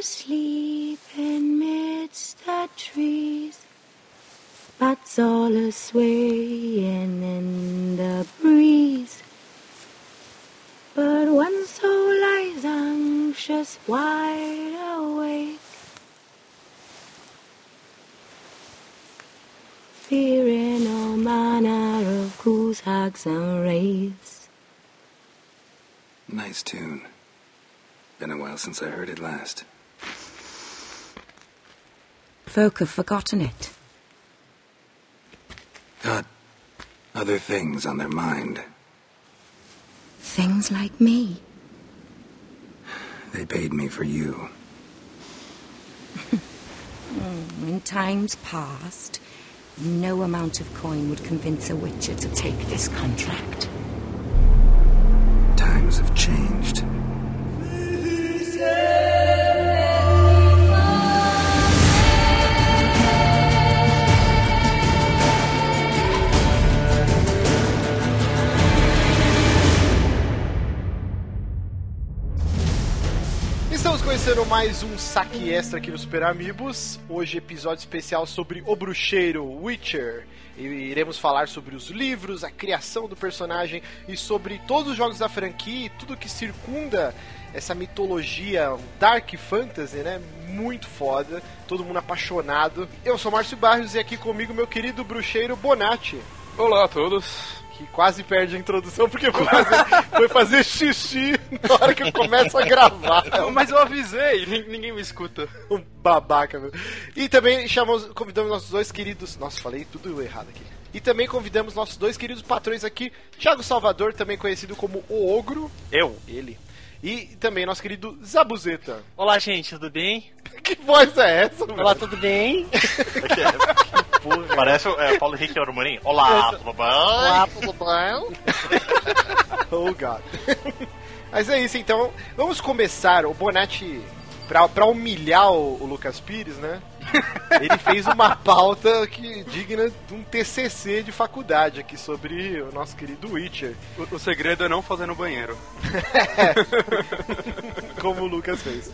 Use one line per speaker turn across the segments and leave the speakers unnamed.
asleep amidst the trees. Bats all a swaying in the breeze. But one soul lies anxious, wide awake. Fearing all manner of ghouls, hags, and wraiths.
Nice tune. Been a while since I heard it last.
Folk have forgotten it.
Got other things on their mind.
Things like me.
They paid me for you.
In times past, no amount of coin would convince a witcher to take this contract.
Times have changed.
Conhecendo mais um saque extra aqui no Super Amigos. Hoje, episódio especial sobre O Bruxeiro, Witcher. E iremos falar sobre os livros, a criação do personagem e sobre todos os jogos da franquia e tudo que circunda essa mitologia dark fantasy, né? Muito foda, todo mundo apaixonado. Eu sou Márcio Barros e aqui comigo meu querido bruxeiro Bonatti,
Olá a todos.
Que quase perde a introdução porque foi fazer, foi fazer xixi na hora que eu começo a gravar.
Mas eu avisei, nin- ninguém me escuta.
Um babaca, meu. E também chamamos, convidamos nossos dois queridos. Nossa, falei tudo errado aqui. E também convidamos nossos dois queridos patrões aqui, Thiago Salvador, também conhecido como O Ogro.
Eu?
Ele. E também nosso querido Zabuzeta.
Olá, gente, tudo bem?
Que voz é essa, meu?
Olá, tudo bem?
Parece o é, Paulo Henrique Amorim. Olá, tudo bem?
Olá, tudo bem?
Oh, God. Mas é isso, então. Vamos começar. O Bonatti, pra, pra humilhar o, o Lucas Pires, né? Ele fez uma pauta que digna de um TCC de faculdade aqui sobre o nosso querido Witcher.
O, o segredo é não fazer no banheiro.
como o Lucas fez.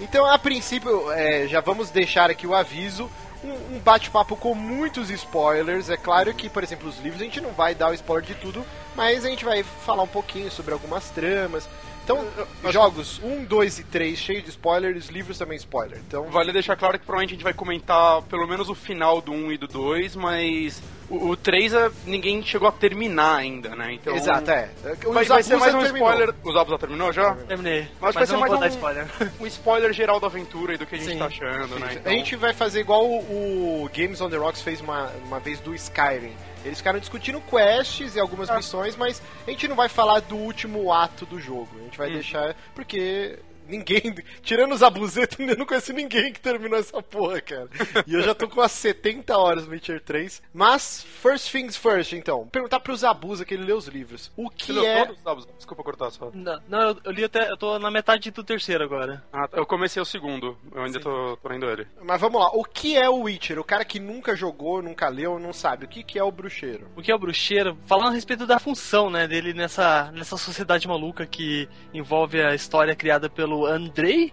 Então, a princípio, é, já vamos deixar aqui o aviso. Um, um bate-papo com muitos spoilers. É claro que, por exemplo, os livros a gente não vai dar o spoiler de tudo, mas a gente vai falar um pouquinho sobre algumas tramas. Então, jogos 1, 2 e 3 cheios de spoilers, livros também spoiler. Então,
Vale deixar claro que provavelmente a gente vai comentar pelo menos o final do 1 e do 2, mas o, o 3 é, ninguém chegou a terminar ainda, né? Então,
exato, é. O
Vai, vai ser mais um
terminou.
spoiler. O Zabuza terminou já?
Terminei.
Mas
Mas,
vai ser
eu não
mais
vou
um-
dar spoiler.
Um spoiler geral da aventura e do que a gente
Sim.
tá achando, né?
A
Então,
gente vai fazer igual o, o Games on the Rocks fez uma, uma vez do Skyrim. Eles ficaram discutindo quests e algumas missões, mas a gente não vai falar do último ato do jogo. A gente vai deixar. Porque ninguém. Tirando os abusetos, eu não conheço ninguém que terminou essa porra, cara. E eu já tô com as 70 horas no Witcher 3. Mas, first things first, então. Perguntar pro Zabuza que ele lê os livros. O
Você
que
leu
é.
todos, Zabuza? Desculpa cortar só.
Não, não, eu, eu li até. Eu tô na metade do terceiro agora.
Ah, eu comecei o segundo, eu ainda tô, tô lendo ele.
Mas vamos lá, o que é o Witcher? O cara que nunca jogou, nunca leu, não sabe. O que, que é o bruxeiro?
O que é o bruxeiro? Falando a respeito da função, né, dele nessa, nessa sociedade maluca que envolve a história criada pelo Andrei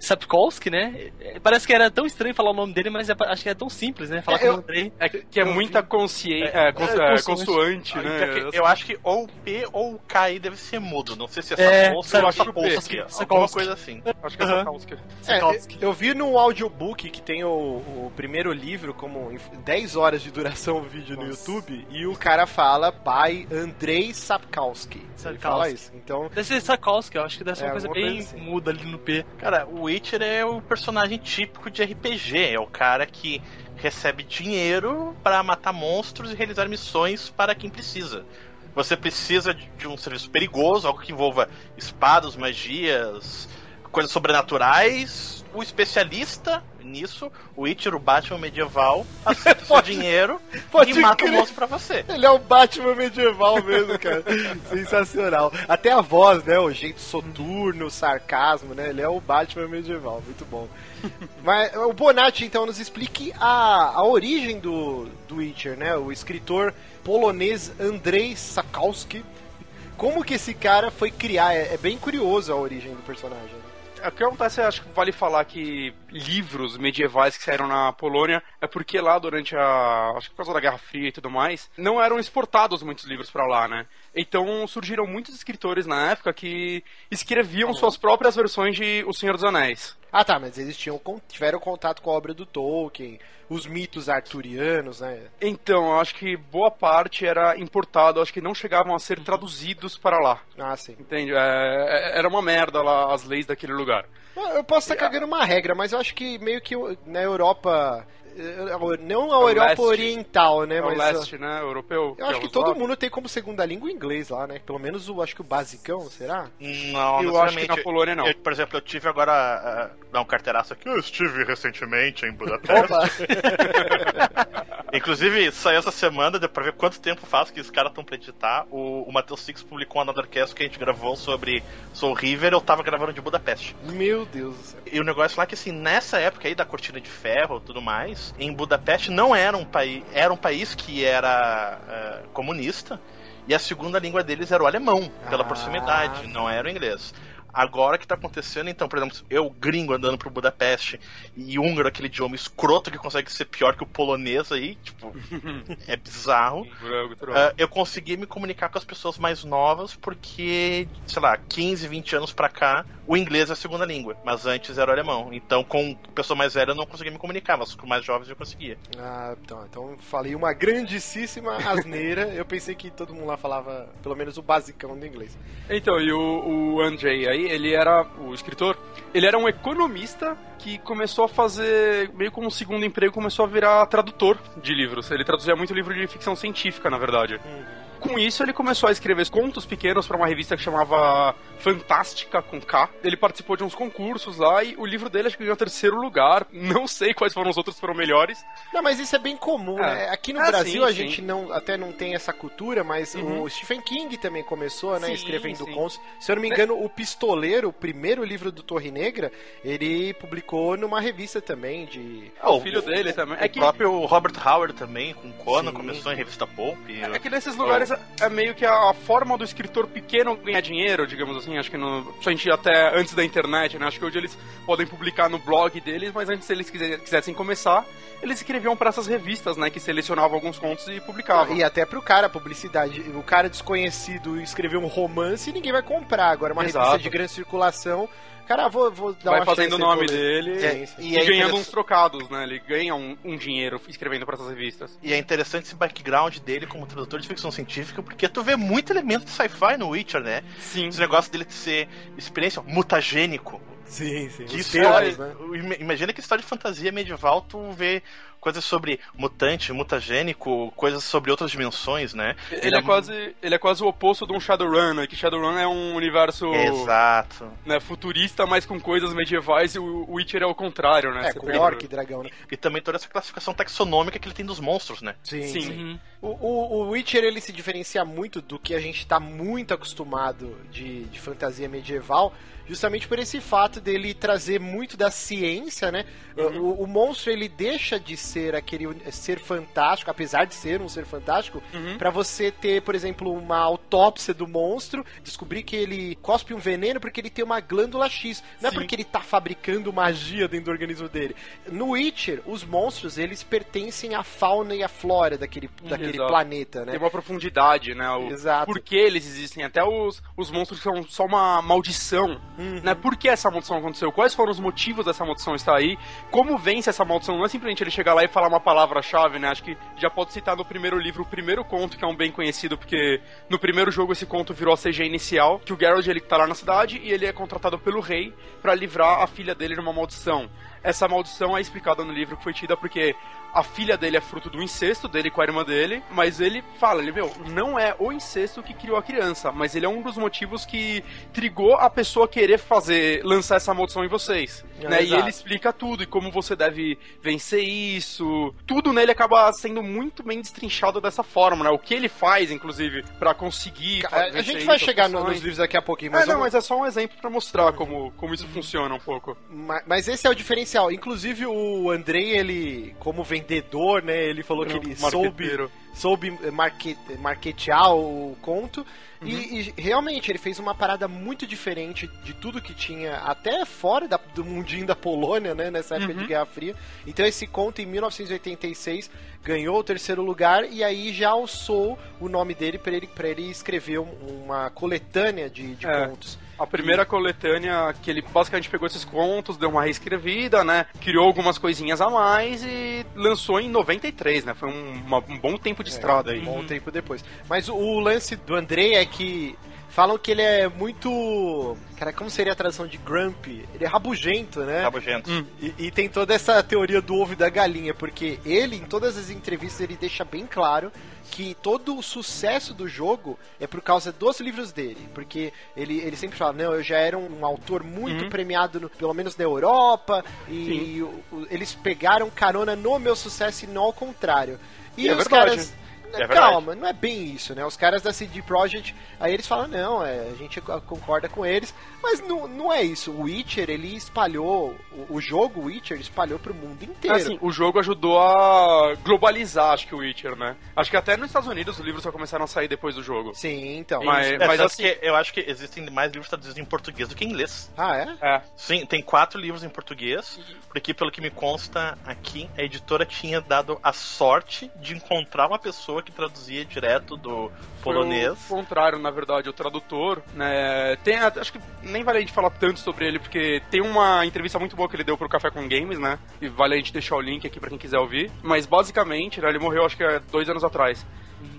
Sapkowski, né? É, Parece que era tão estranho falar o nome dele, mas é- acho que é tão simples, né? Falar
É,
com
eu-
o Andrei.
É que é muita consciência,
É,
é, cons-
é,
é,
consoante.
consoante,
Então,
né?
que Eu acho que ou o P ou o K aí deve ser mudo. Não sei se é
É,
Sapolsky
sabe,
ou
que.
Sapolsky. Alguma coisa assim.
Acho que é. Sapkowski.
É,
Sapkowski.
eu vi no audiobook que tem o, o primeiro livro, como em 10 horas de duração o vídeo no
Nossa.
YouTube, e o cara fala by Andrei Sapkowski. Ele
Sapkowski.
fala isso. Então,
Deve ser Sapkowski, eu acho que deve ser
É,
uma coisa bem
assim.
muda ali no P.
Cara, o Witcher é o personagem típico de RPG. É o cara que recebe dinheiro para matar monstros e realizar missões para quem precisa. Você precisa de de um serviço perigoso, algo que envolva espadas, magias, coisas sobrenaturais. O especialista nisso, o Witcher, o Batman medieval, aceita o seu dinheiro
Pode
e mata
crer.
o monstro pra você.
ele é o Batman medieval mesmo, cara. Sensacional. Até a voz, né? O jeito soturno, o sarcasmo, né? Ele é o Batman medieval. Muito bom. Mas o Bonatti, então, nos explique a, a origem do, do Witcher, né? O escritor polonês Andrzej Sapkowski. Como que esse cara foi criar? É, é bem curioso a origem do personagem.
O que acontece, acho que vale falar que livros medievais que saíram na Polônia é porque lá durante a. Acho que por causa da Guerra Fria e tudo mais, não eram exportados muitos livros para lá, né? Então surgiram muitos escritores na época que escreviam suas próprias versões de O Senhor dos Anéis.
Ah, tá, mas eles tinham, tiveram contato com a obra do Tolkien, os mitos arturianos, né?
Então, eu acho que boa parte era importado, acho que não chegavam a ser traduzidos para lá.
Ah, sim.
Entende? É, é- era uma merda lá as leis daquele lugar.
Eu eu posso estar cagando uma regra, mas eu acho que meio que na Europa. Eh, Não a
o
Europa
leste.
oriental, né?
É o
mas.
leste, né? Europeu.
Eu acho que
é
todo mundo tem como segunda língua o inglês lá, né? Pelo menos o, acho que o basicão, será?
Não,
Eu acho que na Polônia não.
Eu, por exemplo, eu tive agora. Uh, dar um carteiraço aqui. Eu estive recentemente em Budapeste. Inclusive, saiu essa semana, deu pra ver quanto tempo faz que os caras estão pra editar. O, o Matheus Six publicou um Anothercast que a gente gravou sobre Soul River, eu tava gravando de Budapeste.
Meu Deus do céu.
E o negócio lá é que assim, nessa época aí da cortina de ferro e tudo mais, em Budapeste não era um país. Era um país que era eh, comunista. E a segunda língua deles era o alemão, pela
Ah.
proximidade, não era o inglês. Agora que tá acontecendo, então, por exemplo, eu gringo andando pro Budapeste e húngaro, aquele idioma escroto que consegue ser pior que o polonês aí, tipo, é bizarro. Ah, eu consegui me comunicar com as pessoas mais novas porque, sei lá, 15, 20 anos pra cá, o inglês é a segunda língua, mas antes era o alemão. Então, com pessoa mais velha eu não conseguia me comunicar, mas com mais jovens eu conseguia.
Ah, então, então falei uma grandíssima asneira. Eu pensei que todo mundo lá falava pelo menos o basicão do inglês.
Então, e o, o Andrei aí, ele era, o escritor, ele era um economista que começou a fazer, meio como um segundo emprego, começou a virar tradutor de livros. Ele traduzia muito livro de ficção científica, na verdade. Com isso, ele começou a escrever contos pequenos para uma revista que chamava Fantástica com K. Ele participou de uns concursos lá e o livro dele acho que ganhou terceiro lugar. Não sei quais foram os outros que foram melhores.
Não, mas isso é bem comum,
É.
né? Aqui no
Ah,
Brasil
sim,
a
sim.
gente não, até não tem essa cultura, mas
Uhum.
o Stephen King também começou, né,
Sim,
escrevendo
sim.
contos. Se eu não me engano, o Pistoleiro, o primeiro livro do Torre Negra, ele publicou numa revista também de...
Ah, o filho dele também. É
o
que,
próprio Robert Howard também, com Conan,
Sim.
começou em revista Pulp.
é que nesses lugares é, é meio que a forma do escritor pequeno ganhar dinheiro, digamos assim. Acho que no, a gente até antes da internet, né? Acho que hoje eles podem publicar no blog deles, mas antes se eles quise- quisessem começar, eles escreviam para essas revistas, né? Que selecionavam alguns contos e publicavam.
E até pro cara, publicidade. O cara desconhecido escrever um romance, ninguém vai comprar. Agora, uma
Exato.
revista de grande circulação, cara, vou, vou dar
Vai
uma
fazendo o nome dele
sim.
e,
E é
ganhando uns trocados, né? Ele ganha um, um dinheiro escrevendo para essas revistas.
E é interessante esse background dele como tradutor de ficção científica, porque tu vê muito elemento de sci-fi no Witcher, né?
Sim.
Esse negócio dele de ser experiência mutagênico.
Sim, sim.
Que história,
termos, né?
ima- Imagina que história de fantasia medieval tu vê coisas sobre mutante, mutagênico, coisas sobre outras dimensões, né?
Ele é, quase, ele é quase o oposto de um Shadowrun, né? Que Shadowrun é um universo
Exato.
né, futurista, mas com coisas medievais, e o Witcher é o contrário, né?
É,
Você
com
pega-
orc e dragão, né?
E também toda essa classificação taxonômica que ele tem dos monstros, né?
Sim,
Sim.
Uhum.
O, o, o Witcher ele se diferencia muito do que a gente tá muito acostumado de, de fantasia medieval, justamente por esse fato dele trazer muito da ciência, né? O, o monstro ele deixa de ser aquele ser fantástico, apesar de ser um ser fantástico,
Uhum.
pra você ter, por exemplo, uma autópsia do monstro, descobrir que ele cospe um veneno porque ele tem uma glândula X, não é
Sim.
porque ele tá fabricando magia dentro do organismo dele. No Witcher, os monstros eles pertencem à fauna e à flora daquele, daquele
Exato.
planeta, né?
Tem uma profundidade, né? O,
Exato.
Por que eles existem? Até os, os monstros são só uma maldição.
Uhum.
Né? Por que essa maldição aconteceu? Quais foram os motivos dessa maldição estar aí? Como vence essa maldição? Não é simplesmente ele chegar lá e falar uma palavra-chave, né? Acho que já pode citar no primeiro livro o primeiro conto, que é um bem conhecido, porque no primeiro jogo esse conto virou a CG inicial, que o Geralt ele tá lá na cidade e ele é contratado pelo rei pra livrar a filha dele de uma maldição. Essa maldição é explicada no livro que foi tida porque a filha dele é fruto do incesto dele com a irmã dele, mas ele fala, ele, meu, não é o incesto que criou a criança, mas ele é um dos motivos que trigou a pessoa querer fazer, lançar essa maldição em vocês.
É,
né? E ele explica tudo, e como você deve vencer isso. Tudo nele acaba sendo muito bem destrinchado dessa forma, né? O que ele faz, inclusive, pra conseguir.
A, a
vencer
gente vai chegar no- nos livros daqui a pouquinho, mas,
É, não,
vamos-
mas é só um exemplo pra mostrar como, como isso funciona um pouco.
ma- mas esse é o diferencial. Inclusive o Andrei, ele, como vendedor, né, ele falou que ele soube
Marqueteiro.
soube market, marketear o conto.
Uhum.
E, e realmente ele fez uma parada muito diferente de tudo que tinha, até fora da- do mundinho da Polônia, né? Nessa época
Uhum.
de Guerra Fria. Então esse conto, em 1986, ganhou o terceiro lugar e aí já alçou o nome dele para ele, pra ele escrever um- uma coletânea de, de
É.
contos.
A primeira coletânea que ele basicamente pegou esses contos, deu uma reescrevida, né? Criou algumas coisinhas a mais e lançou em 93, né? Foi um, uma- um bom tempo de estrada aí.
Um bom tempo depois. Mas o, o lance do Andrei é que falam que ele é muito. Cara, como seria a tradução de grumpy? Ele é rabugento, né?
Rabugento.
Hum.
E, e tem toda essa teoria do ovo e da galinha, porque ele, em todas as entrevistas, ele deixa bem claro que todo o sucesso do jogo é por causa dos livros dele. Porque ele, ele sempre fala, não, eu já era um, autor muito
Uhum.
premiado, no- pelo menos na Europa, e o- o- eles pegaram carona no meu sucesso e não ao contrário. E,
E é
os
verdade.
caras...
É.
Calma, não é bem isso, né? Os caras da CD Projekt, aí eles falam, não, é, a gente concorda com eles, mas não, não é isso. O Witcher, ele espalhou, o, o jogo Witcher espalhou pro mundo inteiro.
Assim, o jogo ajudou a globalizar, acho que o Witcher, né? Acho que até nos Estados Unidos os livros só começaram a sair depois do jogo.
Sim, então.
Mas-
É,
mas assim-
que eu acho que existem mais livros traduzidos em português do que em inglês.
Ah, é?
É.
Sim, tem quatro livros em português, porque pelo que me consta aqui, a editora tinha dado a sorte de encontrar uma pessoa que traduzia direto do
Foi
polonês.
o contrário, na verdade, o tradutor, né? Tem, acho que nem vale a gente falar tanto sobre ele, porque tem uma entrevista muito boa que ele deu pro Café com Games, né? E vale a gente deixar o link aqui pra quem quiser ouvir. Mas basicamente, né, ele morreu acho que há dois anos atrás.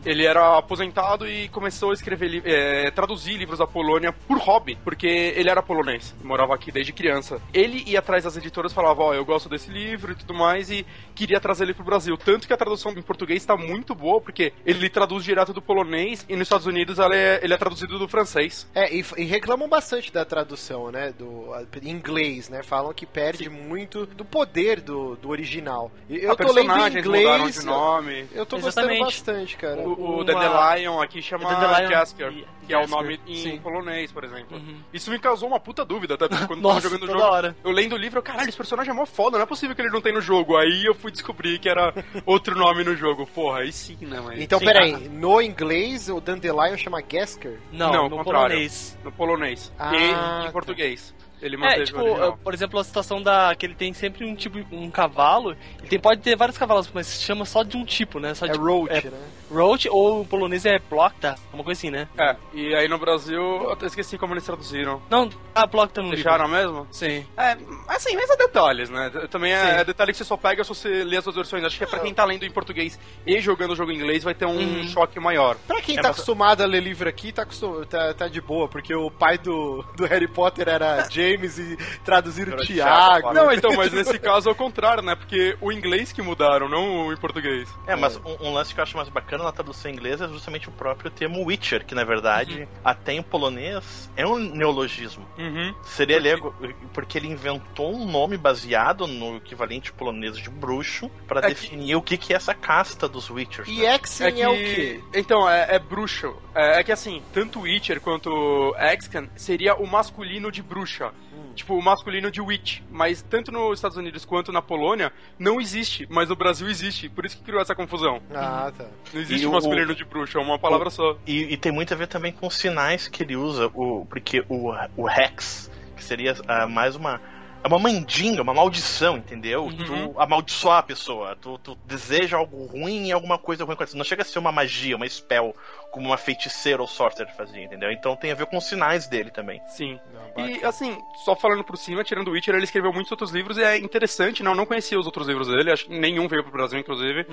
Ele era aposentado e começou a escrever, li- é, traduzir livros da Polônia por hobby, porque ele era polonês, morava aqui desde criança. Ele ia atrás das editoras falava, ó, eu gosto desse livro e tudo mais, e queria trazer ele pro Brasil. Tanto que a tradução em português está muito boa, porque ele traduz direto do polonês, e nos Estados Unidos ela é- ele é traduzido do francês.
É, e, e reclamam bastante da tradução, né? Do inglês, né? Falam que perde muito do poder do, do original. Eu
a
tô lendo em inglês.
de nome.
Eu tô
Exatamente.
gostando bastante, cara.
O, o
Uma-
Dandelion aqui chama
Dandelion
Jasker,
e-
que é o nome em
sim.
polonês, por exemplo.
Uhum.
Isso me causou uma puta dúvida, até porque quando
Nossa,
tava jogando o jogo,
hora.
eu lendo o livro, eu, caralho, esse personagem é mó foda, não é possível que ele não tem no jogo. Aí eu fui descobrir que era outro nome no jogo. Porra, aí sim, né, mas...
Então,
Sim,
peraí, no inglês o Dandelion chama Gasker?
Não,
Não,
no polonês.
No polonês.
Ah,
e
tá.
em português. Ele
É,
manteve
tipo, por exemplo, a situação da. que ele tem sempre um tipo, um cavalo. Ele tem, pode ter vários cavalos, mas se chama só de um tipo, né? Só
É
de,
Roach,
é,
né?
Roach ou o polonês é Plokta, uma coisa assim, né?
É, e aí no Brasil, eu até esqueci como eles traduziram.
Não, a Plokta não
Deixaram mesmo?
Sim.
É, assim, mas é detalhes, né? Também é,
Sim.
é detalhe que você só pega se você lê as duas versões. Acho que é pra quem tá lendo em português e jogando o jogo em inglês vai ter um
Uhum.
choque maior.
Pra quem
É,
tá acostumado a ler livro aqui, tá, acostum- tá, tá de boa, porque o pai do, do Harry Potter era James e traduziram
Era
Tiago.
Thiago,
Não, então, mas nesse caso é o contrário, né? Porque o inglês que mudaram, não o em português.
É, mas um, um lance que eu acho mais bacana na tradução inglesa é justamente o próprio termo Witcher, que na verdade, até em polonês, é um neologismo.
Uhum.
Seria lego, porque ele inventou um nome baseado no equivalente polonês de bruxo para
É que-
definir o que, que é essa casta dos Witchers.
E
né?
Exen é, o quê?
Então, é, é bruxo. É, é que assim, tanto Witcher quanto Excan seria o masculino de bruxa. Tipo, o masculino de witch. Mas tanto nos Estados Unidos quanto na Polônia, não existe. Mas no Brasil existe. Por isso que criou essa confusão.
Ah, tá.
Não existe
E
o
o-
masculino de bruxa, é uma palavra só.
E, e tem muito a ver também com os sinais que ele usa, o, porque o, o Hex, que seria ah, mais uma. É uma mandinga, uma maldição, entendeu?
Uhum.
Tu amaldiçoar a pessoa, tu, tu deseja algo ruim e alguma coisa ruim acontecer. Não chega a ser uma magia, uma spell, como uma feiticeira ou sorcerer fazia, entendeu? Então tem a ver com os sinais dele também.
Sim.
Não,
E assim, só falando por cima, tirando o Witcher, ele escreveu muitos outros livros e é interessante, não, eu não conhecia os outros livros dele, acho que nenhum veio pro Brasil, inclusive.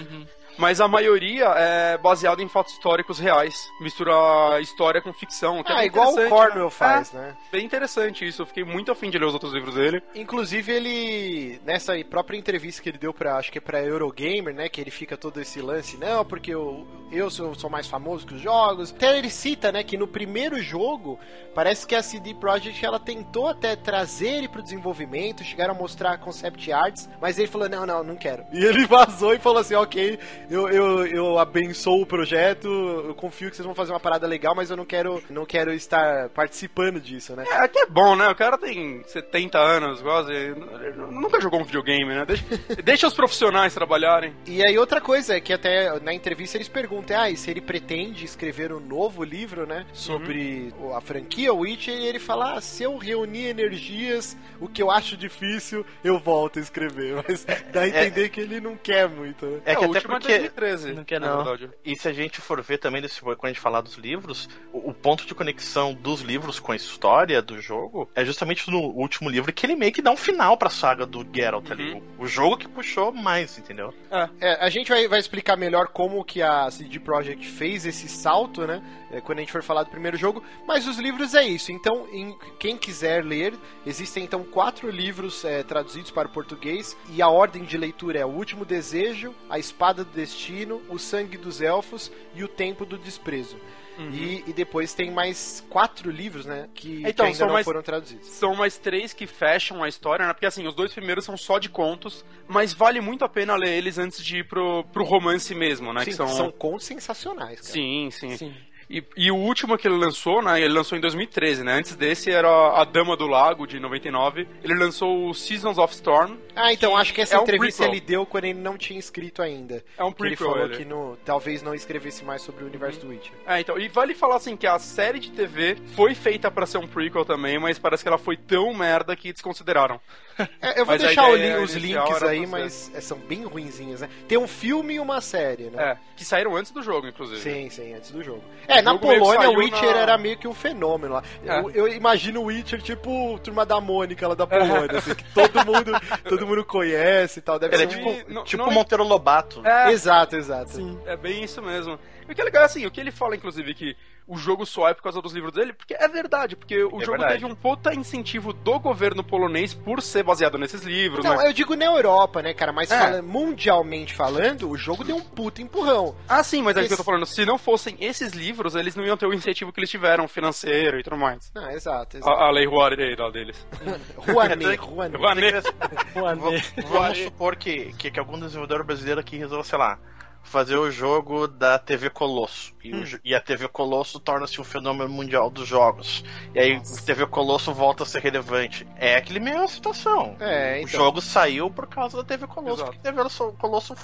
Mas a maioria é baseado em fatos históricos reais. Mistura história com ficção. Que é
Ah,
bem
igual o
interessante,
Cornwell
né?
faz, né?
É, bem interessante isso. Eu fiquei muito afim de ler os outros livros dele.
Inclusive, ele, nessa própria entrevista que ele deu pra, acho que é pra Eurogamer, né, que ele fica todo esse lance, não, porque eu, eu sou, sou mais famoso que os jogos. Até ele cita, né, que no primeiro jogo, parece que a CD Projekt ela tentou até trazer ele pro desenvolvimento, chegaram a mostrar concept arts, mas ele falou: não, não, não quero. E ele vazou e falou assim: ok, eu, eu, eu abençoo o projeto, eu confio que vocês vão fazer uma parada legal, mas eu não quero, não quero estar participando disso, né?
É, que é bom, né? O cara tem 70 anos, quase. Nunca jogou um videogame, né? Deixa, deixa os profissionais trabalharem.
E aí outra coisa é que até na entrevista eles perguntam, ah, e se ele pretende escrever um novo livro, né, sobre
Uhum.
a franquia Witcher, e ele fala, ah, se eu reunir energias, o que eu acho difícil, eu volto a escrever. Mas dá a entender que ele não quer muito, né?
É que
o
até
é
porque
2013.
Não quer não.
E se a gente for ver também, desse, quando a gente falar dos livros, o, o ponto de conexão dos livros com a história do jogo é justamente no último livro que ele meio que dá um final pra saga do Geralt ali. O, o jogo que puxou mais, entendeu?
É, a gente vai, vai explicar melhor como que a CD Projekt fez esse salto, né? é, quando a gente for falar do primeiro jogo. Mas os livros é isso. Então, em- quem quiser ler, existem então quatro livros é, traduzidos para o português. E a ordem de leitura é O Último Desejo, A Espada do Destino, O Sangue dos Elfos e O Tempo do Desprezo. E, e depois tem mais quatro livros, né? Que,
Então,
que ainda não
mais-
foram traduzidos.
São mais três que fecham a história, né? Porque assim, os dois primeiros são só de contos, mas vale muito a pena ler eles antes de ir pro, pro romance mesmo, né?
Sim,
que são...
são contos sensacionais, cara.
Sim, sim.
Sim.
E, e o último que ele lançou, né? Ele lançou em 2013, né? Antes desse era A Dama do Lago, de 99. Ele lançou o Seasons of Storm.
Ah, então acho que essa
É um
entrevista
prequel.
ele deu quando ele não tinha escrito ainda.
É um
Que ele
prequel,
falou
ele.
que no, talvez não escrevesse mais sobre o universo do Witcher.
É, então, e vale falar assim que a série de TV foi feita pra ser um prequel também, mas parece que ela foi tão merda que desconsideraram.
É, eu vou
Mas
deixar o
ideia
lin- os links aí, mas é, são bem ruinzinhas, né? Tem um filme e uma série, né?
É, que saíram antes do jogo, inclusive.
Sim, sim, antes do jogo. É, na
jogo
Polônia o Witcher
na-
era meio que um fenômeno lá.
É.
Eu, eu imagino o Witcher tipo Turma da Mônica lá da Polônia, assim, que todo mundo, todo mundo conhece e tal. Deve
Ele é
ser
tipo,
um...
E não-
tipo
não-
Monteiro Lobato.
É,
Exato, exato.
É bem isso mesmo. E o que é legal, assim, o que ele fala, inclusive, que o jogo só é por causa dos livros dele, porque é verdade, porque o
É
jogo
verdade.
teve um puta incentivo do governo polonês por ser baseado nesses livros,
Não,
né?
eu digo na Europa, né, cara? Mas
É.
fala- mundialmente falando, o jogo deu um puta empurrão.
Ah, sim, mas é isso que eu tô falando. Se não fossem esses livros, eles não iam ter o incentivo que eles tiveram, financeiro e tudo mais.
Ah, exato, exato.
A, a lei Rouanet lá deles.
Rouanet, Rouanet.
Rouanet.
V- Vamos supor que, que, que algum desenvolvedor brasileiro aqui resolva, sei lá, fazer o jogo da TV Colosso. E, o jo- e a TV Colosso torna-se um fenômeno mundial dos jogos. E aí a TV Colosso volta a ser relevante. É aquele mesma situação.
É,
O
então.
jogo saiu por causa da TV Colosso,
Exato.
porque a TV Colosso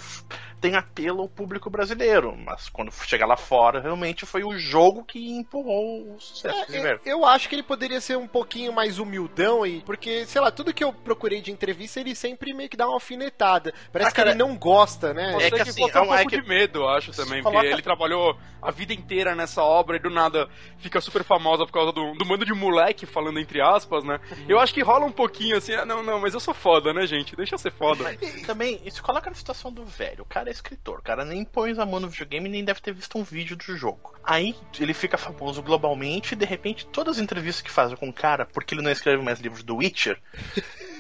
tem apelo ao público brasileiro. Mas quando chegar lá fora, realmente foi o jogo que empurrou o sucesso
É,
primeiro.
eu, eu acho que ele poderia ser um pouquinho mais humildão aí, porque, sei lá, tudo que eu procurei de entrevista, ele sempre meio que dá uma alfinetada. Parece
Ah,
que
cara,
ele não gosta, né?
É que
que
assim, é
um
um- é
pouco
que-
de medo, eu acho também, porque
coloca-
ele trabalhou a vida inteira nessa obra e do nada fica super famosa por causa do, do mando de moleque, falando entre aspas, né? Eu acho que rola um pouquinho assim, ah, não, não, mas eu sou foda, né, gente? Deixa eu ser foda.
E também, isso coloca na situação do velho. O cara é escritor, o cara nem põe a mão no videogame nem deve ter visto um vídeo do jogo. Aí ele fica famoso globalmente e de repente todas as entrevistas que fazem com o cara, porque ele não escreve mais livros do Witcher,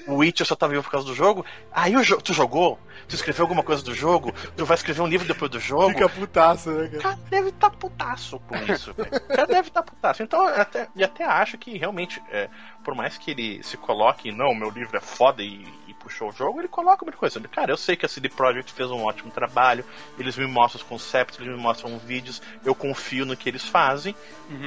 o Witcher só tá vivo por causa do jogo. Aí o jo tu jogou? Tu escreveu alguma coisa do jogo? Tu vai escrever um livro depois do jogo?
Fica putaço, né,
O
cara?
cara deve estar tá putaço com isso, velho. O cara deve estar tá putaço. Então, eu até, e até acho que realmente, é, por mais que ele se coloque, não, meu livro é foda e puxou o jogo, ele coloca muita coisa. Ele, Cara, eu sei que a CD Projekt fez um ótimo trabalho, eles me mostram os conceitos, eles me mostram vídeos, eu confio no que eles fazem,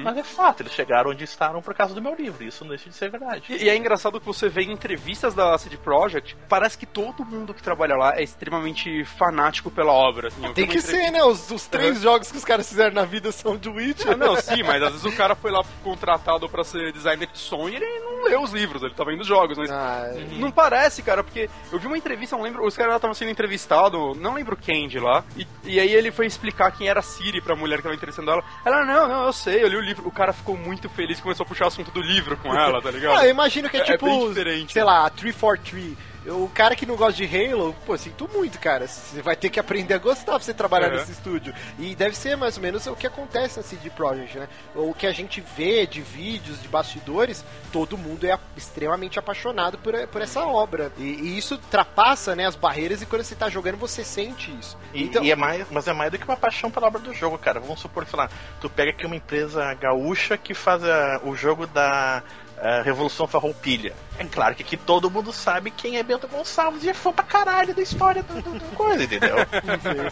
mas é fato, eles chegaram onde estavam por causa do meu livro, isso não deixa de ser verdade.
E, e é engraçado que você vê em entrevistas da CD Projekt, parece que todo mundo que trabalha lá é extremamente fanático pela obra. assim.
Tem que
entrevista-
ser, né? Os, os três jogos que os caras fizeram na vida são de Witcher.
Ah, não, sim, mas às vezes o cara foi lá contratado pra ser designer de som e ele não leu os livros, ele tá vendo os jogos, mas
Ah,
Não parece, cara, porque eu vi uma entrevista, não lembro, os caras estavam sendo entrevistados, não lembro quem de lá, e, e aí ele foi explicar quem era a Siri pra mulher que tava interessando ela. Ela, não, não, eu sei, eu li o livro. O cara ficou muito feliz, começou a puxar o assunto do livro com ela, tá ligado?
Ah, eu imagino que é,
É- é
tipo, sei lá, 343. O cara que não gosta de Halo, pô, sinto muito, cara. Você vai ter que aprender a gostar pra você trabalhar
Uhum.
nesse estúdio. E deve ser mais ou menos o que acontece na CD Projekt, né? O que a gente vê de vídeos, de bastidores, todo mundo é extremamente apaixonado por, por essa obra. E, e isso ultrapassa, né, as barreiras e quando você tá jogando você sente isso.
E,
Então-
e é mais, mas é mais do que uma paixão pela obra do jogo, cara. Vamos supor sei lá, tu pega aqui uma empresa gaúcha que faz ah, o jogo da ah, Revolução Farroupilha. É claro que aqui todo mundo sabe quem é Bento Gonçalves e é fã pra caralho da história do, do- do coisa, entendeu?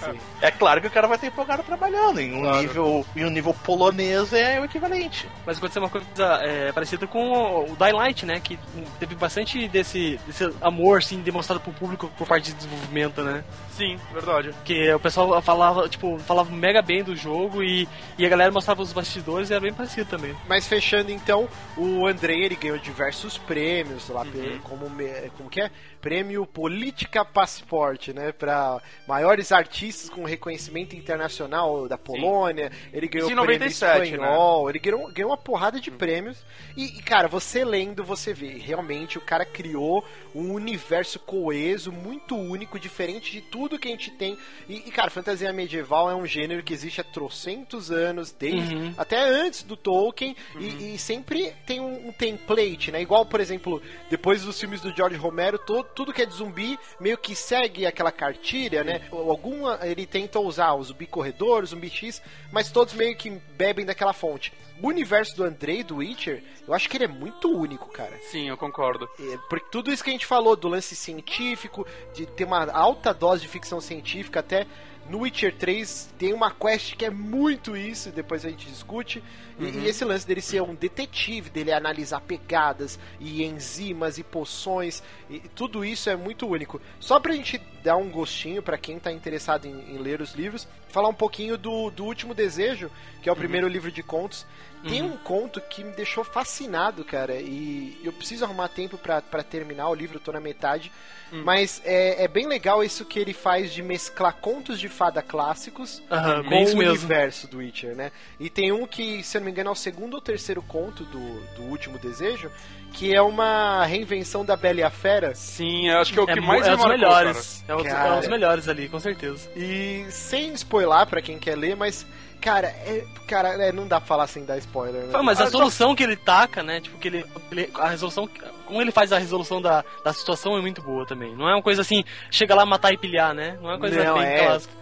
Sim, sim.
É claro que o cara vai ter empolgado trabalhando. Em um,
Claro.
nível, em um nível polonês é o equivalente.
Mas aconteceu uma coisa é, parecida com o, o Dying Light, né? Que teve bastante desse, desse amor, assim, demonstrado pro público por parte de desenvolvimento, né?
Sim, verdade.
Que o pessoal falava, tipo, falava mega bem do jogo e, e a galera mostrava os bastidores e era bem parecido também.
Mas fechando então, o Andrei ele ganhou diversos prêmios lá, pe- como, me- como que é? Prêmio Política Passport, né? Para maiores artistas com reconhecimento internacional da Polônia. Ele ganhou o prêmio
97,
espanhol. Ele ganhou, ganhou uma porrada de prêmios. E, cara, você lendo, você vê, realmente o cara criou um universo coeso, muito único, diferente de tudo que a gente tem. E, e, cara, fantasia medieval é um gênero que existe há trocentos anos, desde
Uhum.
até antes do Tolkien, e, e sempre tem um, um template, né? Igual, por exemplo, depois dos filmes do George Romero, to- tudo que é de zumbi meio que segue aquela cartilha, né? Alguma ele tenta usar o zumbi corredor, o zumbi X, mas todos meio que bebem daquela fonte. O universo do Andrei, do Witcher, eu acho que ele é muito único, cara.
Sim, eu concordo.
É, Porque tudo isso que a gente falou do lance científico, de ter uma alta dose de ficção científica, até no Witcher 3 tem uma quest que é muito isso, depois a gente discute. E, e esse lance dele ser um detetive, dele analisar pegadas e enzimas e poções, e, tudo isso é muito único. Só pra gente dar um gostinho pra quem tá interessado em, em ler os livros, falar um pouquinho do, do Último Desejo, que é o primeiro livro de contos. Tem um conto que me deixou fascinado, cara, e eu preciso arrumar tempo pra pra terminar o livro, eu tô na metade. Mas é, é bem legal isso que ele faz de mesclar contos de fada clássicos
Aham,
com o
mesmo.
universo do Witcher, né? E tem um que, se eu não me engano, é o segundo ou terceiro conto do, do Último Desejo, que é uma reinvenção da Bela e a Fera.
Sim, eu acho que é o que
mu-
mais
é
me marcou,
melhores. É os,
Cara.
é os melhores ali, com certeza.
E sem spoiler pra quem quer ler, mas, cara, é, cara é, não dá pra falar sem dar spoiler, né?
Mas a
Ah,
solução que ele taca, né? Tipo, que ele, ele- A resolução. Como ele faz a resolução da, da situação é muito boa também. Não é uma coisa assim, chega lá, matar e pilhar, né? Não é uma coisa
Não,
bem
é.
clássica.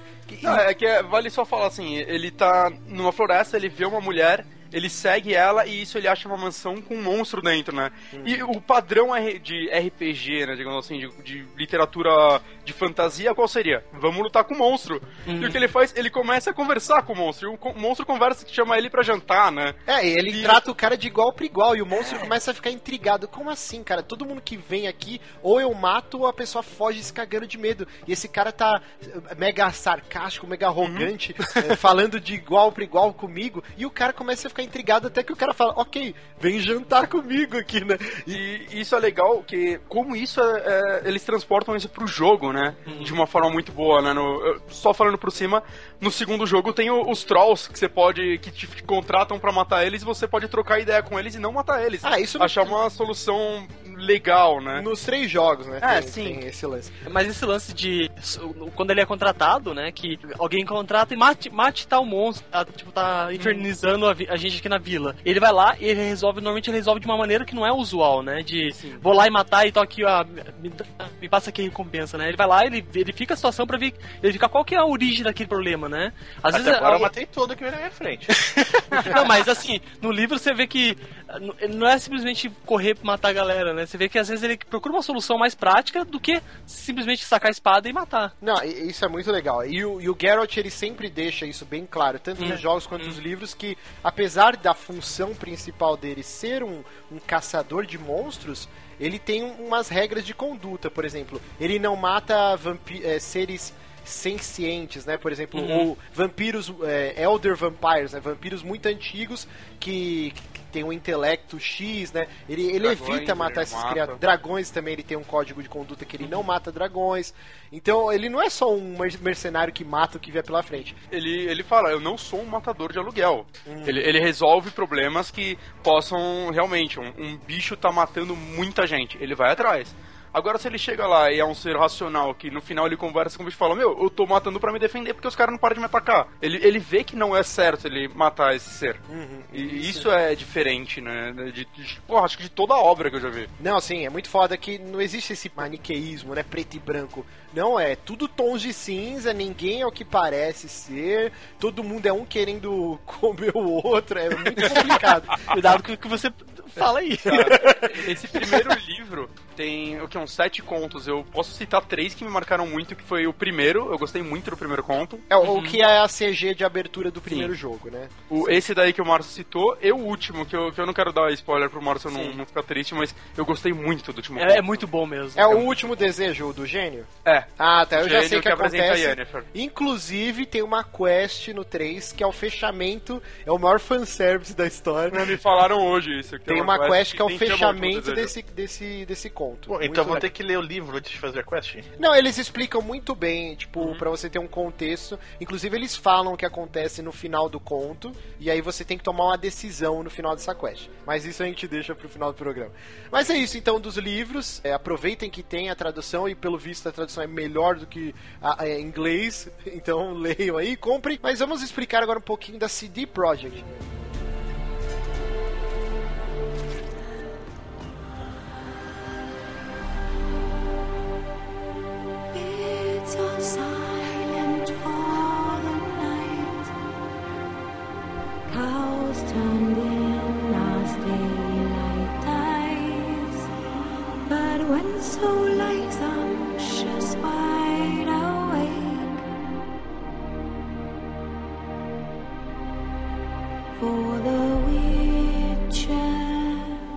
Não, é que é- vale só falar assim, ele tá numa floresta, ele vê uma mulher, ele segue ela e isso ele acha uma mansão com um monstro dentro, né? E o padrão de RPG, né, digamos assim, de, de literatura de fantasia, qual seria? Vamos lutar com o monstro. E o que ele faz? Ele começa a conversar com o monstro. E o monstro conversa, chama ele pra jantar, né?
É, e ele
E-
trata o cara de igual para igual e o monstro começa a ficar intrigado. Como assim, cara? Todo mundo que vem aqui, ou eu mato ou a pessoa foge se cagando de medo. E esse cara tá eh, mega sarcástico, mega arrogante, eh, falando de igual para igual comigo. E o cara começa a ficar intrigado até que o cara fala: Ok, vem jantar comigo aqui, né? E
isso é legal, que como isso é, é- eles transportam isso pro jogo, né? De uma forma muito boa, né? No, só falando por cima, no segundo jogo tem os trolls que você pode. que te contratam pra matar eles e você pode trocar ideia com eles e não matar eles.
Ah, isso não-
Achar uma solução legal, né?
nos três jogos, né?
É,
tem,
sim.
tem esse lance.
Mas esse lance de. Quando ele é contratado, né? Que alguém contrata e mate, mate tal monstro, tá, tipo, tá infernizando a, a gente aqui na vila. Ele vai lá e ele resolve, normalmente ele resolve de uma maneira que não é usual, né? De vou lá e matar e tô aqui, ó, me, me passa aqui a recompensa, né? Ele vai lá, ele verifica a situação pra ver, verificar qual que é a origem daquele problema, né? Às
Até
vezes
agora eu matei tudo que veio na minha frente.
não, mas assim, no livro você vê que não é simplesmente correr pra matar a galera, né? Você vê que às vezes ele procura uma solução mais prática do que simplesmente sacar a espada e matar.
Não, isso é muito legal. E o, e o Geralt, ele sempre deixa isso bem claro, tanto nos jogos quanto nos livros, que apesar da função principal dele ser um, um caçador de monstros, ele tem um- umas regras de conduta, por exemplo. Ele não mata eh, seres sencientes, né? Por exemplo, ou vampiros, eh, elder vampires, né? Vampiros muito antigos que, que tem um intelecto X, né? Ele, ele
Dragões,
evita matar
ele
esses
mata.
criaturas. Dragões também, ele tem um código de conduta que ele não mata dragões. Então, ele não é só um mer- mercenário que mata o que vier pela frente.
Ele, ele fala, eu não sou um matador de aluguel.
Hum.
Ele, ele resolve problemas que possam realmente. Um, um bicho tá matando muita gente. Ele vai atrás. Agora, se ele chega lá e é um ser racional, que no final ele conversa com o bicho e fala: Meu, eu tô matando pra me defender porque os caras não param de me atacar. Ele, ele vê que não é certo ele matar esse ser. E isso é diferente, né? De, de, porra, acho que de toda a obra que eu já vi.
Não, assim, é muito foda que não existe esse maniqueísmo, né? Preto e branco. Não, é tudo tons de cinza, ninguém é o que parece ser, todo mundo é um querendo comer o outro, é muito complicado.
Cuidado com o que você fala aí.
Cara, esse primeiro livro tem o que uns sete contos. Eu posso citar três que me marcaram muito, que foi o primeiro, eu gostei muito do primeiro conto.
É o que é a CG de abertura do primeiro jogo, né?
O, esse daí que o Márcio citou, e o último, que eu, que eu não quero dar spoiler pro Márcio não, não ficar triste, mas eu gostei muito do último
É,
conto.
é muito bom mesmo.
É o último desejo do gênio?
É.
Ah, tá, eu já sei o que,
que
acontece. Inclusive, tem uma quest no 3 que é o fechamento, é o maior fanservice da história.
Me falaram hoje isso. que
Tem uma quest que é o fechamento desse, desse, desse conto.
Pô, então vou
legal.
ter que ler o livro antes de fazer a quest?
Não, eles explicam muito bem, tipo, pra você ter um contexto. Inclusive, eles falam o que acontece no final do conto, e aí você tem que tomar uma decisão no final dessa quest. Mas isso a gente deixa pro final do programa. Mas é isso, então, dos livros. É, aproveitem que tem a tradução, e pelo visto a tradução é melhor do que a, a inglês. Então, leiam aí, comprem. Mas vamos explicar agora um pouquinho da CD Projekt.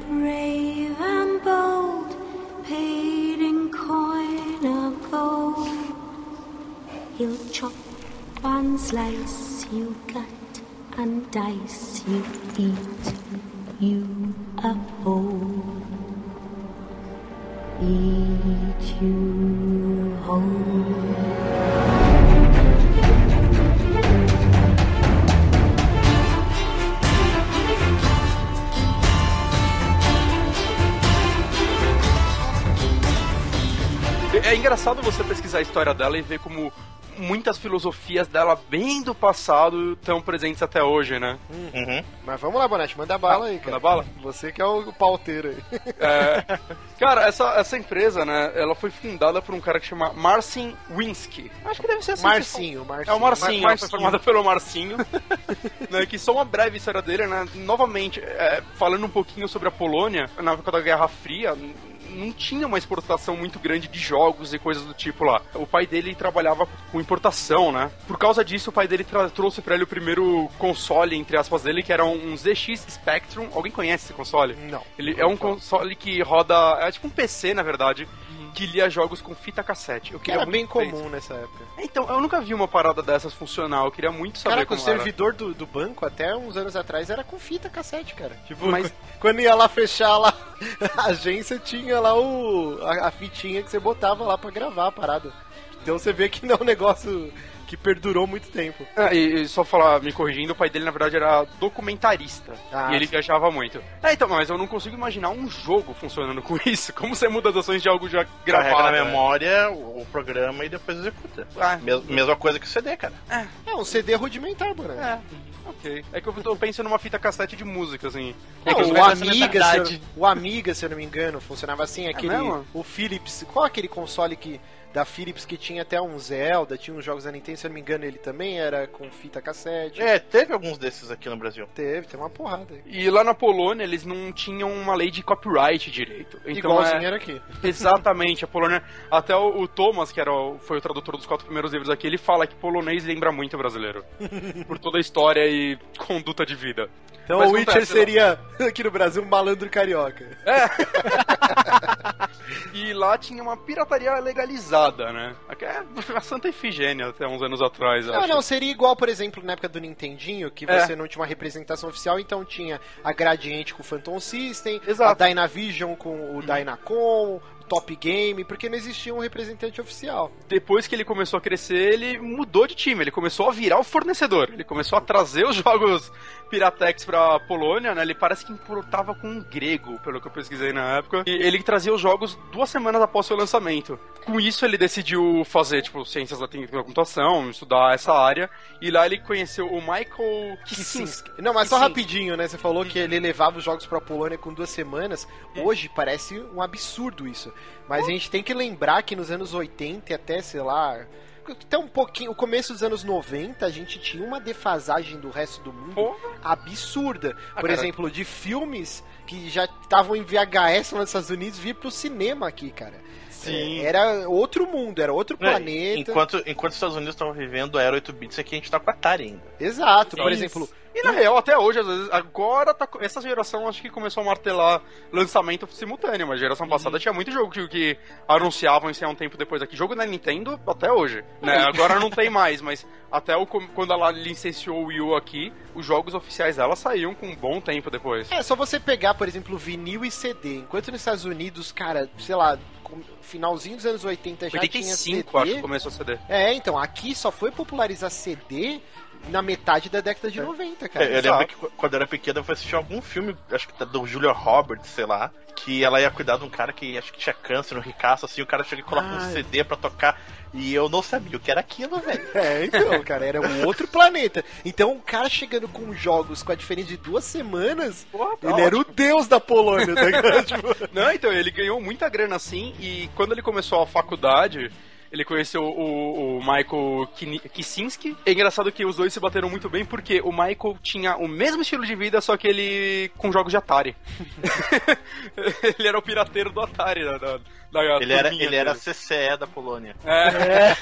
Brave and bold, paid in coin of gold. He'll chop and slice you, gut and dice you, eat you up whole. Eat you whole.
É engraçado você pesquisar a história dela e ver como muitas filosofias dela bem do passado estão presentes até hoje, né?
Uhum.
Mas vamos lá, Bonete, manda bala aí, cara.
Manda bala?
Você que é o pauteiro aí.
É, cara, essa, essa empresa, né, ela foi fundada por um cara que chama Marcin Winsky. Acho que deve ser assim.
Marcinho. Marcinho.
É o Marcinho,
Mar-
ela foi formada pelo Marcinho. né, que só uma breve história dele, né? Novamente, é, falando um pouquinho sobre a Polônia, na época da Guerra Fria, não tinha uma exportação muito grande de jogos e coisas do tipo lá. O pai dele trabalhava com importação, né? Por causa disso, o pai dele trouxe pra ele o primeiro console, entre aspas, dele, que era um, um ZX Spectrum. Alguém conhece esse console?
Não.
Ele é um console que roda. É tipo um PC, na verdade. Que lia jogos com fita cassete. Eu
Que
queria
era bem comum nessa época.
Então, eu nunca vi uma parada dessas funcionar. Eu queria muito saber
Caraca, o
como era.
servidor do, do banco até uns anos atrás era com fita cassete, cara. Tipo,
Mas-
quando ia lá fechar lá a agência, tinha lá o, a, a fitinha que você botava lá pra gravar a parada. Então você vê que não é um negócio que perdurou muito tempo.
Ah, e, e só falar, me corrigindo, o pai dele na verdade era documentarista.
Ah,
e ele
sim.
viajava muito. É, então, mas eu não consigo imaginar um jogo funcionando com isso. Como você muda as ações de algo já
Carrega
gravado?
na
né?
memória o o programa e depois executa.
Ah.
Mes- mesma coisa que o CD, cara.
É um CD rudimentar, mano.
É, ok. É que eu tô pensando numa fita cassete de música, assim.
Não,
é que os
o Amiga, se eu, o Amiga, se eu não me engano, funcionava assim, aquele
mesmo?
o Philips, qual aquele console que da Philips que tinha até um Zelda, tinha uns jogos da Nintendo, se eu não me engano, ele também era com fita cassete.
É, teve alguns desses aqui no Brasil.
Teve, tem uma porrada aí.
E lá na Polônia eles não tinham uma lei de copyright direito. Então
Igualzinho
é...
era aqui.
Exatamente, a Polônia. Até o, o Thomas, que era o- foi o tradutor dos quatro primeiros livros aqui, ele fala que polonês lembra muito brasileiro. por toda a história e conduta de vida.
Então
Mas
o Witcher seria, aqui no Brasil, um malandro carioca.
E lá tinha uma pirataria legalizada, né? Aqui é a Santa Ifigênia até uns anos atrás.
Não,
acho.
não, seria igual, por exemplo, na época do Nintendinho, que
É.
você não tinha uma representação oficial, então tinha a Gradiente com o Phantom System,
Exato.
a Dynavision com o Dynacon, Top Game, porque não existia um representante oficial.
Depois que ele começou a crescer, ele mudou de time, ele começou a virar o fornecedor, ele começou a trazer os jogos Piratex pra Polônia, né? Ele parece que importava com um grego, pelo que eu pesquisei na época. E ele trazia os jogos duas semanas após seu lançamento. Com isso, ele decidiu fazer, tipo, ciências da técnica da computação, estudar essa área. E lá ele conheceu o Michael Kicinski.
Não, mas só
Kicinski.
rapidinho, né? Você falou que ele levava os jogos pra Polônia com duas semanas. Hoje parece um absurdo isso. Mas a gente tem que lembrar que nos anos 80 e até, sei lá. Até um pouquinho, o começo dos anos 90, a gente tinha uma defasagem do resto do mundo
Porra.
absurda.
Ah,
Por
cara.
exemplo, de filmes que já estavam em VHS lá nos Estados Unidos vir pro cinema aqui, cara.
Sim.
É, Era outro mundo, era outro
É,
planeta.
Enquanto, enquanto os Estados Unidos estavam vivendo a Era 8 bits, aqui a gente tá com a Atari ainda.
Exato, por
Sim.
exemplo,
E na real, até hoje, às vezes, agora tá. Essa geração acho que começou a martelar lançamento simultâneo, mas a geração passada tinha muito jogo que, que anunciavam isso há um tempo depois aqui. Jogo da Nintendo até hoje. Né? Agora não tem mais, mas até o, quando ela licenciou o Wii U aqui, os jogos oficiais dela saíam com um bom tempo depois.
É, só você pegar, por exemplo, vinil e CD. Enquanto nos Estados Unidos, cara, sei lá, finalzinho dos anos 80 já tinha
85,
CD.
acho que começou a CD.
É, então, aqui só foi popularizar CD na metade da década de 90, cara.
É, eu lembro que qu- quando eu era pequeno eu fui assistir algum filme, acho que do Julia Roberts, sei lá, que ela ia cuidar de um cara que acho que tinha câncer no ricaço, assim, o cara chega e coloca um
Ah.
CD pra tocar. E eu não sabia o que era aquilo, velho.
É, então, cara, era um outro planeta. Então, o cara chegando com jogos com a diferença de duas semanas,
Porra, tá
ele era o deus da Polônia, tá ligado? Tipo,
Não, então, ele ganhou muita grana assim, e quando ele começou a faculdade, ele conheceu o, o Michael Kicinski. É engraçado que os dois se bateram muito bem, porque o Michael tinha o mesmo estilo de vida, só que ele com jogos de Atari. ele era o pirateiro do Atari, da, da,
Ele era, ele era. CCE da Polônia.
É.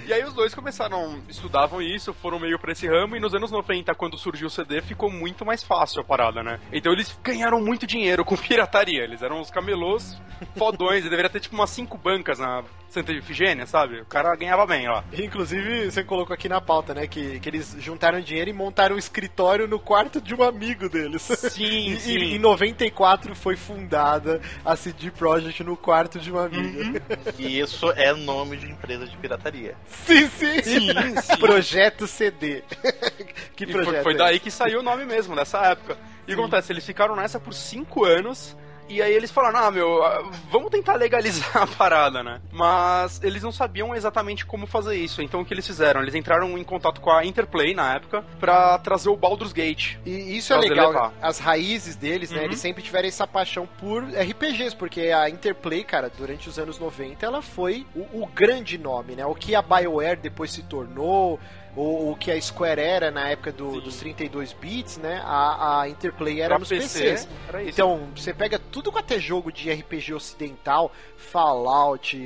e aí os dois começaram, estudavam isso, foram meio pra esse ramo, e nos anos 90, quando surgiu o CD, ficou muito mais fácil a parada, né? Então eles ganharam muito dinheiro com pirataria, eles eram os camelôs fodões, e deveria ter tipo umas cinco bancas na Santa Efigênia, sabe? O cara ganhava bem lá.
Inclusive, você colocou aqui na pauta, né? Que, que eles juntaram dinheiro e montaram um escritório no quarto de um amigo deles.
Sim,
E-
sim.
E, em 94 foi fundada a CD Projekt no quarto de um amigo.
Uhum.
E isso é nome de empresa de pirataria.
Sim, sim.
Sim, sim.
Projeto CD. que
E
projeto?
foi, foi
é
daí que saiu o nome mesmo, nessa época. E o que acontece, eles ficaram nessa por cinco anos. E aí eles falaram, ah, meu, ah, vamos tentar legalizar a parada, né? Mas eles não sabiam exatamente como fazer isso. Então o que eles fizeram? Eles entraram em contato com a Interplay na época pra trazer o Baldur's Gate.
E isso é legal,
levar.
as raízes deles, né?
Uhum.
Eles sempre tiveram essa paixão por RPGs, porque a Interplay, cara, durante os anos 90, ela foi o, o grande nome, né? O que a BioWare depois se tornou, ou o que a Square era na época do- dos 32 bits, né? A, a Interplay era
Pra
nos
PC,
PCs.
era.
Então, você pega tudo quanto é jogo de RPG ocidental, Fallout,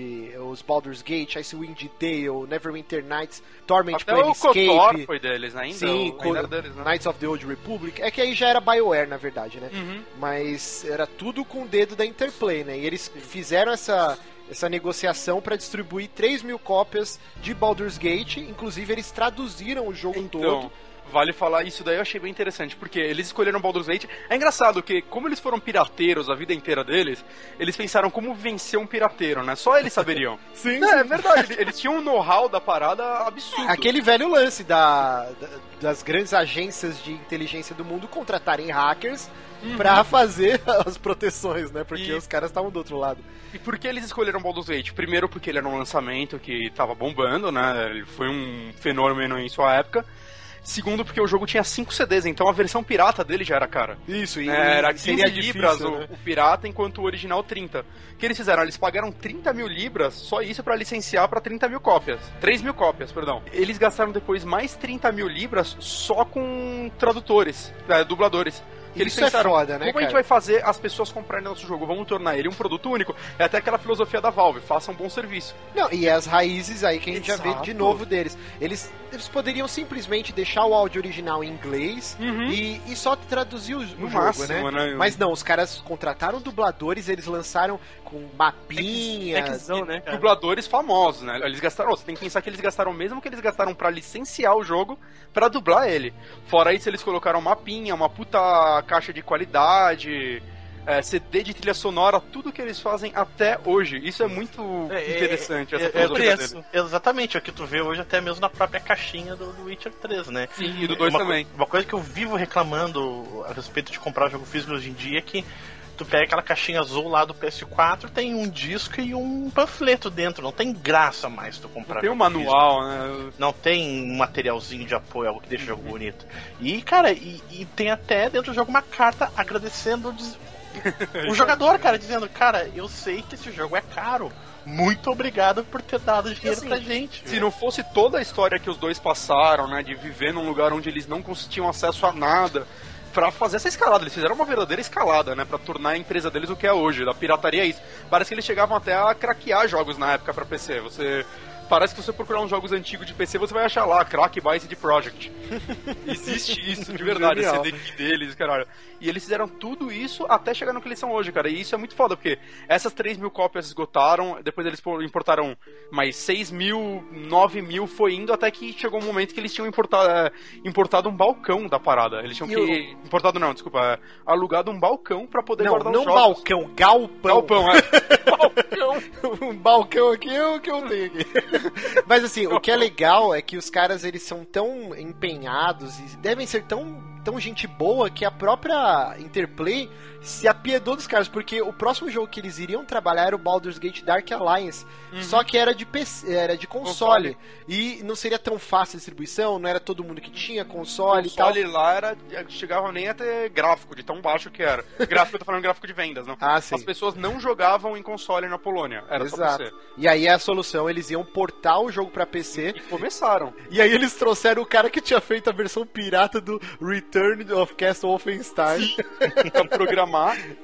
os Baldur's Gate, Icewind Dale, Neverwinter Nights, Torment
Até o KOTOR
Planescape,
foi deles, né? Ainda,
Sim,
o- ainda deles, né?
Knights of the Old Republic. É que aí já era BioWare, na verdade, né?
Uhum.
Mas era tudo com o dedo da Interplay, né? E eles fizeram essa, essa negociação para distribuir 3 mil cópias de Baldur's Gate. Inclusive, eles traduziram o jogo
Então,
todo.
vale falar isso daí, eu achei bem interessante, porque eles escolheram Baldur's Gate. É engraçado que, como eles foram pirateiros a vida inteira deles, eles pensaram como vencer um pirateiro, né? Só eles saberiam.
Sim,
É, é verdade, eles tinham um know-how da parada absurdo.
Aquele velho lance da, da- das grandes agências de inteligência do mundo contratarem hackers pra fazer as proteções, né? Porque
E-
os caras estavam do outro lado.
E por que eles escolheram Baldur's Gate? Primeiro porque ele era um lançamento que tava bombando, né? Ele foi um fenômeno em sua época. Segundo porque o jogo tinha 5 CDs, então a versão pirata dele já era cara.
Isso, e
É, era
e
15
seria
libras
difícil,
o,
né?
o pirata, enquanto o original 30. O que eles fizeram? Eles pagaram 30 mil libras, só isso pra licenciar pra 30 mil cópias. 3 mil cópias, perdão. Eles gastaram depois mais 30 mil libras só com tradutores, é, dubladores. Que eles
Isso é
pensaram,
foda, né,
como a gente
cara?
vai fazer as pessoas comprarem nosso jogo? Vamos tornar ele um produto único? É até aquela filosofia da Valve, faça um bom serviço.
Não, e as raízes aí que a gente já vê
Exato.
de novo deles. Eles, eles poderiam simplesmente deixar o áudio original em inglês e, e só traduzir o, o jogo,
máximo,
né?
né?
Mas não, os caras contrataram dubladores, eles lançaram com mapinhas.
Techzão, né, cara?
dubladores famosos, né? Eles gastaram, você tem que pensar que eles gastaram o mesmo que eles gastaram pra licenciar o jogo pra dublar ele. Fora isso, eles colocaram mapinha, uma puta caixa de qualidade. é, CD de trilha sonora, tudo que eles fazem até hoje. Isso é muito
É,
interessante,
é,
essa
é, é,
dele.
Exatamente, é o que tu vê hoje até mesmo na própria caixinha do, do Witcher 3, né?
Sim, e do 2
uma,
também.
Uma coisa que eu vivo reclamando a respeito de comprar jogo físico hoje em dia é que tu pega aquela caixinha azul lá do PS4, tem um disco e um panfleto dentro, não tem graça mais tu comprar
Não tem um
físico.
manual, né?
Não tem um materialzinho de apoio, algo que deixa o jogo bonito. E, cara, e, e tem até dentro do jogo uma carta agradecendo o des- o jogador, cara, dizendo, cara, eu sei que esse jogo é caro. Muito obrigado por ter dado dinheiro
assim,
pra gente.
Se não fosse toda a história que os dois passaram, né, de viver num lugar onde eles não tinham acesso a nada, pra fazer essa escalada, eles fizeram uma verdadeira escalada, né, pra tornar a empresa deles o que é hoje, da pirataria é isso. Parece que eles chegavam até a craquear jogos na época pra PC. Você Parece que se você procurar uns jogos antigos de PC, você vai achar lá, Crack by CD Projekt. Existe isso, de verdade, esse CD deles, caralho. E eles fizeram tudo isso até chegar no que eles são hoje, cara. E isso é muito foda, porque essas 3 mil cópias esgotaram, depois eles importaram mais 6 mil, 9 mil, foi indo até que chegou um momento que eles tinham importado, é, importado um balcão da parada. Eles tinham
E
que. Importado não, desculpa. é, alugado um balcão pra poder
Não,
guardar
não
os jogos.
balcão, galpão.
Galpão, é. balcão.
um balcão aqui é o que eu tenho aqui. Mas assim, o que é legal é que os caras eles são tão empenhados e devem ser tão, tão gente boa que a própria Interplay se apiedou dos caras, porque o próximo jogo que eles iriam trabalhar era o Baldur's Gate Dark Alliance, só que era de PC, era de console, e não seria tão fácil a distribuição, não era todo mundo que tinha console, e tal.
console lá era, chegava nem a ter gráfico, de tão baixo que era. Gráfico, eu tô falando gráfico de vendas, não.
Ah, sim.
As pessoas não jogavam em console na Polônia, era só
Exato.
PC.
E aí a solução, eles iam portar o jogo pra PC
E começaram.
E aí eles trouxeram o cara que tinha feito a versão pirata do Return of Castle Wolfenstein.
pra programar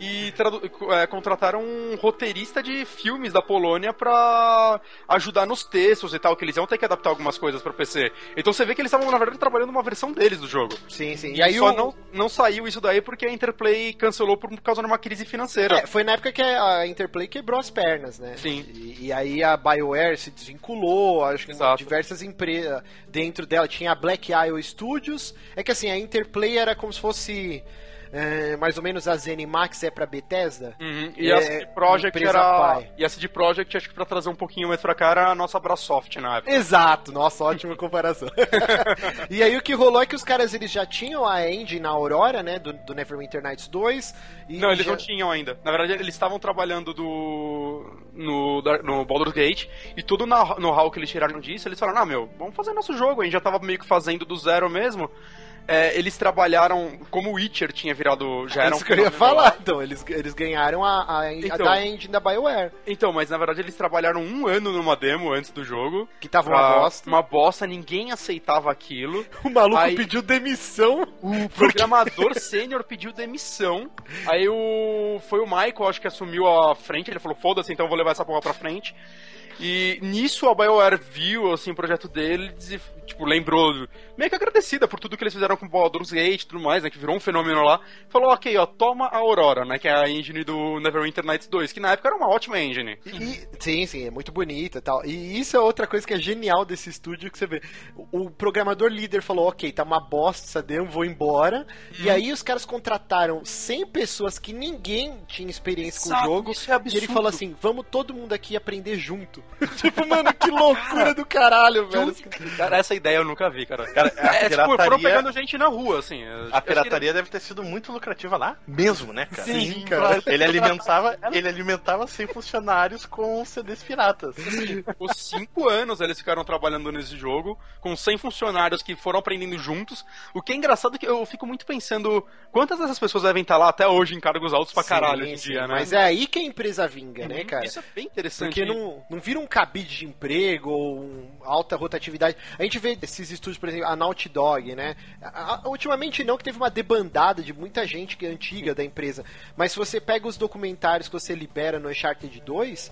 e tradu- é, contrataram um roteirista de filmes da Polônia pra ajudar nos textos e tal, que eles iam ter que adaptar algumas coisas pra PC. Então você vê que eles estavam, na verdade, trabalhando uma versão deles do jogo.
Sim, sim.
E
E aí
só
o...
não, não saiu isso daí porque a Interplay cancelou por causa de uma crise financeira.
É, foi na época que a Interplay quebrou as pernas, né?
Sim.
E, e aí a BioWare se desvinculou, acho que
Exato.
diversas empresas dentro dela. Tinha a Black Isle Studios. É que assim, a Interplay era como se fosse é, mais ou menos a ZeniMax é pra Bethesda.
Uhum. E
É,
a CD Projekt
empresa
era.
pai.
E a CD Projekt, acho que pra trazer um pouquinho mais pra cá, era a nossa Brasoft na época.
Exato, nossa, ótima comparação. e aí o que rolou é que os caras eles já tinham a engine na Aurora, né, do, do Neverwinter Nights 2. E
Não, eles
já-
não tinham ainda. Na verdade, eles estavam trabalhando do no, no Baldur's Gate e todo o know- know-how que eles tiraram disso, eles falaram, ah, meu, vamos fazer nosso jogo. A gente já tava meio que fazendo do zero mesmo. É, eles trabalharam, como o Witcher tinha virado, já era um
Isso que eu ia falar, então. Eles, eles ganharam a, a, a
Então.
da engine da BioWare,
Então, mas na verdade eles trabalharam um ano numa demo antes do jogo.
que tava uma bosta.
Uma bosta, ninguém aceitava aquilo.
O maluco
Aí-
pediu demissão.
O programador sênior pediu demissão. Aí o foi o Michael, acho que assumiu a frente. Ele falou: foda-se, então eu vou levar essa porra pra frente. E nisso a BioWare viu assim, o projeto deles e, tipo, lembrou, meio que agradecida por tudo que eles fizeram com o Baldur's Gate e tudo mais, né? Que virou um fenômeno lá. Falou: ok, ó, toma a Aurora, né? Que é a engine do Neverwinter Nights 2, que na época era uma ótima engine.
E- e- sim, sim, é muito bonita e tal. E isso é outra coisa que é genial desse estúdio que você vê. O, o programador líder falou, ok, tá uma bosta essa demo, vou embora. E aí os caras contrataram 100 pessoas que ninguém tinha experiência com
Exato,
o jogo.
isso é
e ele
absurdo.
falou assim, vamos todo mundo aqui aprender junto. tipo, mano, que loucura do caralho, velho.
Cara, essa ideia eu nunca vi, cara.
Cara, a
É, tipo, foram
pirataria-
pegando gente na rua, assim.
A pirataria deve ter sido muito lucrativa lá mesmo, né, cara?
Sim, cara.
Ele alimentava, ele alimentava 100 funcionários com CDs piratas.
Os cinco anos eles ficaram trabalhando nesse jogo, com 100 funcionários que foram aprendendo juntos. O que é engraçado é que eu fico muito pensando quantas dessas pessoas devem estar lá até hoje em cargos altos pra caralho
Sim,
hoje em
sim,
dia, né?
Mas é aí que a empresa vinga, né, cara?
Isso é bem interessante.
Porque não, não vira um cabide de emprego ou um alta rotatividade. A gente vê esses estúdios, por exemplo, a Naughty Dog, né? A- a- ultimamente não, que teve uma debandada de muita gente que é antiga da empresa. Mas se você pega os documentários que você libera no Uncharted 2,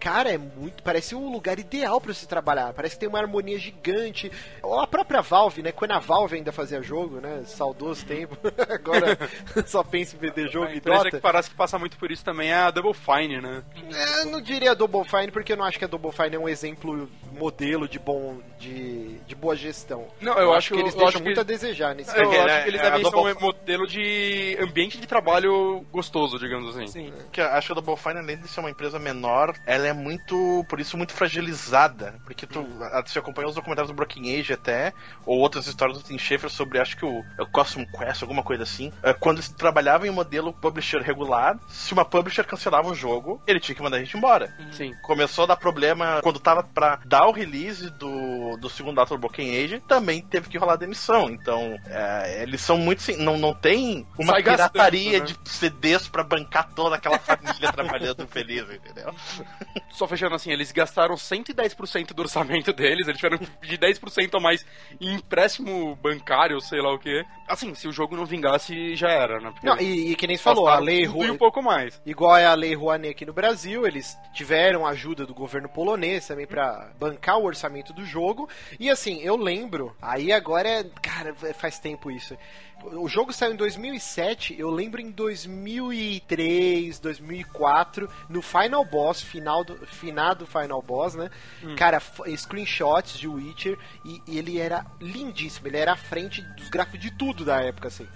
cara, é muito. Parece um lugar ideal pra você trabalhar. Parece que tem uma harmonia gigante. Ou a própria Valve, né? Quando a Valve ainda fazia jogo, né? Saudoso tempo. Agora só pensa em vender jogo
A
e Dota.
que parece que passa muito por isso também é a Double Fine, né?
É, eu não diria Double Fine, porque eu não acho que a Double Fine é um exemplo modelo de bom. de, de boa gestão.
Não, eu acho
que
que-
eles
eu
deixam
que-
muito a desejar nesse
Eu
que,
acho
né,
que eles
a
devem ser
Double-
um modelo de ambiente de trabalho gostoso, digamos assim.
Sim.
Que eu acho que a Double Fine, além de ser uma empresa menor, ela é muito, por isso, muito fragilizada. Porque tu, você acompanhou os documentários do Broken Age até, ou outras histórias do Tim Schafer sobre, acho que o, é o Custom Quest, alguma coisa assim. É, Quando eles trabalhavam em modelo publisher regular, se uma publisher cancelava o jogo, ele tinha que mandar a gente embora.
Sim.
Começou a dar problema quando tava pra dar o release do, do segundo ato do Broken Age, também teve que rolar demissão. Então, é, eles são muito. Não, não tem uma
Sai gastando,
pirataria
né?
de CDs pra bancar toda aquela família trabalhando feliz, entendeu?
Só fechando assim, eles gastaram 110% do orçamento deles, eles tiveram pedir 10% a mais em empréstimo bancário, sei lá o que. Assim, se o jogo não vingasse, já era, né? Porque
Não, e, e que nem você falou, a lei
e um
Rouanet,
pouco mais.
igual é a lei Rouanet aqui no Brasil, eles tiveram ajuda do governo polonês também pra bancar o orçamento do jogo. E assim, eu lembro, aí agora é, cara, faz tempo isso. O jogo saiu em 2007, eu lembro em 2003, 2004, no Final Boss, final do, finado Final Boss, né? Cara, f- screenshots de Witcher e, e ele era lindíssimo, ele era à frente dos gráficos de tudo da época, assim.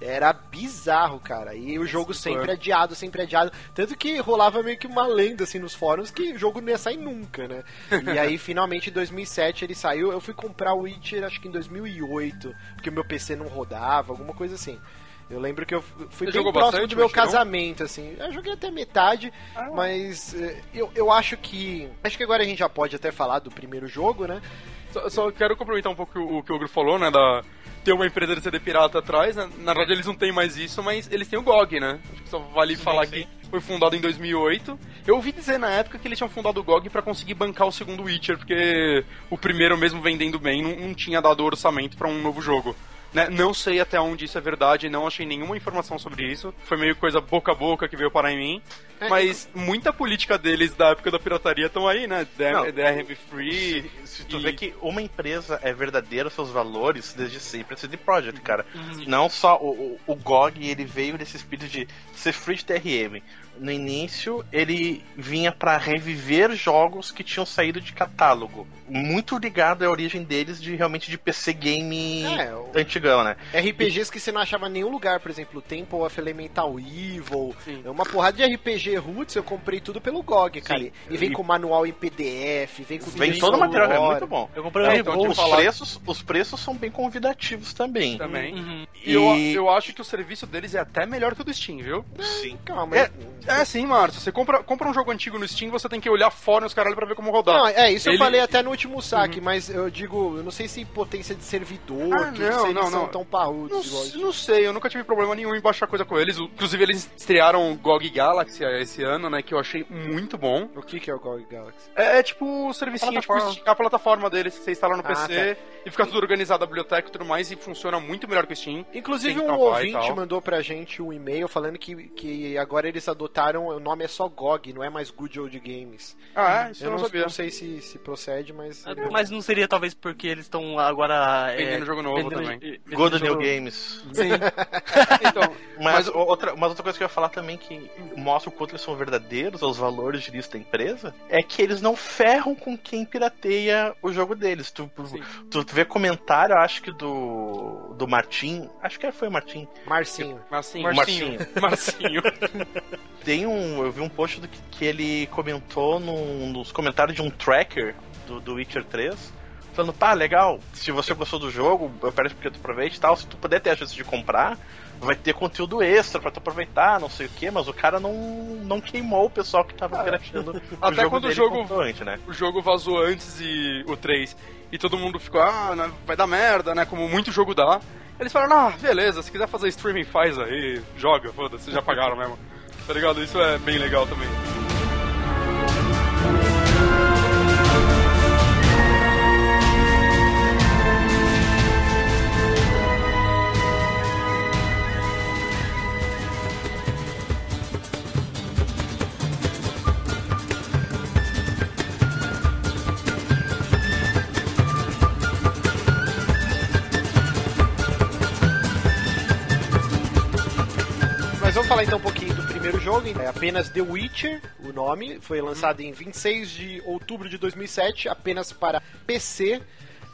Era bizarro, cara. E o jogo sempre adiado, sempre adiado. Tanto que rolava meio que uma lenda, assim, nos fóruns que o jogo não ia sair nunca, né? E aí, finalmente, em 2007 ele saiu. Eu fui comprar o Witcher, acho que em 2008, porque o meu PC não rodava, alguma coisa assim. Eu lembro que eu fui
Você
bem próximo
bastante
do meu casamento, assim. Eu joguei até metade, mas eh, eu, eu acho que... Acho que agora a gente já pode até falar do primeiro jogo, né?
Só, só quero complementar um pouco o que o Ogro falou, né? Da, ter uma empresa de CD pirata atrás, né? Na verdade eles não têm mais isso, mas eles têm o GOG, né? Acho que só vale falar
sim.
que foi fundado em 2008. Eu ouvi dizer na época que eles tinham fundado o GOG pra conseguir bancar o segundo Witcher, porque o primeiro, mesmo vendendo bem, não, não tinha dado orçamento pra um novo jogo. Né? Não sei até onde isso é verdade, não achei nenhuma informação sobre isso. Foi meio coisa boca a boca que veio parar em mim.
É,
Mas muita política deles da época da pirataria estão aí, né? DRM Free.
Se, se tu
e-
vê que uma empresa é verdadeira, seus valores, desde sempre, é CD Projekt, cara. Não só o, o, o GOG, ele veio nesse espírito de ser free de TRM. No início, ele vinha pra reviver jogos que tinham saído de catálogo. Muito ligado à origem deles de realmente de PC game
É, o-
antigão, né?
RPGs que você não achava em nenhum lugar, por exemplo, Temple of Elemental Evil,
Sim.
é uma porrada de RPG roots, eu comprei tudo pelo GOG, cara.
Sim.
E vem
E-
com manual em PDF, vem com
Vem todo o material, é muito bom.
Eu comprei
É,
um
então.
Os
falar-
preços, os preços são bem convidativos também.
também.
Uhum.
E eu,
E-
eu acho que o serviço deles é até melhor que o do Steam, viu?
Sim.
Calma,
É,
É sim, Márcio. Você compra, compra um jogo antigo no Steam, você tem que olhar fora os caralho pra ver como rodar.
Não, é, isso eu
Ele- Uhum.
falei até no último saque, mas eu digo, eu não sei se potência de servidor,
Ah,
tudo,
não,
se eles
não,
são
não.
tão parrudos
Não, não sei, eu nunca tive problema nenhum em baixar coisa com eles. Inclusive, eles estrearam o GOG Galaxy esse ano, né? Que eu achei muito bom.
O que, que é o GOG Galaxy?
É, é tipo o servicinho, tipo,
Plataforma.
Steam- a plataforma deles que você instala no
Ah,
PC e fica tudo organizado, a biblioteca e tudo mais, e funciona muito melhor que o Steam.
Inclusive um ouvinte mandou pra gente um e-mail falando que, que agora eles adotaram, o nome é só GOG, não é mais Good Old Games.
Ah, é? Isso eu, não,
não,
sabia.
não sei se, se procede, mas...
Mas não seria talvez porque eles estão agora.
Vendendo
é,
jogo novo
vendendo-
também.
vendendo
Good New
jogo-
Games.
Sim.
Então,
Mas, o- outra, mas outra coisa que eu ia falar também que mostra o quanto eles são verdadeiros aos valores de lista da empresa é que eles não ferram com quem pirateia o jogo deles. Tu,
Sim.
tu, tu vê comentário, acho que do do Martim, acho que foi o Martim.
Marcinho.
Marcinho.
Marcinho.
Marcinho.
Tem um, eu vi um post do que, que ele comentou num- nos comentários de um tracker do, do Witcher 3. Falando, pá, legal, se você gostou do jogo, eu peço porque tu aproveite e tal, se tu puder ter a chance de comprar, vai ter conteúdo extra pra tu aproveitar, não sei o que, mas o cara não, não queimou o pessoal que tava gravando o
Até
jogo
quando o jogo-
antes, né?
o jogo vazou antes e o 3 e todo mundo ficou, ah, né, vai dar merda, né? Como muito jogo dá. Eles falaram, ah, beleza, se quiser fazer streaming, faz aí, joga, foda-se, já pagaram mesmo. Tá ligado? Isso é bem legal também.
Jogo. É apenas The Witcher, o nome. Foi lançado em 26 de outubro de 2007, apenas para PC.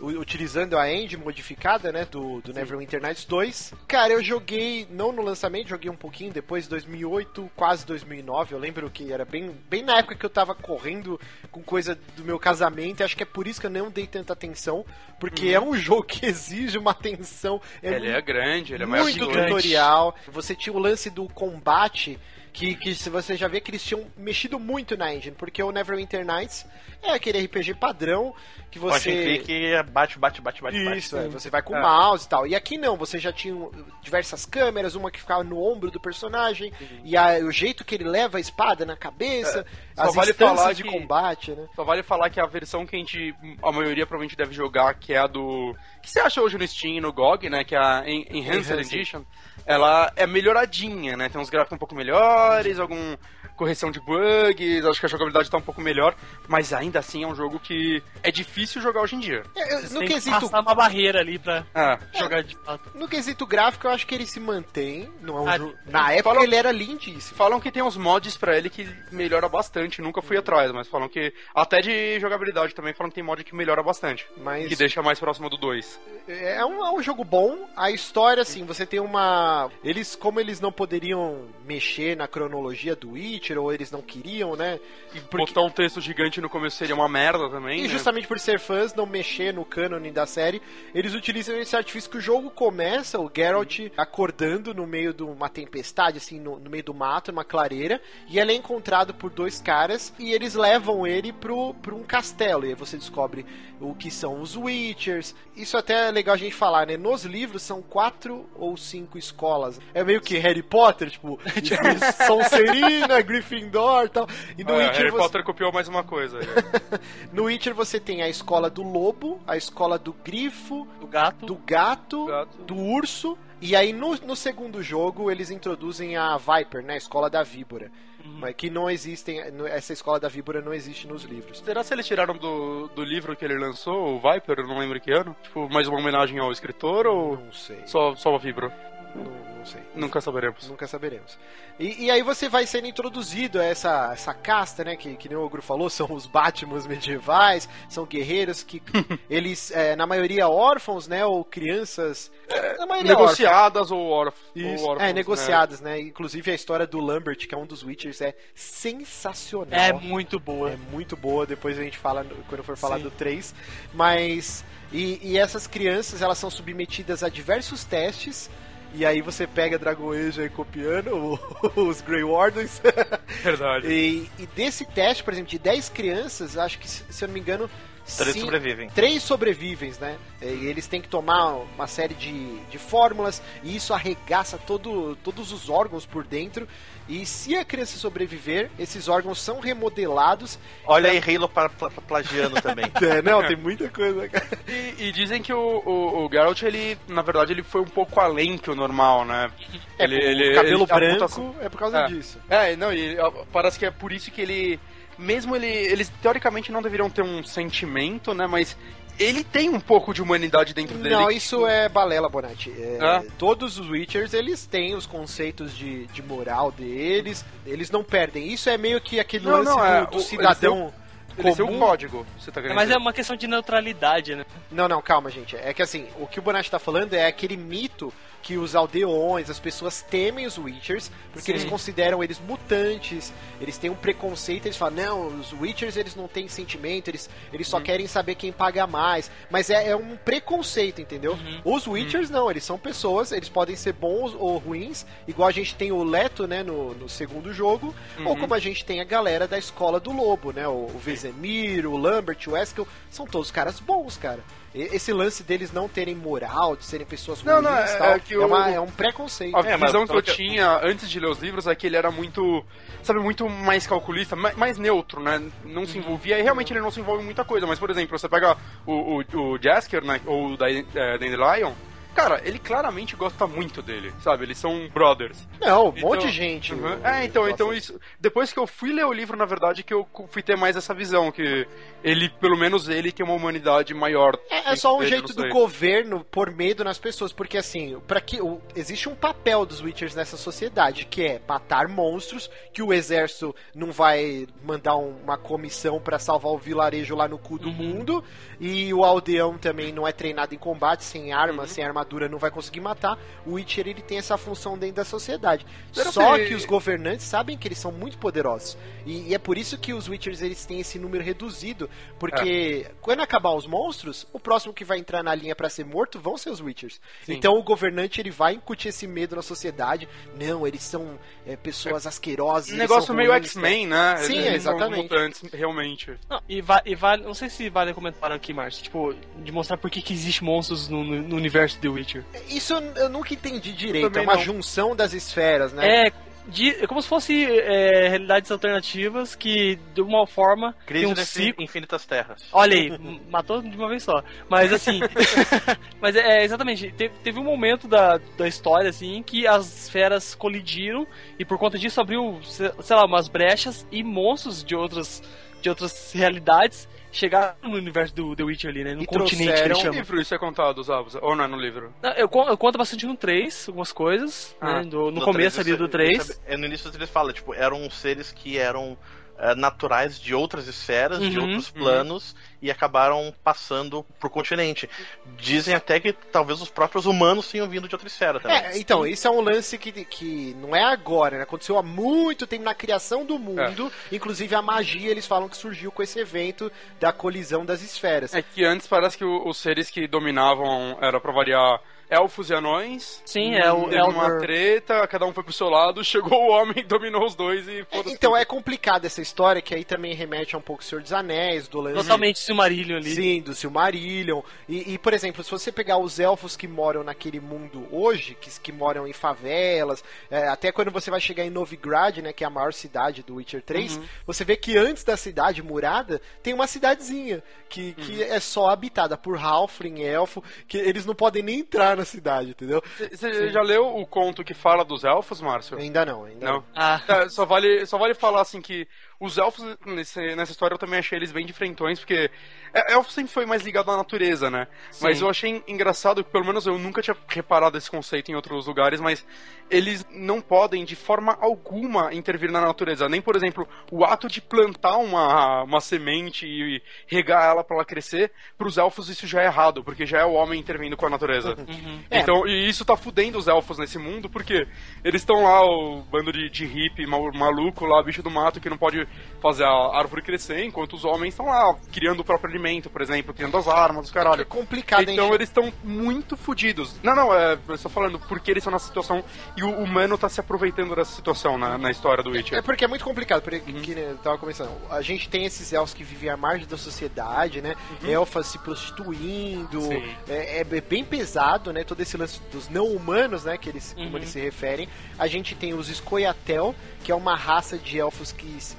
Utilizando a engine modificada, né, do, do Neverwinter Nights 2. Cara, eu joguei, não no lançamento, joguei um pouquinho depois, 2008, quase 2009. Eu lembro que era bem, bem na época que eu tava correndo com coisa do meu casamento. Acho que é por isso que eu não dei tanta atenção, porque é um jogo que exige uma atenção.
Ele é grande, ele é que
muito tutorial. Você tinha o lance do combate. Que, que se você já vê que eles tinham mexido muito na engine, porque o Neverwinter Nights é aquele RPG padrão que
Point
você.
click é bate, bate, bate, bate,
Isso,
bate.
é, você vai com o
É.
mouse e tal. E aqui não, você já tinha diversas câmeras, uma que ficava no ombro do personagem, e a- o jeito que ele leva a espada na cabeça,
Só
as
vale
instâncias
falar
de
que-
combate, né?
Só vale falar que a versão que a gente, a maioria provavelmente deve jogar, que é a do. que você acha hoje no Steam e no GOG, né? Que é a En- Enhanced
Enhanced.
Edition. Ela é melhoradinha, né? Tem uns gráficos um pouco melhores, algum correção de bugs, acho que a jogabilidade tá um pouco melhor, mas ainda assim é um jogo que é difícil jogar hoje em dia.
É, eu-
Você
no
tem que
quesito
passar uma barreira ali pra
Ah,
jogar de fato.
No quesito gráfico, eu acho que ele se mantém. Não é um
Ah,
jogo- Na época
fala-
ele era lindíssimo.
Falam que tem uns mods pra ele que melhora bastante, nunca fui atrás, mas falam que até de jogabilidade também falam que tem mod que melhora bastante,
Mas
que deixa mais próximo do 2.
é um, é um jogo bom. A história, assim, você tem uma. Eles, como eles não poderiam mexer na cronologia do Witcher, ou eles não queriam, né? E, porque-
Botar um texto gigante no começo seria uma merda também,
e
né?
justamente por ser fãs, não mexer no cânone da série, eles utilizam esse artifício que o jogo começa, o Geralt acordando no meio de uma tempestade, assim, no, no meio do mato, numa clareira, e ele é encontrado por dois caras, e eles levam ele pro, pro um castelo, e aí você descobre o que são os Witchers. Isso até é legal a gente falar, né? Nos livros são quatro ou cinco escolas. É meio que Harry Potter, tipo, Sonserina, Gryffindor e tal. E no
Ah,
Witcher
Harry
você-
Potter copiou mais uma coisa. aí.
no Witcher você tem a escola do lobo, a escola do grifo,
Do gato.
do gato,
Gato.
do urso, e aí no, no segundo jogo eles introduzem a Viper, né? A escola da víbora. Mas que não existem. Essa escola da víbora não existe nos livros.
Será se eles tiraram do, do livro que ele lançou, o Viper, eu não lembro que ano? Tipo, mais uma homenagem ao escritor ou
Não sei.
só, só a Vibro?
Não, não sei.
Nunca saberemos.
Nunca saberemos. E, e aí você vai sendo introduzido a essa, essa casta, né? Que, que nem o Ogro falou, são os Batmans medievais, são guerreiros que eles, é, na maioria, órfãos, né? Ou crianças. na maioria órfãos.
Negociadas ou órf-
Isso,
ou órfãos,
é,
né?
negociadas, né? Inclusive a história do Lambert, que é um dos Witchers, é sensacional.
É muito boa.
É muito boa, depois a gente fala quando for falar
Sim.
do 3. Mas. E, e essas crianças, elas são submetidas a diversos testes. E aí você pega Dragon Age aí copiando os Grey Wardens.
Verdade.
e, e desse teste, por exemplo, de 10 crianças, acho que, se eu não me engano.
Três sobrevivem.
Três sobrevivem, né? E eles têm que tomar uma série de, de fórmulas e isso arregaça todo, todos os órgãos por dentro. E se a criança sobreviver, esses órgãos são remodelados.
Olha aí Halo pla- pla- plagiando também.
É, não, tem muita coisa, cara.
E, e dizem que o, o, o Geralt, ele, na verdade, ele foi um pouco além que o normal, né?
É,
ele,
o
ele,
cabelo
ele-
branco
mutação-
é por causa
É.
disso.
É, não, e parece que é por isso que ele. Mesmo ele. Eles teoricamente não deveriam ter um sentimento, né? Mas ele tem um pouco de humanidade dentro dele.
Não,
que-
isso é balela, Bonatti. É,
Ah.
Todos os Witchers, eles têm os conceitos de, de moral deles, eles não perdem. Isso é meio que aquele
Não,
lance
não, é,
do, do
o-
cidadão
Ele tem um
comum.
código, você tá querendo
Mas é
dizer.
uma questão de neutralidade, né?
Não, não, calma, gente. É que assim, o que o Bonatti tá falando é aquele mito que os aldeões, as pessoas temem os Witchers, porque
Sim.
eles consideram eles mutantes, eles têm um preconceito, eles falam, não, os Witchers eles não têm sentimento, eles, eles só querem saber quem paga mais. Mas é, é um preconceito, entendeu? Os Witchers não, eles são pessoas, eles podem ser bons ou ruins, igual a gente tem o Leto, né, no, no segundo jogo, ou como a gente tem a galera da escola do lobo, né, o, o Vezemir, o Lambert, o Eskel, são todos caras bons, cara. E- Esse lance deles não terem moral, de serem pessoas
Não,
ruins
não,
e
é-
tal,
é que
é,
o-
uma- é um preconceito.
A
É,
visão que eu tinha antes de ler os livros é que ele era muito, sabe, muito mais calculista, mais, mais neutro, né? Não se envolvia, e realmente ele não se envolve em muita coisa, mas, por exemplo, você pega o, o, o Jasker, né, ou o da- é, Dandelion, cara, ele claramente gosta muito dele, sabe? Eles são brothers.
Não, um
Então-
monte de gente.
Uhum. É, então, então isso. Depois que eu fui ler o livro, na verdade, que eu fui ter mais essa visão, que ele, pelo menos ele, tem uma humanidade maior.
É, é só um jeito do governo pôr medo nas pessoas, porque assim, para que o- existe um papel dos Witchers nessa sociedade, que é matar monstros, que o exército não vai mandar um- uma comissão pra salvar o vilarejo lá no cu do mundo, e o aldeão também não é treinado em combate, sem arma, sem armadura não vai conseguir matar. O Witcher ele tem essa função dentro da sociedade.
Será
Só
que-
que os governantes sabem que eles são muito poderosos. E, e é por isso que os Witchers eles têm esse número reduzido, porque quando acabar os monstros, o próximo que vai entrar na linha pra ser morto vão ser os Witchers.
Sim.
Então o governante ele vai incutir esse medo na sociedade. Não, eles são é, pessoas asquerosas.
Um negócio
são
meio X-Men, né?
Sim,
Eles são
exatamente.
mutantes, realmente.
Não, e, va e vale, não sei se vale comentar aqui, Márcio, tipo, de mostrar por que, que existe monstros no, no- no universo de The Witcher.
Isso eu, nunca entendi direito. É uma
não.
junção das esferas, né?
É, de, é como se fosse é, realidades alternativas que, de uma forma,
Crise
tem um ciclo.
infinitas terras.
Olha aí, matou de uma vez só. Mas assim. mas é, exatamente. Teve, teve um momento da, da história, assim, que as esferas colidiram e por conta disso abriu, se- sei lá, umas brechas e monstros de outras, de outras realidades chegaram no universo do The Witcher ali, né? No
E
continente que ele chama.
livro isso é contado, Zabos? Ou não é no livro?
Não, Eu, eu conto bastante no 3, algumas coisas,
Ah,
né? do- no,
No
começo
três,
ali do
você-
3.
você- É, no início eles falam, tipo, eram seres que eram eh, naturais de outras esferas, de
Uhum,
outros planos, e acabaram passando por continente. Dizem até que talvez os próprios humanos tenham vindo de outra esfera também.
É, então, isso é um lance que, que não é agora, né? Aconteceu há muito tempo na criação do mundo. Inclusive a magia, eles falam que surgiu com esse evento da colisão das esferas.
É que antes parece que os seres que dominavam era pra variar elfos e anões.
Sim, é o
Teve uma
Elder.
treta, cada um foi pro seu lado, chegou o homem, dominou os dois e foda-se.
Então
tudo.
é complicada essa história, que aí também remete a um pouco ao Senhor dos Anéis, do lance.
Totalmente Silmarillion ali.
Sim, do Silmarillion. E, e, por exemplo, se você pegar os elfos que moram naquele mundo hoje, que, que moram em favelas, é, até quando você vai chegar em Novigrad, né, que é a maior cidade do Witcher 3, você vê que antes da cidade murada tem uma cidadezinha que, que é só habitada por Halfling, elfo, que eles não podem nem entrar na cidade, entendeu?
Você já leu o conto que fala dos elfos, Márcio?
Ainda não, ainda
Não.
não.
Ah,
Tá, só, vale, só vale falar assim que os elfos, nesse- nessa história, eu também achei eles bem diferentões, porque é, elfo sempre foi mais ligado à natureza, né? Mas eu achei engraçado que, pelo menos eu nunca tinha reparado esse conceito em outros lugares, mas eles não podem, de forma alguma, intervir na natureza. Nem, por exemplo, o ato de plantar uma, uma semente e regar ela para ela crescer, para os elfos isso já é errado, porque já é o homem intervindo com a natureza.
É.
Então, e isso tá fudendo os elfos nesse mundo, porque eles estão lá, o bando de, de hippie mal- maluco lá, bicho do mato, que não pode fazer a árvore crescer, enquanto os homens estão lá, criando o próprio alimento, por exemplo, criando as armas, os
É
caralho.
complicado, hein?
Então eles estão muito fudidos. Não, não, é, eu estou falando porque eles estão nessa situação e o humano tá se aproveitando dessa situação na, na história do
É
Witcher.
porque é muito complicado, porque
Uhum.
que, né, eu tava começando. A gente tem esses elfos que vivem à margem da sociedade, né? Elfas se prostituindo.
Uhum.
É, é bem pesado, né? Todo esse lance dos não humanos, né? Que eles, como
Uhum.
eles se referem. A gente tem os Scoia'tael, que é uma raça de elfos que se-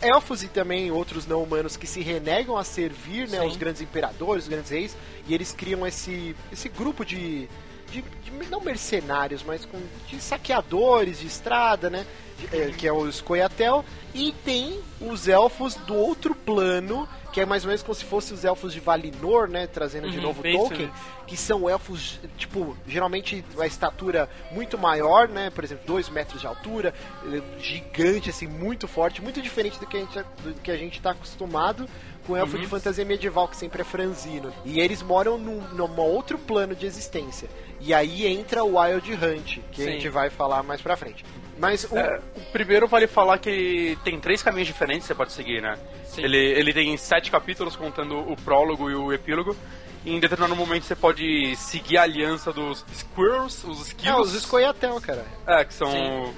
elfos e também outros não humanos que se renegam a servir, né,
Sim.
os grandes imperadores, os grandes reis, e eles criam esse, esse grupo de, de, de- não mercenários, mas com, de saqueadores de estrada, né, de- é, que é os Coyatel, e tem os elfos do outro plano, que é mais ou menos como se fossem os elfos de Valinor, né, trazendo de
Uhum,
novo
bem isso
Tolkien, que são elfos, tipo, geralmente a estatura muito maior, né? Por exemplo, 2 metros de altura, eh, gigante, assim, muito forte, muito diferente do que a gente, do que a gente tá acostumado com elfo
Uhum.
de fantasia medieval, que sempre é franzino. E eles moram num, num outro plano de existência. E aí entra o Wild Hunt, que a
Sim.
gente vai falar mais pra frente. Mas o,
É, o primeiro vale falar que tem três caminhos diferentes que você pode seguir, né?
Sim.
Ele, ele tem sete capítulos contando o prólogo e o epílogo. E em determinado momento você pode seguir a aliança dos Squirrels, os
é,
Skills.
os Scoia'tael, cara.
É, que são
Sim.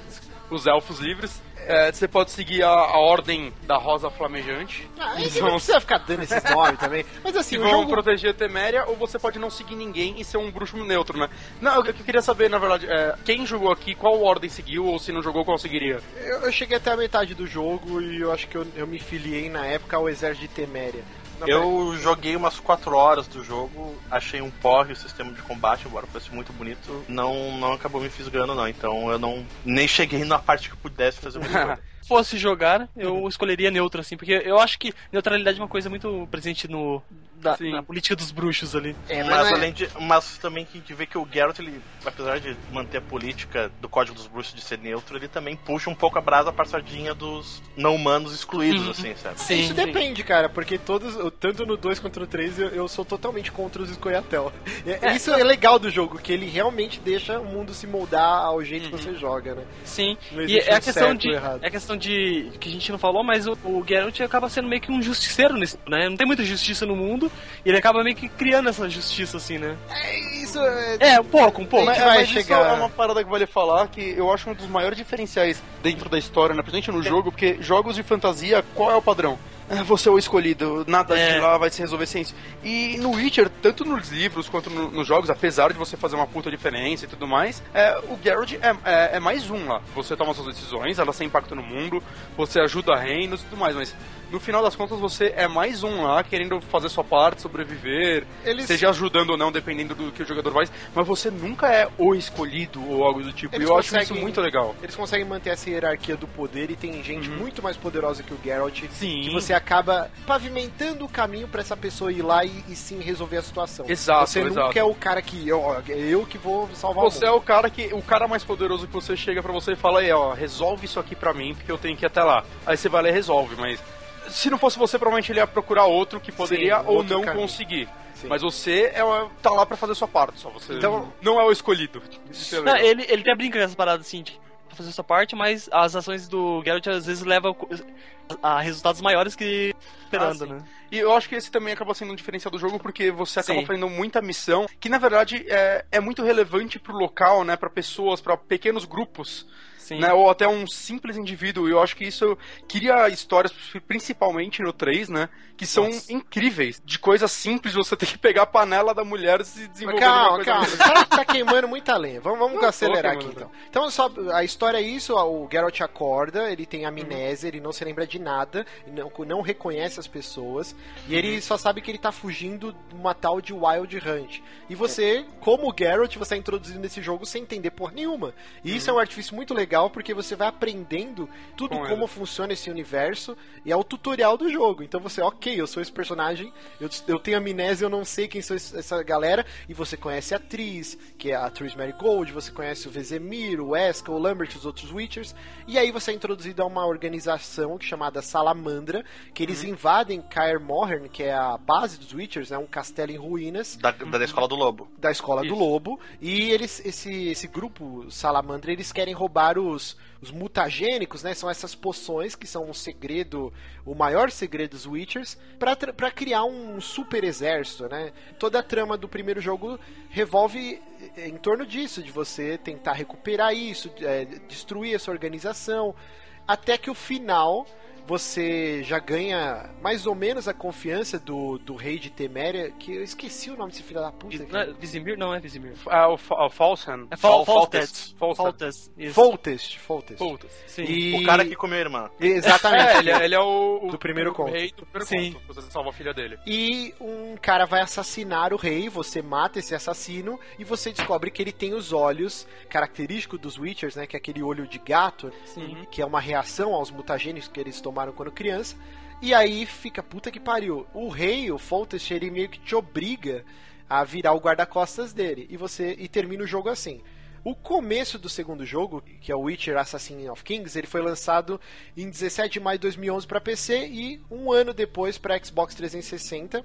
os elfos livres. É, você pode seguir a, a ordem da Rosa Flamejante.
Ah,
que
e
são
não precisa ficar dando esses nomes também. Mas
que
assim, o
vão
jogo...
proteger a Teméria, ou você pode não seguir ninguém e ser um bruxo neutro, né? Não, o que eu queria saber, na verdade, é quem jogou aqui, qual ordem seguiu, ou se não jogou, qual seguiria?
Eu, eu cheguei até a metade do jogo e eu acho que eu, eu me filiei na época ao exército de Teméria.
Eu joguei umas 4 horas do jogo, achei um porre o sistema de combate, embora fosse muito bonito, não, não acabou me fisgando não, então eu não nem cheguei na parte que pudesse fazer escolha.
Se fosse jogar, eu escolheria neutro, assim, porque eu acho que neutralidade é uma coisa muito presente no, da-
Sim.
na política dos bruxos ali.
É,
mas,
não é-
além de, mas também que a gente vê que o Geralt, ele, apesar de manter a política do Código dos Bruxos de ser neutro, ele também puxa um pouco a brasa pra sardinha dos não humanos excluídos,
Uhum.
assim, sabe?
Sim,
Isso
sim.
depende, cara, porque todos, tanto no 2 quanto no 3, eu, eu sou totalmente contra os Escoiatel. É, Isso é legal do jogo, que ele realmente deixa o mundo se moldar ao jeito que você joga, né?
Sim. E é a questão
certo
de. É a questão de. que a gente não falou, mas o, o Geralt acaba sendo meio que um justiceiro nisso, né? Não tem muita justiça no mundo, e ele acaba meio que criando essa justiça, assim, né?
Isso é.
É, um pouco, um pouco.
Mas-
Mas,
vai
mas
chegar-
isso é uma parada que vale falar que eu acho um dos maiores diferenciais dentro da história, né? Principalmente no jogo, porque jogos de fantasia, qual é o padrão? Ah, Você é o escolhido, nada
É.
de lá vai se resolver sem isso. E no Witcher, tanto nos livros quanto no- nos jogos, apesar de você fazer uma puta diferença e tudo mais, é, o Geralt é, é- é mais um lá. Você toma suas decisões, elas têm impacto no mundo, você ajuda reinos e tudo mais, mas no final das contas você é mais um lá querendo fazer sua parte, sobreviver,
Eles-
seja ajudando ou não, dependendo do que o jogador faz, mas você nunca é o escolhido ou algo do tipo. E
Eles
eu acho isso
conseguem-
muito legal.
Eles conseguem manter essa hierarquia do poder e tem gente muito mais poderosa que o Geralt.
Uhum. Sim.
Que você acaba pavimentando o caminho pra essa pessoa ir lá e, e sim resolver a situação.
Exato,
Você
exato.
nunca é o cara que. Eu, eu que vou salvar
Você
o
é
mundo.
o cara que. O cara mais poderoso que você chega pra você e fala aí, ó, resolve isso aqui pra mim, porque eu tenho que ir até lá. Aí você vai lá e resolve, mas. Se não fosse você, provavelmente ele ia procurar outro que poderia
Sim,
ou
outro
não
caminho.
conseguir.
Sim.
Mas você é, tá lá pra fazer sua parte, só você
Então-
não é o escolhido. É
Não, ele, ele até brinca com essas paradas assim, de fazer sua parte, mas as ações do Geralt às vezes levam a resultados maiores que esperando,
Ah,
né?
E eu acho que esse também acaba sendo um diferencial do jogo, porque você acaba
Sim.
fazendo muita missão, que na verdade é, é muito relevante pro local, né? Pra pessoas, pra pequenos grupos.
Sim.
Né, ou até um simples indivíduo. E eu acho que isso cria histórias, principalmente no 3, né? Que são
Nossa.
incríveis. De coisas simples, você tem que pegar a panela da mulher e se
Mas
desenvolver.
calma, calma.
muito-
Tá, tá queimando muita lenha. Vamos, vamos acelerar aqui então. Então, só, a história é isso: o Geralt acorda, ele tem amnésia, ele não se lembra de nada, não, não reconhece as pessoas, e ele só sabe que ele tá fugindo de uma tal de Wild Hunt. E você, como o Geralt, você é introduzido nesse jogo sem entender por nenhuma. E isso é um artifício muito legal porque você vai aprendendo tudo
Com
como
ele.
funciona esse universo e é o tutorial do jogo. Então você, ok, eu sou esse personagem, eu, eu tenho amnésia, eu não sei quem sou esse- essa galera, e você conhece a atriz, que é a atriz Mary Gold, você conhece o Vezemir, o Wesker, o Lambert, os outros Witchers, e aí você é introduzido a uma organização chamada Salamandra, que eles invadem Kaer Morhen, que é a base dos Witchers, é um castelo em ruínas,
Da, da escola do lobo.
da escola
Isso.
do lobo e eles esse esse grupo salamandra eles querem roubar os os mutagênicos, né? São essas poções que são um segredo, o maior segredo dos Witchers, pra criar um super exército, né? Toda a trama do primeiro jogo revolve eh, em torno disso, de você tentar recuperar isso, eh, destruir essa organização, até que o final você já ganha mais ou menos a confiança do, do rei de Teméria, que eu esqueci o nome desse filho da puta.
Não é. Vizimir? Não é Vizimir.
Ah, o, o Falsen.
É Fal
Fal-
Faltest.
Faltest.
Faltest.
Foltest, Foltest.
Sim.
E-
O cara que comeu a irmã.
Exatamente.
É, ele, é- ele é o, o
Do primeiro
o
conto.
rei do primeiro
Sim.
conto. Você salva a filha dele.
E um cara vai assassinar o rei, você mata esse assassino e você descobre que ele tem os olhos característicos dos Witchers, né? Que é aquele olho de gato,
Sim.
que é uma reação aos mutagênios que eles tomaram quando criança. E aí fica puta que pariu. O rei, o Foltest, ele meio que te obriga a virar o guarda-costas dele. E você e termina o jogo assim. O começo do segundo jogo, que é o Witcher Assassin of Kings, ele foi lançado em 17 de maio de 2011 para PC e um ano depois para Xbox 360.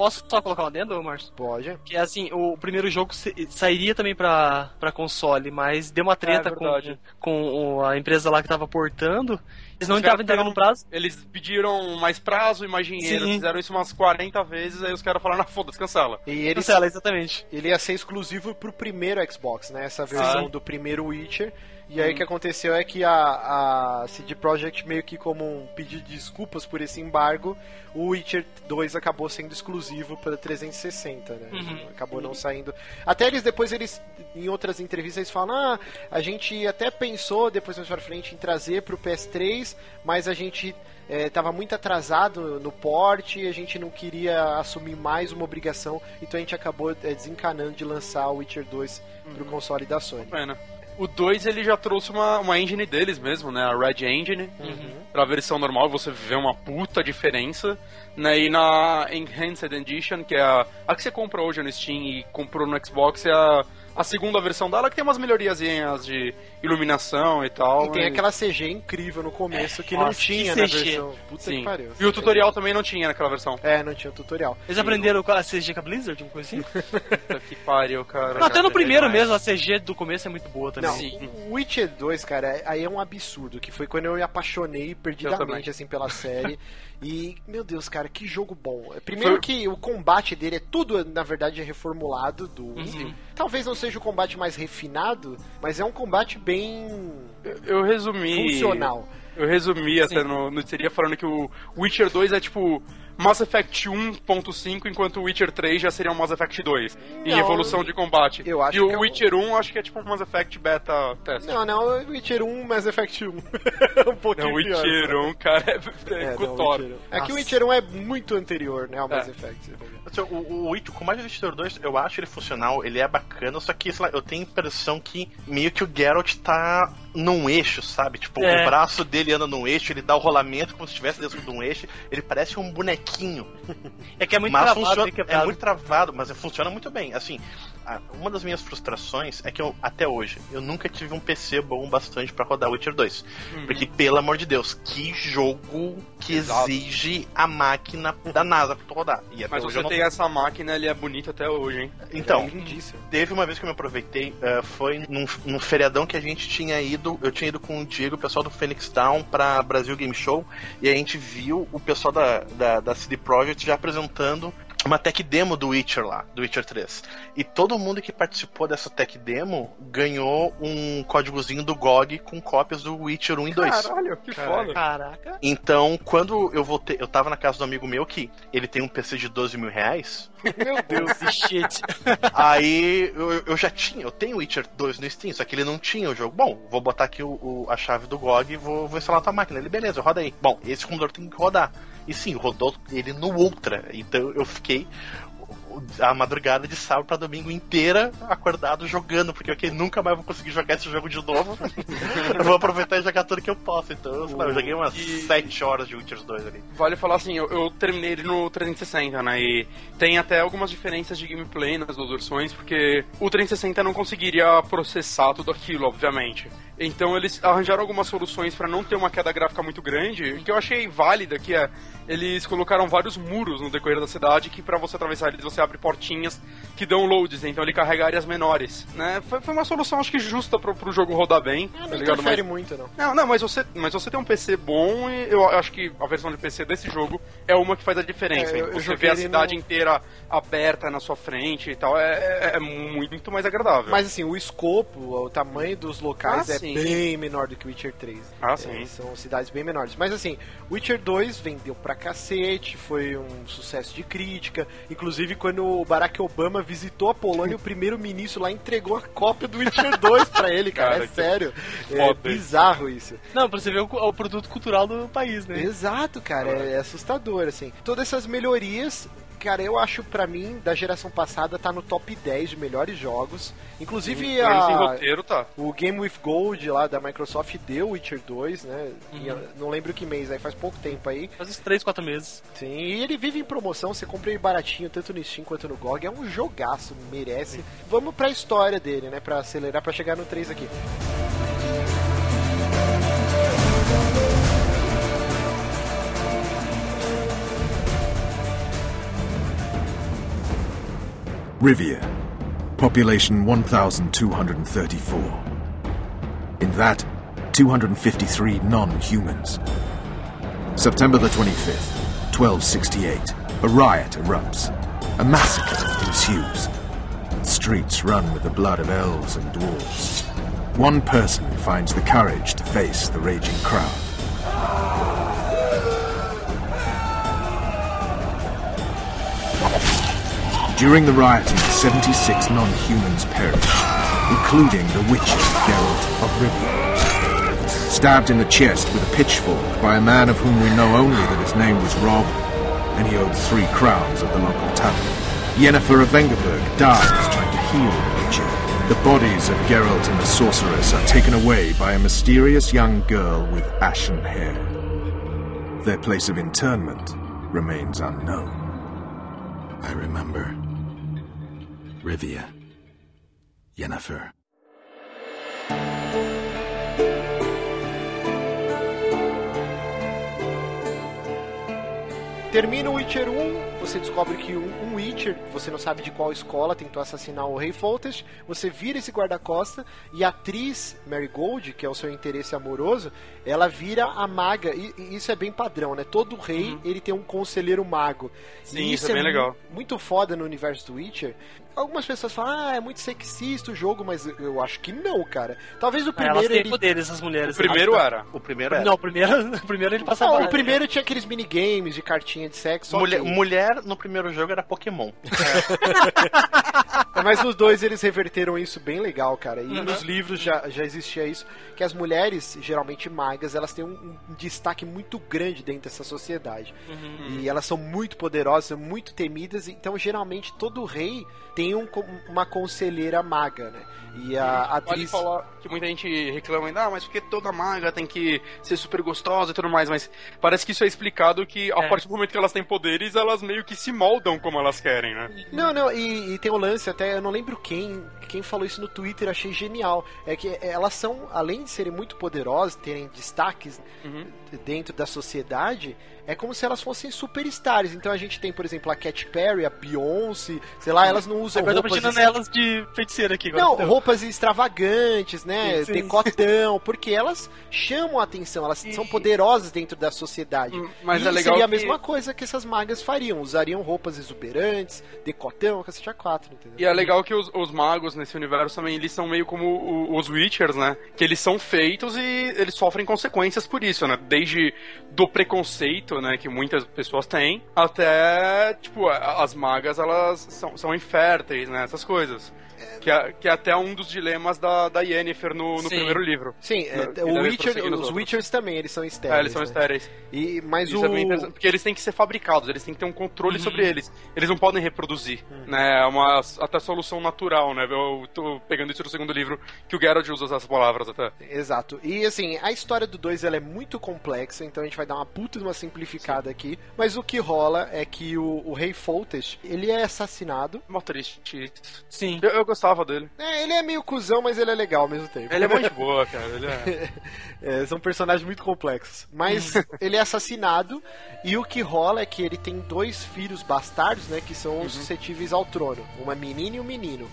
Posso só colocar lá dentro, Márcio?
Pode.
Que assim, o primeiro jogo sa- sairia também pra, pra console, mas deu uma treta
É
com, com a empresa lá que tava portando. Eles não estavam entregando prazo.
Eles pediram mais prazo e mais dinheiro.
Sim.
Fizeram isso umas 40 vezes, aí os caras falaram, ah, foda-se, cancela.
E ele,
Cancela, exatamente.
ele ia ser exclusivo pro primeiro Xbox, né? Essa versão
Ah.
do primeiro Witcher. E aí o que aconteceu é que a, a CD Projekt meio que como um pedido de desculpas por esse embargo, o Witcher 2 acabou sendo exclusivo para 360, né?
Uhum.
Acabou não saindo. Até eles depois eles em outras entrevistas eles falam: "Ah, a gente até pensou depois mais para frente em trazer para o PS3, mas a gente estava muito atrasado no porte, a gente não queria assumir mais uma obrigação, então a gente acabou é, desencanando de lançar o Witcher 2 pro console da Sony.
Pena. O 2 ele já trouxe uma, uma engine deles mesmo, né? A Red Engine. Pra versão normal você vê uma puta diferença. Né? E na Enhanced Edition, que é a, a que você compra hoje no Steam e comprou no Xbox, é a, a segunda versão dela que tem umas melhoriazinhas de iluminação e tal.
E tem
mas-
aquela CG incrível no começo que não
Nossa, que
tinha na
CG.
versão. Puta
Sim.
que pariu.
E o tutorial também não tinha naquela versão.
É, não tinha o tutorial.
Eles aprenderam com a CG com a Blizzard, uma coisa assim?
Puta que pariu, cara.
Não, até no
É
primeiro
demais.
mesmo, a CG do começo é muito boa também.
Não,
Sim.
o Witcher 2, cara, aí é um absurdo, que foi quando eu me apaixonei perdidamente, assim, pela série. e, meu Deus, cara, que jogo bom. Primeiro
Foi-
que o combate dele é tudo, na verdade, é reformulado do
Uhum.
Sim. Talvez não seja o combate mais refinado, mas é um combate bem
Eu- Eu resumi.
funcional.
Eu resumi até no, no seria falando que o Witcher 2 é tipo Mass Effect 1.5, enquanto o Witcher 3 já seria um Mass Effect 2. em
Não,
evolução de combate.
eu acho
e o
que é um-
Witcher 1 acho que é tipo um Mass Effect beta test.
Não, não, Witcher 1, Mass Effect 1. um pouquinho
Não, o
pior,
Witcher
sabe?
1, cara, é, é,
É,
com o.
Witcher 1. É que o. Witcher 1 é muito anterior, né, ao Mass
É.
Effect.
Assim, O, o, Witch- o combate do Witcher 2, eu acho ele funcional, ele é bacana, só que, sei lá, eu tenho a impressão que meio que o Geralt tá num eixo, sabe? Tipo,
É.
o braço dele anda num eixo, ele dá o rolamento como se estivesse dentro de um eixo, ele parece um bonequinho.
É que é muito
mas
travado,
funciona, é muito travado, mas funciona muito bem. Assim, uma das minhas frustrações é que eu, até hoje, eu nunca tive um PC bom bastante pra rodar Witcher 2. Porque, pelo amor de Deus, que jogo que
Exato.
exige a máquina da NASA pra tu rodar. E
Mas você
eu não
tem essa máquina, ele é bonito até hoje, hein?
então,
É
teve uma vez que eu me aproveitei, eh, foi num, num feriadão que a gente tinha ido, eu tinha ido com o Diego, o pessoal do Phoenix Down, pra Brasil Game Show, e a gente viu o pessoal da, da, da CD Projekt já apresentando uma tech demo do Witcher lá, do Witcher 3. E todo mundo que participou dessa tech demo ganhou um códigozinho do GOG com cópias do Witcher 1 e 2.
Caralho, que foda.
Caraca.
Então, quando eu voltei, eu tava na casa do amigo meu que ele tem um PC de 12 mil reais,
Meu Deus.
Shit.
Aí eu, eu já tinha, eu tenho Witcher 2 no Steam, só que ele não tinha o jogo. Bom, vou botar aqui o, o- a chave do GOG e vou, vou instalar na tua máquina. Ele, beleza, roda aí. Bom, esse computador tem que rodar. E sim, rodou ele no Ultra. Então eu fiquei a madrugada de sábado pra domingo inteira acordado jogando, porque ok, nunca mais vou conseguir jogar esse jogo de novo. eu vou aproveitar e jogar tudo que eu posso. Então eu, lá, eu joguei umas
E-
7 horas de Witcher 2 ali.
Vale falar assim, eu, eu terminei ele no 360, né? E tem até algumas diferenças de gameplay nas duas versões, porque o 360 não conseguiria processar tudo aquilo, obviamente. Então eles arranjaram algumas soluções pra não ter uma queda gráfica muito grande, que eu achei válida, que é eles colocaram vários muros no decorrer da cidade que pra você atravessar eles você abre portinhas que dão loads, então ele carrega áreas menores, né? Foi, foi uma solução acho que justa pro, pro jogo rodar bem, tá
Não
ligado?
interfere
Mas-
muito, não.
não, não, mas você, mas você tem um PC bom e eu acho que a versão de PC desse jogo é uma que faz a diferença.
É, eu-
você vê a cidade
no-
inteira aberta na sua frente e tal, é, é- é muito mais agradável.
Mas assim, o escopo, o tamanho dos locais
Ah,
é
sim.
Bem menor do que o Witcher 3.
Ah,
É,
sim.
são cidades bem menores. Mas assim, Witcher 2 vendeu pra cacete, foi um sucesso de crítica. Inclusive, quando o Barack Obama visitou a Polônia, o primeiro-ministro lá entregou a cópia do Witcher 2 pra ele, cara.
Cara,
é sério. É bizarro isso.
Não, pra você ver o, o produto cultural do país, né?
Exato, cara, é, é assustador, assim. Todas essas melhorias, cara, eu acho pra mim, da geração passada, tá no top 10 de melhores jogos. Inclusive,
em
a,
roteiro, tá.
o Game with Gold lá da Microsoft deu Witcher 2, né?
Uhum.
E não lembro que mês, aí faz pouco tempo aí.
Faz uns 3, 4 meses.
Sim, e ele vive em promoção, você compra ele baratinho, tanto no Steam quanto no GOG. É um jogaço, merece. Vamos pra história dele, né? Pra acelerar, pra chegar no 3 aqui.
Rivia, population 1,234. In that, 253 non humans. September the 25th, 1268, a riot erupts. A massacre ensues. Streets run with the blood of elves and dwarves. one person finds the courage to face the raging crowd. During the rioting, 76 non-humans perished, including the Witcher, Geralt of Rivia. Stabbed in the chest with a pitchfork by a man of whom we know only that his name was Rob, and he owed three crowns at the local tavern. Yennefer of Vengerberg dies trying to heal the Witcher. The bodies of Geralt and the sorceress are taken away by a mysterious young girl with ashen hair. Their place of internment remains unknown.
I remember. Rivia. Yennefer.
Termina o Witcher 1, você descobre que um, um Witcher, você não sabe de qual escola, tentou assassinar o Rei Foltest, você vira esse guarda-costa e a atriz Marigold, que é o seu interesse amoroso, ela vira a maga, e, e isso é bem padrão, né? Todo rei, ele tem um conselheiro mago.
Sim,
E
isso é bem legal.
Muito foda no universo do Witcher. Algumas pessoas falam, ah, é muito sexista o jogo, mas eu acho que não, cara. Talvez o
Elas
primeiro
têm
ele...
poderes, as mulheres.
O primeiro era.
O primeiro é.
Não, o primeiro, o primeiro ele passava.
Não, o primeiro tinha aqueles minigames de cartinha de sexo.
Mulher,
ok.
mulher no primeiro jogo era Pokémon.
Mas nos dois eles reverteram isso bem legal, cara. E nos livros já, já existia isso, que as mulheres, geralmente magas, elas têm um, um destaque muito grande dentro dessa sociedade. E elas são muito poderosas, muito temidas, então geralmente todo rei tem um uma conselheira maga, né? E a
Pode
atriz...
falar que muita gente reclama ainda, ah, mas porque toda maga tem que ser super gostosa e tudo mais, mas parece que isso é explicado que a
É.
partir do momento que elas têm poderes, elas meio que se moldam como elas querem, né?
Não, não, e, e tem um lance até, eu não lembro quem, quem falou isso no Twitter, eu achei genial. É que elas são, além de serem muito poderosas, terem destaques dentro da sociedade, é como se elas fossem superstars. Então a gente tem, por exemplo, a Katy Perry, a Beyoncé, sei lá, elas não usam
Agora eu tô
roupas...
imaginando elas de feiticeira aqui. agora.
Não,
Entendeu?
roupas extravagantes, né?
Sim.
Decotão, porque elas chamam a atenção, elas são poderosas dentro da sociedade.
Hum, mas
e
é legal
seria a
que-
mesma coisa que essas magas fariam, usariam roupas exuberantes, decotão, cacete a quatro, entendeu?
E é legal que os, os magos nesse universo também, eles são meio como os Witchers, né? Que eles são feitos e eles sofrem consequências por isso, né? Desde do preconceito, né, que muitas pessoas têm, até, tipo, as magas, elas são, são inférteis, né? Essas coisas. Que é, que é até um dos dilemas da, da Yennefer no, no
Sim.
primeiro livro.
Sim, é, o Witcher, os
outros.
Witchers também, eles são estéreis.
É, eles são
né?
estéreis.
E, mas
Isso
o...
é bem interessante, porque eles têm que ser fabricados, eles têm que ter um controle sobre eles. Eles não podem reproduzir, né? É uma até solução natural, né? Eu tô pegando isso do segundo livro, que o Geralt usa essas palavras até.
Exato. E assim, a história do 2 ela é muito complexa, então a gente vai dar uma puta de uma simplificada aqui. Mas o que rola é que o, o rei Foltest, ele é assassinado.
Mó triste.
Sim.
Eu, eu gostava dele.
É, ele é meio cuzão, mas ele é legal ao mesmo tempo.
Ele é muito boa, cara. Ele é...
É, são personagens muito complexos. Mas ele é assassinado e o que rola é que ele tem dois filhos bastardos, né? Que são suscetíveis ao trono. Uma menina e um menino.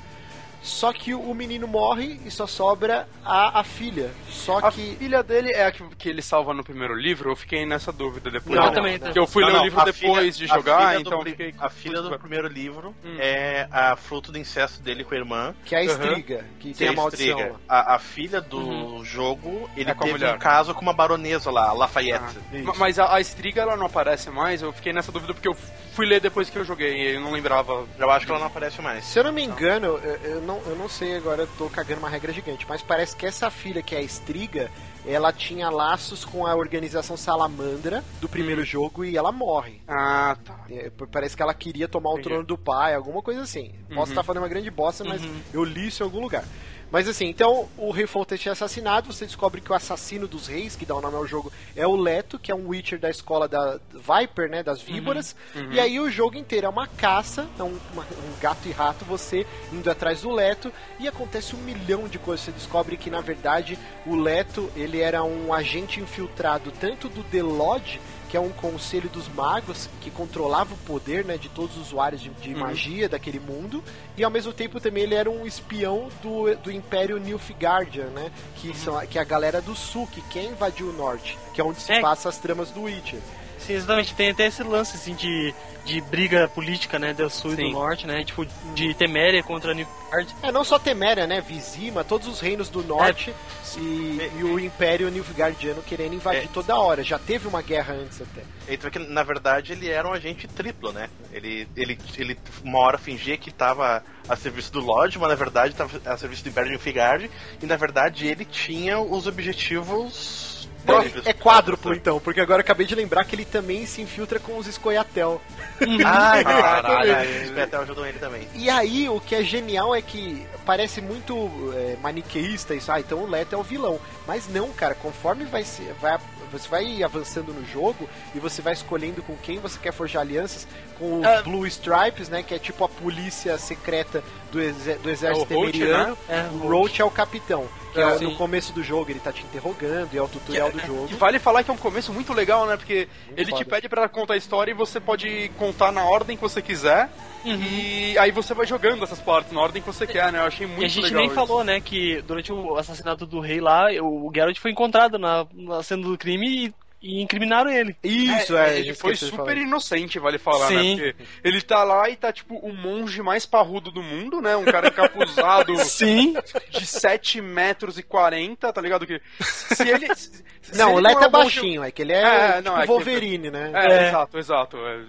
Só que o menino morre e só sobra a, a filha. Só
A
que.
filha dele é a que, que ele salva no primeiro livro, eu fiquei nessa dúvida depois.
Não,
eu também.
não.
Que eu fui
Não,
ler o livro
a
depois
filha-
de
a
jogar,
do
então
pri-
fiquei.
A filha do primeiro livro
Hum.
é a fruto do incesto dele com a irmã.
Que é a estriga, que
que
tem
é
a maldição.
Striga.
lá.
A, a filha do jogo, ele
É a
teve
mulher.
um caso com uma baronesa lá, a Lafayette.
Ma- Mas a, a Estriga ela não aparece mais, eu fiquei nessa dúvida porque eu fui ler depois que eu joguei, eu não lembrava.
Eu acho que ela não aparece mais.
Se eu não me engano, eu, eu não, eu não sei agora, eu tô cagando uma regra gigante, mas parece que essa filha, que é a Estriga, ela tinha laços com a organização Salamandra do primeiro jogo e ela morre.
Ah, tá.
É, Parece que ela queria tomar o
Entendi.
trono do pai, alguma coisa assim. Posso
Uhum.
estar falando uma grande bosta, mas eu li isso em algum lugar. Mas assim, então o rei Foltest é assassinado, você descobre que o assassino dos reis, que dá o nome ao jogo, é o Leto, que é um Witcher da escola da Viper, né, das víboras. E aí o jogo inteiro é uma caça, é um, uma- um gato e rato, você indo atrás do Leto, e acontece um milhão de coisas. Você descobre que, na verdade, o Leto, ele era um agente infiltrado tanto do The Lodge, que é um conselho dos magos que controlava o poder né, de todos os usuários de, de magia daquele mundo, e ao mesmo tempo também ele era um espião do, do Império Nilfgaardian, né, que, são, a- que é a galera do sul, que quer invadir o norte, que é onde se
É.
passa as tramas do Witcher.
Sim, exatamente. Tem até esse lance, assim, de, de briga política, né, do sul e
Sim.
do norte, né, tipo, de Teméria contra Nilfgaard.
É, não só Teméria, né? Vizima, todos os reinos do norte e, e o Império Nilfgaardiano querendo invadir
É.
toda hora. Já teve uma guerra antes até.
Vê que, na verdade, ele era um agente triplo, né? Ele, ele, ele uma hora fingia que estava a serviço do Lodge, mas na verdade estava a serviço do Império Nilfgaard, e na verdade ele tinha os objetivos próprios.
É quádruplo então, porque agora eu acabei de lembrar que ele também se infiltra com os Scoia'tael.
Ah, caralho, os Betel ajudam ele também.
E aí, o que é genial é que parece muito é, maniqueísta isso. Ah, então o Leto é o vilão. Mas não, cara, conforme vai ser. Vai, você vai avançando no jogo e você vai escolhendo com quem você quer forjar alianças com os
Ah.
Blue Stripes, né? Que é tipo a polícia secreta do, do exército
É o Roach,
temeriano.
né? É,
o
o
Roach é o capitão. Que é,
É,
no começo do jogo ele tá te interrogando e é o tutorial do jogo.
E vale falar que é um começo muito legal, né? Porque ele te
foda.
pede pra contar a história e você pode contar na ordem que você quiser. E aí você vai jogando essas partes na ordem que você quer, né? Eu achei muito
E a gente
legal
nem
isso.
falou, né, que durante o assassinato do rei lá, o Geralt foi encontrado na, na cena do crime e, e incriminaram ele.
Isso, é. a
ele foi super inocente, vale falar,
Sim.
né? Porque ele tá lá e tá, tipo, o monge mais parrudo do mundo, né? Um cara encapuzado
Sim.
de 7 metros e 40, tá ligado? Que se ele... se-
Não,
ele
o Leto
é
é
um monge-
baixinho, é que ele é,
É,
tipo
não, é que-
Wolverine, né?
É,
É.
exato, exato. é.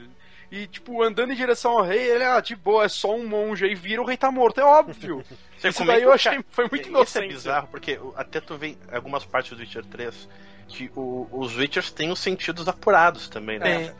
E, tipo, andando em direção ao rei, ele, ah, de boa, é só um monge. Aí vira, o rei tá morto, é óbvio.
Você
Isso daí eu achei, foi muito
Isso
inocente.
é bizarro, porque até tu vê em algumas partes do Witcher 3 que o- os Witchers têm os sentidos apurados também, né?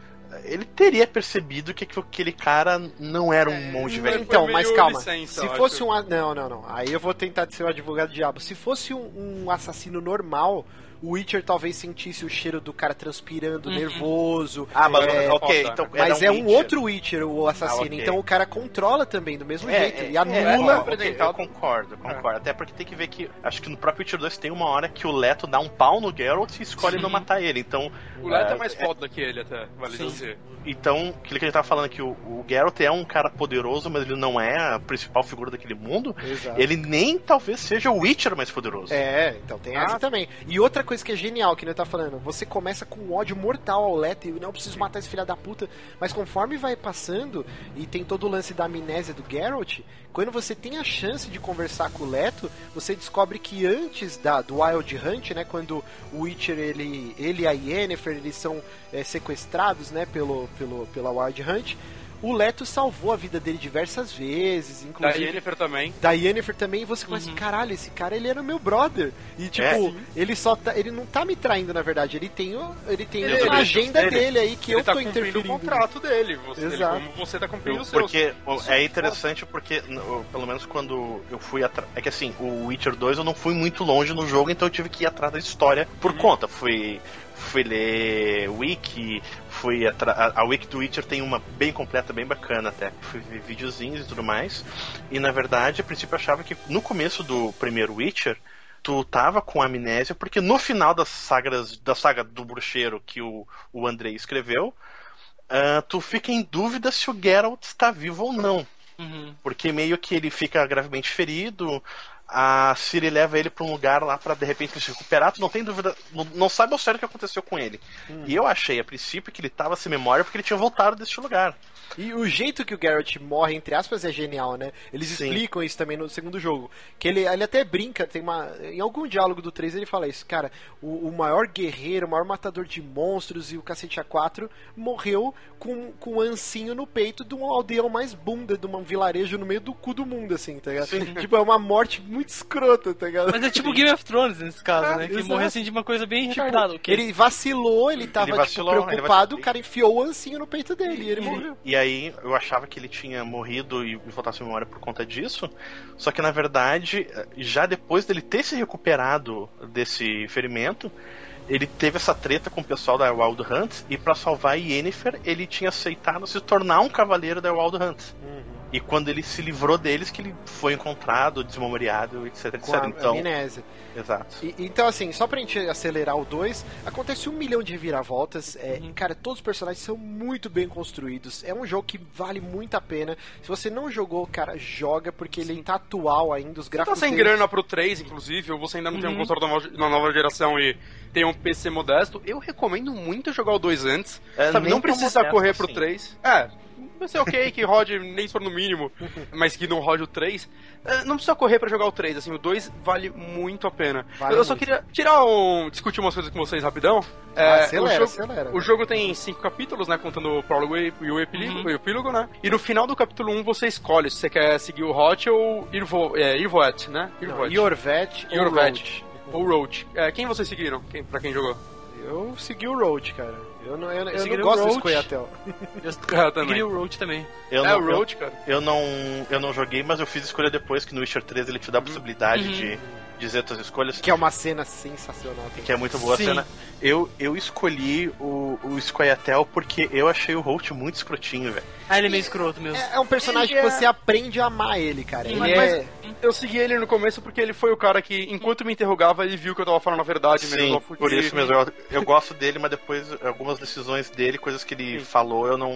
Ele teria percebido que aquele cara não era um monge velho.
Então, mas calma.
licença,
se fosse
acho.
um. Não, não, não. Aí eu vou tentar ser o advogado do diabo. Se fosse um, um assassino normal, o Witcher talvez sentisse o cheiro do cara transpirando, nervoso.
Ah, mas
é,
ok, então
né?
Mas
era
é um
Witcher.
outro Witcher, o assassino.
Ah, ok.
Então o cara controla também, do mesmo
É,
jeito.
é,
e
é,
anula.
é, ok,
apresentado.
eu concordo, concordo. Até porque tem que ver que. Acho que no próprio Witcher 2 tem uma hora que o Leto dá um pau no Geralt e escolhe não matar ele. Então.
O Leto é,
é,
mais foda que ele, até, vale
Sim.
dizer.
Então, aquilo que a gente tava falando que o, o Geralt é um cara poderoso, mas ele não é a principal figura daquele mundo.
Exato.
Ele nem talvez seja o Witcher mais poderoso.
É, então tem essa
Ah.
também. E outra coisa que é genial, que ele tá falando, você começa com um ódio mortal ao Leto e não preciso matar esse filho da puta, mas conforme vai passando e tem todo o lance da amnésia do Geralt, quando você tem a chance de conversar com o Leto, você descobre que antes da, do Wild Hunt, né, quando o Witcher ele, ele e a Yennefer eles são é, sequestrados, né, pelo, pelo pela Wild Hunt, o Leto salvou a vida dele diversas vezes,
Da
inclusive
Yennefer também.
da Yennefer também, e você começa, caralho, esse cara ele era meu brother. E tipo,
É.
ele só tá, ele não tá me traindo na verdade, ele tem, o- ele tem
Ele-
uma
ele-
agenda
ele-
dele aí que
ele
eu
tá
tô
cumprindo
interferindo.
o contrato dele. Você, ele,
Exato.
como você tá cumprindo o seu.
Porque é interessante porque, pelo menos quando eu fui atrás. É que assim, o Witcher 2 eu não fui muito longe no jogo, então eu tive que ir atrás da história por conta. Fui, fui ler Wiki, fui atra- a, Wiki do Witcher tem uma bem completa, bem bacana até. Fui ver videozinhos e tudo mais. E na verdade, a princípio eu achava que no começo do primeiro Witcher. Tu tava com amnésia, porque no final das sagas, da saga do bruxeiro que o, o Andrei escreveu, ah, tu fica em dúvida se o Geralt está vivo ou não.
Uhum.
Porque meio que ele fica gravemente ferido, a Ciri leva ele pra um lugar lá pra de repente ele se recuperar, tu não tem dúvida, não, não sabe ao certo o que aconteceu com ele. E eu achei a princípio que ele tava sem memória porque ele tinha voltado deste lugar.
E o jeito que o Geralt morre, entre aspas, é genial, né? Eles
Sim.
explicam isso também no segundo jogo. Que ele, ele até brinca, tem uma. Em algum diálogo do 3 ele fala isso, cara, o, o maior guerreiro, o maior matador de monstros e o cacete A4 morreu com, com um ancinho no peito de um aldeão mais bunda, de um vilarejo no meio do cu do mundo, assim, tá ligado? Tipo, é uma morte muito escrota, tá ligado?
Mas é tipo Game of Thrones nesse caso,
Ah,
né? Que
exato.
morre assim de uma coisa bem
Tipo,
retardada.
Ele vacilou, ele tava
vacilou,
tipo,
ele
preocupado,
vacilou.
o cara enfiou o ancinho no peito dele e ele morreu.
E aí eu achava que ele tinha morrido e voltasse a memória por conta disso. Só que na verdade, já depois dele ter se recuperado desse ferimento, ele teve essa treta com o pessoal da Wild Hunt e pra salvar Yennefer, ele tinha aceitado se tornar um cavaleiro da Wild Hunt. E quando ele se livrou deles, que ele foi encontrado, desmemoriado, etc, etc.
Com a
então,
amnésia.
exato.
E- então, assim, só pra gente acelerar o 2, acontece um milhão de reviravoltas. É,
Uhum.
Cara, todos os personagens são muito bem construídos. É um jogo que vale muito a pena. Se você não jogou, cara, joga, porque ele tá atual ainda. Os
Tá
gráficos.
sem
dele-
grana pro 3, inclusive, ou você ainda não tem um console da nova- na nova geração e tem um PC modesto, eu recomendo muito jogar o 2 antes.
É,
sabe, não precisa correr pro
assim.
3. É, vai ser ok que rode nem se for no mínimo, mas que não rode o 3. É, não precisa correr pra jogar o 3, assim, o 2 vale muito a pena.
Vale
eu só
muito.
queria tirar um. discutir umas coisas com vocês rapidão.
Ah,
É,
acelera,
o jogo,
acelera.
O jogo tem cinco capítulos, né? Contando o prólogo e e o epílogo,
Uhum.
o epílogo, né? E no final do capítulo 1 você escolhe se você quer seguir o Hot ou Irvo, é, Irvoet, né?
Não,
Irvoet.
Yorvet ou. Roach.
Ou Roach. É, quem vocês seguiram? Quem, pra quem jogou?
Eu segui o Roach, cara. Eu não, eu, eu
segui
não
o
gosto
Roach.
desse Coyatel.
Eu
também.
queria o Road também.
Eu
é,
não,
o Roach, cara.
Eu, eu não, eu não joguei, mas eu fiz escolha depois, que no Witcher 3 ele te dá a possibilidade
Uhum.
de dizer tuas escolhas.
Que é uma cena sensacional. também.
Que é muito boa a
Sim.
cena. Eu, eu escolhi o, o Squayatel porque eu achei o Holt muito escrotinho, velho.
Ah, ele é meio escroto mesmo.
É, é um personagem
Ele
que
é-
você aprende a amar ele, cara. Ele
Mas-
é...
Eu segui ele no começo porque ele foi o cara que, enquanto me interrogava, ele viu que eu tava falando a verdade mesmo.
Sim, por isso mesmo. Eu, eu gosto dele, mas depois algumas decisões dele, coisas que ele falou, eu não.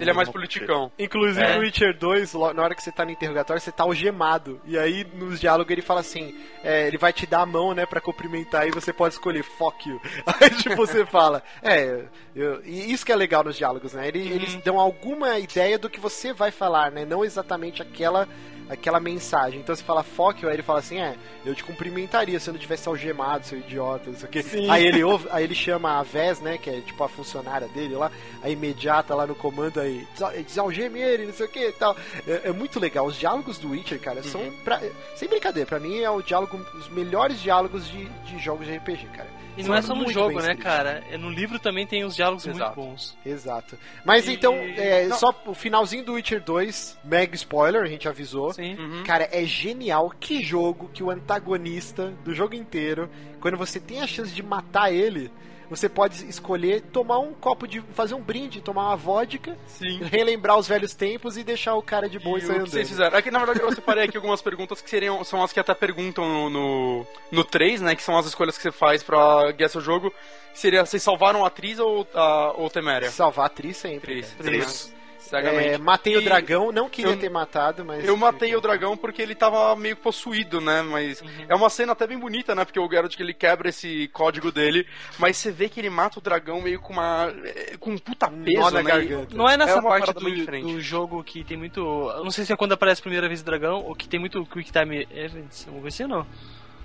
Ele é mais politicão.
Inclusive
É.
no Witcher 2, lo- na hora que você tá no interrogatório, você tá algemado. E aí, nos diálogos, ele fala assim: é, ele vai te dar a mão, né, pra cumprimentar, e você pode escolher fuck you. Aí, tipo, você fala: é, eu- e isso que é legal nos diálogos, né? Ele- Eles dão alguma ideia do que você vai falar, né? Não exatamente aquela. Aquela mensagem. Então você fala fuck you, aí ele fala assim: É, eu te cumprimentaria se eu não tivesse algemado, seu idiota, não sei o quê. Aí ele ouve, aí ele chama a Vez, né? Que é tipo a funcionária dele lá, a imediata lá no comando aí, "Desa- desalgeme ele, não sei o que e tal. É, é muito legal. Os diálogos do Witcher, cara, são. pra- sem brincadeira, pra mim é o diálogo, os melhores diálogos de, de jogos de RPG, cara.
E não é só no jogo, né, cara? É, No livro também tem uns diálogos
Exato.
muito bons.
Exato. Mas
E-
então, é, só o finalzinho do Witcher 2, mega spoiler, a gente avisou.
Sim.
Uhum.
Cara, é genial. Que jogo que o antagonista do jogo inteiro, quando você tem a chance de matar ele, você pode escolher tomar um copo de. fazer um brinde, tomar uma vodka,
Sim.
relembrar os velhos tempos e deixar o cara de boa e,
E
sair
vocês fizeram? É que na verdade eu separei aqui algumas perguntas que seriam, são as que até perguntam no, no, no 3, né? Que são as escolhas que você faz pra guiar seu jogo. Seria, vocês salvaram a atriz ou a ou Teméria?
Salvar a atriz sempre.
Atriz. né?
É, matei
E
o dragão, não queria
eu-
ter matado, mas.
Eu matei o dragão porque ele tava meio possuído, né? Mas é uma cena até bem bonita, né? Porque o Geralt que ele quebra esse código dele, mas você vê que ele mata o dragão meio com uma é, com um puta
nó
peso,
na
né?
garganta.
Não é nessa
É uma
parte do, do jogo que tem muito. Não sei se é quando aparece a primeira vez o dragão ou que tem muito Quick Time Events. Alguma coisa assim ou não?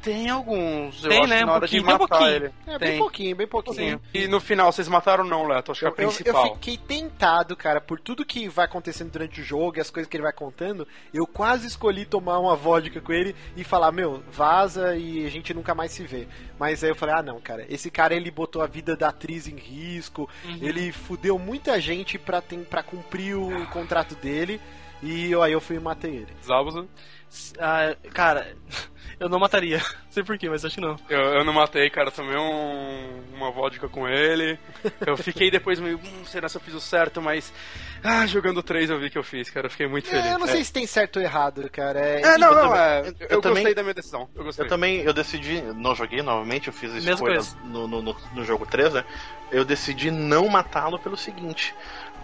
Tem alguns, eu
Tem,
acho,
né?
na
Um
hora de
um
matar
pouquinho.
ele.
É,
Tem.
bem pouquinho, bem pouquinho.
Sim. E no final, vocês mataram ou não, Leto? Acho que é a
Eu, eu- eu
principal.
fiquei tentado, cara, por tudo que vai acontecendo durante o jogo e as coisas que ele vai contando, eu quase escolhi tomar uma vodka com ele e falar, meu, vaza e a gente nunca mais se vê. Mas aí eu falei, ah não, cara, esse cara ele botou a vida da atriz em risco, ele fudeu muita gente pra, tem, pra cumprir o contrato dele. E eu- aí eu fui e matei ele.
Zabuza?
Ah, cara, eu não mataria. Não sei porquê, mas acho que não.
Eu, eu não matei, cara, tomei um, uma vodka com ele. Eu fiquei depois meio, hum, será se eu fiz o certo, mas. Ah, jogando três eu vi que eu fiz, cara. Eu fiquei muito feliz.
É, eu não sei se tem certo ou errado, cara. É,
É, não,
Eu
não,
também-
é.
eu-
Eu, gostei
também-
da minha decisão. Eu gostei.
Eu também, eu decidi, não joguei novamente, eu fiz a
Mesma
escolha
coisa.
no, no, no, no jogo 3, né? Eu decidi não matá-lo pelo seguinte.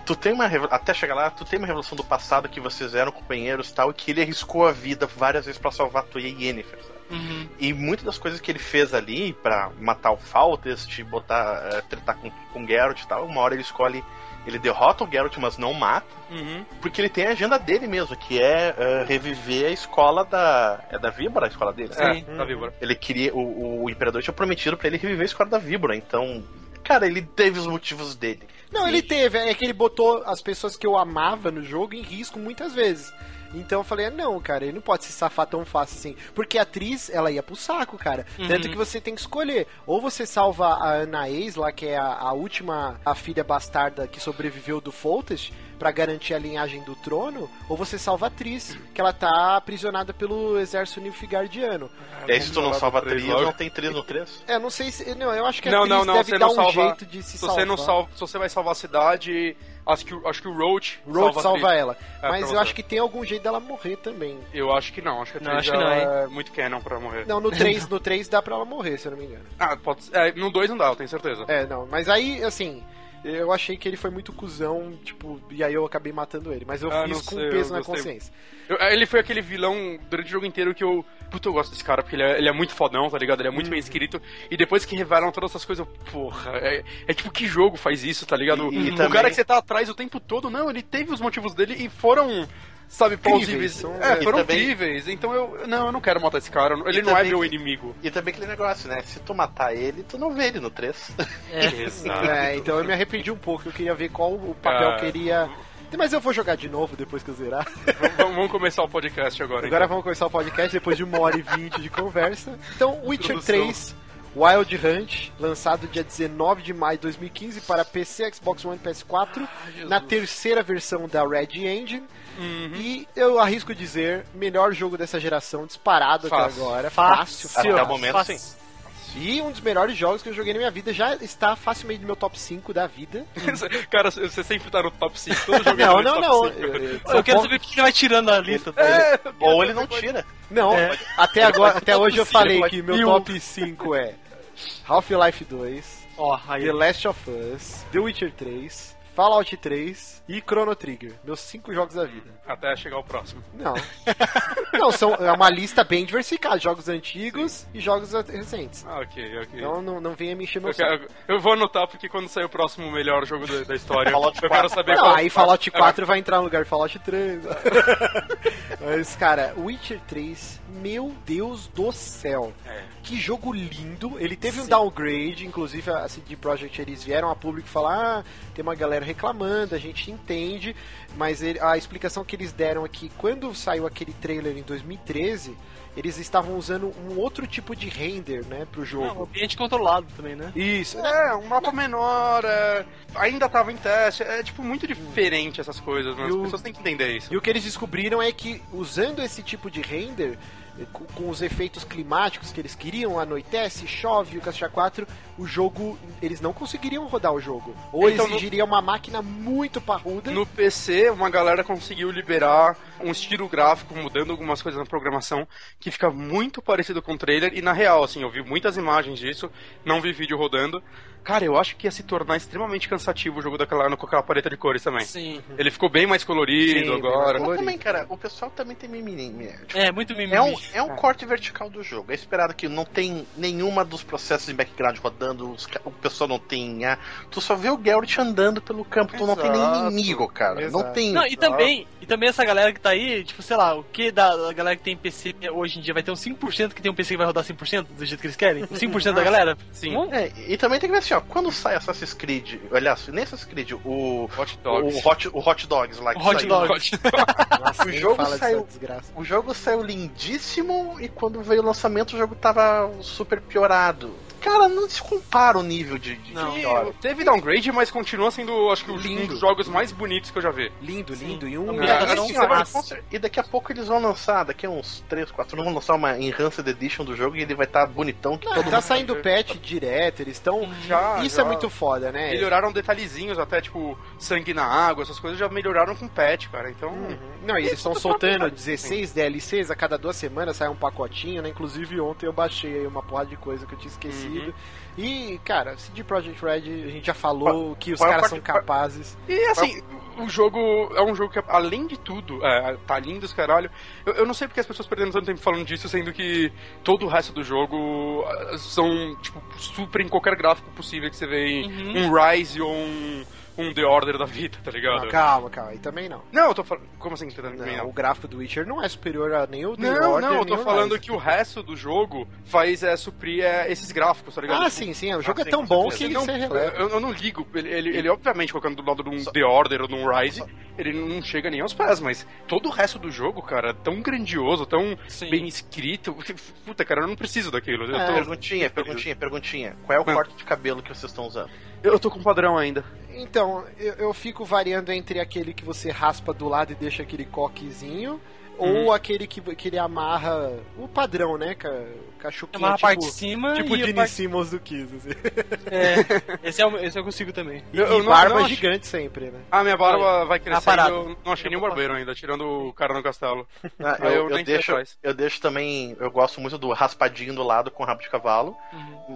Tu tem uma até chegar lá, tu tem uma revelação do passado que vocês eram companheiros e tal, e que ele arriscou a vida várias vezes pra salvar tu e a Yennefer, sabe?
Uhum.
E muitas das coisas que ele fez ali pra matar o Faltest, botar, eh, tretar com, com o Geralt e tal, uma hora ele escolhe, ele derrota o Geralt, mas não mata,
Uhum.
porque ele tem a agenda dele mesmo, que é eh, reviver a escola da. É da Víbora a escola dele? né?
É, tá víbora.
Ele queria. O, o imperador tinha prometido pra ele reviver a escola da Víbora, então. Cara, ele teve os motivos dele.
Não, ele teve, é que ele botou as pessoas que eu amava no jogo em risco muitas vezes. Então eu falei, não, cara, ele não pode se safar tão fácil assim. Porque a atriz, ela ia pro saco, cara. Tanto que você tem que escolher. Ou você salva a Anaís, lá, que é a, a última, a filha bastarda que sobreviveu do Foltest, pra garantir a linhagem do trono, ou você salva a atriz, que ela tá aprisionada pelo exército nilfgaardiano.
e aí, se tu não salva
três, logo.
não tem três no 3.
É, não sei se. Não, eu acho que a
Não,
atriz
não, não,
deve
você
dar
não
um
salva.
jeito de se,
Se
salvar.
você não salva, se você vai salvar a cidade, acho que, o- acho que o Roach,
Road
a
salva
atriz.
ela.
É,
Mas eu
você.
acho que tem algum jeito dela morrer também.
Eu acho que não, acho que a
Não,
atriz
acho que não,
é muito canon pra morrer.
Não, no 3, no 3 dá pra ela morrer, se eu não me engano.
Ah, pode ser. É, no 2 não dá, eu tenho certeza.
É, não, mas aí, assim, Eu achei que ele foi muito cuzão, tipo, e aí eu acabei matando ele. Mas eu
Ah,
fiz
não
com
sei,
peso na consciência.
Eu- ele foi aquele vilão durante o jogo inteiro que eu. Puta, eu gosto desse cara, porque ele é, ele é muito fodão, tá ligado? Ele é muito
Uhum.
bem escrito. E depois que revelam todas essas coisas, eu, porra, é, é tipo que jogo faz isso, tá ligado?
E- e
o
também-
cara que você tá atrás o tempo todo, não, ele teve os motivos dele e foram. Sabe, plausíveis. É, foram
também-
incríveis. Então eu. Não, eu não quero matar esse cara. Ele
E
não é meu
que-
inimigo.
E também aquele negócio, né? Se tu matar ele, tu não vê ele no 3.
Exato.
É, então eu me arrependi um pouco. Eu queria ver qual o papel
Ah.
que iria. Mas eu vou jogar de novo depois que eu zerar.
vamos, vamos começar o podcast agora.
Agora
então.
vamos começar o podcast depois de uma hora e vinte de conversa. Então, Witcher
Introdução.
3 Wild Hunt, lançado dia 19 de maio de 2015 para PC, Xbox One e PS4, na terceira versão da Red Engine.
Uhum.
E eu arrisco dizer, melhor jogo dessa geração, disparado até
Fácil.
agora. Fácil,
Até
fácil.
o momento,
Fácil.
sim.
E um dos melhores jogos que eu joguei na minha vida já está facilmente no meu top 5 da vida.
cara, você sempre tá no top 5. Todo jogo
Não,
é
não,
top
não.
5.
Eu- eu-
Eu quero saber o que ele vai tirando da lista. tá ligado?
Ou ele não tira.
Não,
É.
até agora, até hoje eu falei que meu top 5 é Half-Life 2,
Ó, aí.
The Last of Us, The Witcher 3, Fallout 3 e Chrono Trigger. Meus cinco jogos da vida.
Até chegar o próximo.
Não. não, são, é uma lista bem diversificada. Jogos antigos e jogos recentes.
Ah, ok, ok.
Então não, não venha me encher meu
Eu, quero- eu vou anotar porque quando sair o próximo melhor jogo da, da história,
Fallout
eu quero
4.
saber
Não,
qual
aí Fallout 4 vai entrar no lugar de Fallout 3. Mas, cara, Witcher 3, meu Deus do céu.
É.
Que jogo lindo. Ele teve um downgrade, inclusive a CD Projekt eles vieram a público falar: ah, tem uma galera reclamando, a gente entende. Mas ele- a explicação que eles deram é que quando saiu aquele trailer em 2013, eles estavam usando um outro tipo de render, né, pro
Não,
jogo.
ambiente controlado também, né?
Isso,
É, um mapa menor, é, ainda tava em teste, é tipo muito diferente essas coisas, mas
E
as
o-
pessoas têm que entender isso.
E o que eles descobriram é que usando esse tipo de render, com, com os efeitos climáticos que eles queriam, anoitece, chove, o Caixa 4, o jogo, eles não conseguiriam rodar o jogo. Ou
Então, no-
exigiria uma máquina muito parruda.
No PC, uma galera conseguiu liberar um estilo gráfico, mudando algumas coisas na programação, que fica muito parecido com o trailer. E na real, assim, eu vi muitas imagens disso, não vi vídeo rodando. Cara, eu acho que ia se tornar extremamente cansativo o jogo daquela, com aquela paleta de cores também.
Sim.
Ele ficou bem mais colorido
Sim,
agora.
colorido.
Mas também, cara, o pessoal também tem mimimi. Tipo,
É, muito mimimi.
É um, é um corte vertical do jogo. É esperado que não tem nenhuma dos processos em background rodando, os o pessoal não tem. ah, tu só vê o Geralt andando pelo campo, tu não tem nem
Exato.
inimigo, cara.
Exato.
Não tem.
Não, e também, e também essa galera que tá aí, tipo, sei lá, o que da, da galera que tem PC hoje em dia vai ter uns 5% que tem um PC que vai rodar 100% do jeito que eles querem? 5% da galera?
Sim.
Hum?
É, e também tem que ver assim, ó, quando sai Assassin's Creed, aliás, nem Assassin's Creed, o.
Hot Dogs.
O Hot, o Hot Dogs lá que
Hot
saiu.
Dogs.
Nossa,
o jogo saiu-. O jogo saiu lindíssimo e quando veio o lançamento o jogo tava super piorado. Cara, não se compara o nível de, de
Não.
pior.
Teve downgrade, mas continua sendo, acho que, um
Lindo.
dos jogos mais bonitos que eu já vi.
Lindo, lindo. E um.
E,
É,
assim,
vai-
e daqui a pouco eles vão lançar, daqui a uns 3, 4 anos, vão lançar uma Enhanced Edition do jogo e ele vai estar bonitão que
Não,
todo
tá
mundo
saindo
vai ver.
patch direto, eles estão. Isso
já.
é muito foda, né?
Melhoraram detalhezinhos, até tipo sangue na água, essas coisas já melhoraram com patch, cara. Então.
Não, e eles estão soltando
tá
16 DLCs a cada duas semanas, sai um pacotinho, né? Inclusive ontem eu baixei aí uma porrada de coisa que eu tinha esquecido. E, cara, CD Projekt Red, a gente já falou que os
é
caras são capazes.
E assim, o jogo é um jogo que, além de tudo, é, tá lindo os caralho. Eu, eu não sei porque as pessoas perdendo tanto tempo falando disso, sendo que todo o resto do jogo ah, são, tipo, super em qualquer gráfico possível que você vê em um Rise ou um, um The Order da vida, tá ligado?
Não, calma, calma, aí também não.
Não, eu tô falando. Como assim? Tá também
Não,
não?
o gráfico do Witcher não é superior a nem o The
Não,
Order,
não, eu
nem
tô falando
Rise.
que o resto do jogo faz é, suprir é, esses gráficos, tá ligado?
Ah,
Tipo,
sim, sim, o jogo
Ah,
é tão bom que ele
não,
se releva.
eu, eu não ligo. Ele, ele, ele, obviamente, colocando do lado de um The Order ou de um Rise, ele não chega nem aos pés, mas todo o resto do jogo, cara, é tão grandioso, tão
Sim.
bem escrito. Puta, cara, eu não preciso daquilo. Eu,
É.
tô,
Perguntinha, perguntinha, perguntinha. Qual é o
Ah.
corte de cabelo que vocês estão usando?
eu tô com padrão ainda.
Então, eu, eu fico variando entre aquele que você raspa do lado e deixa aquele coquezinho,
Uhum.
ou aquele que, que ele amarra o padrão, né? Com a, com a chuquinha,
Amarra a
tipo,
parte de cima
tipo
e
Gene
parte-
Simmons do Kiss, assim.
É, Esse, é, o- esse eu consigo também.
E,
Eu- eu
e
não-
barba
não
gigante sempre, né?
A minha barba vai crescer. Eu não achei nenhum barbeiro ainda, tirando o cara no castelo.
Ah, eu,
eu
eu deixo, eu deixo também. Eu gosto muito do raspadinho do lado com rabo de cavalo.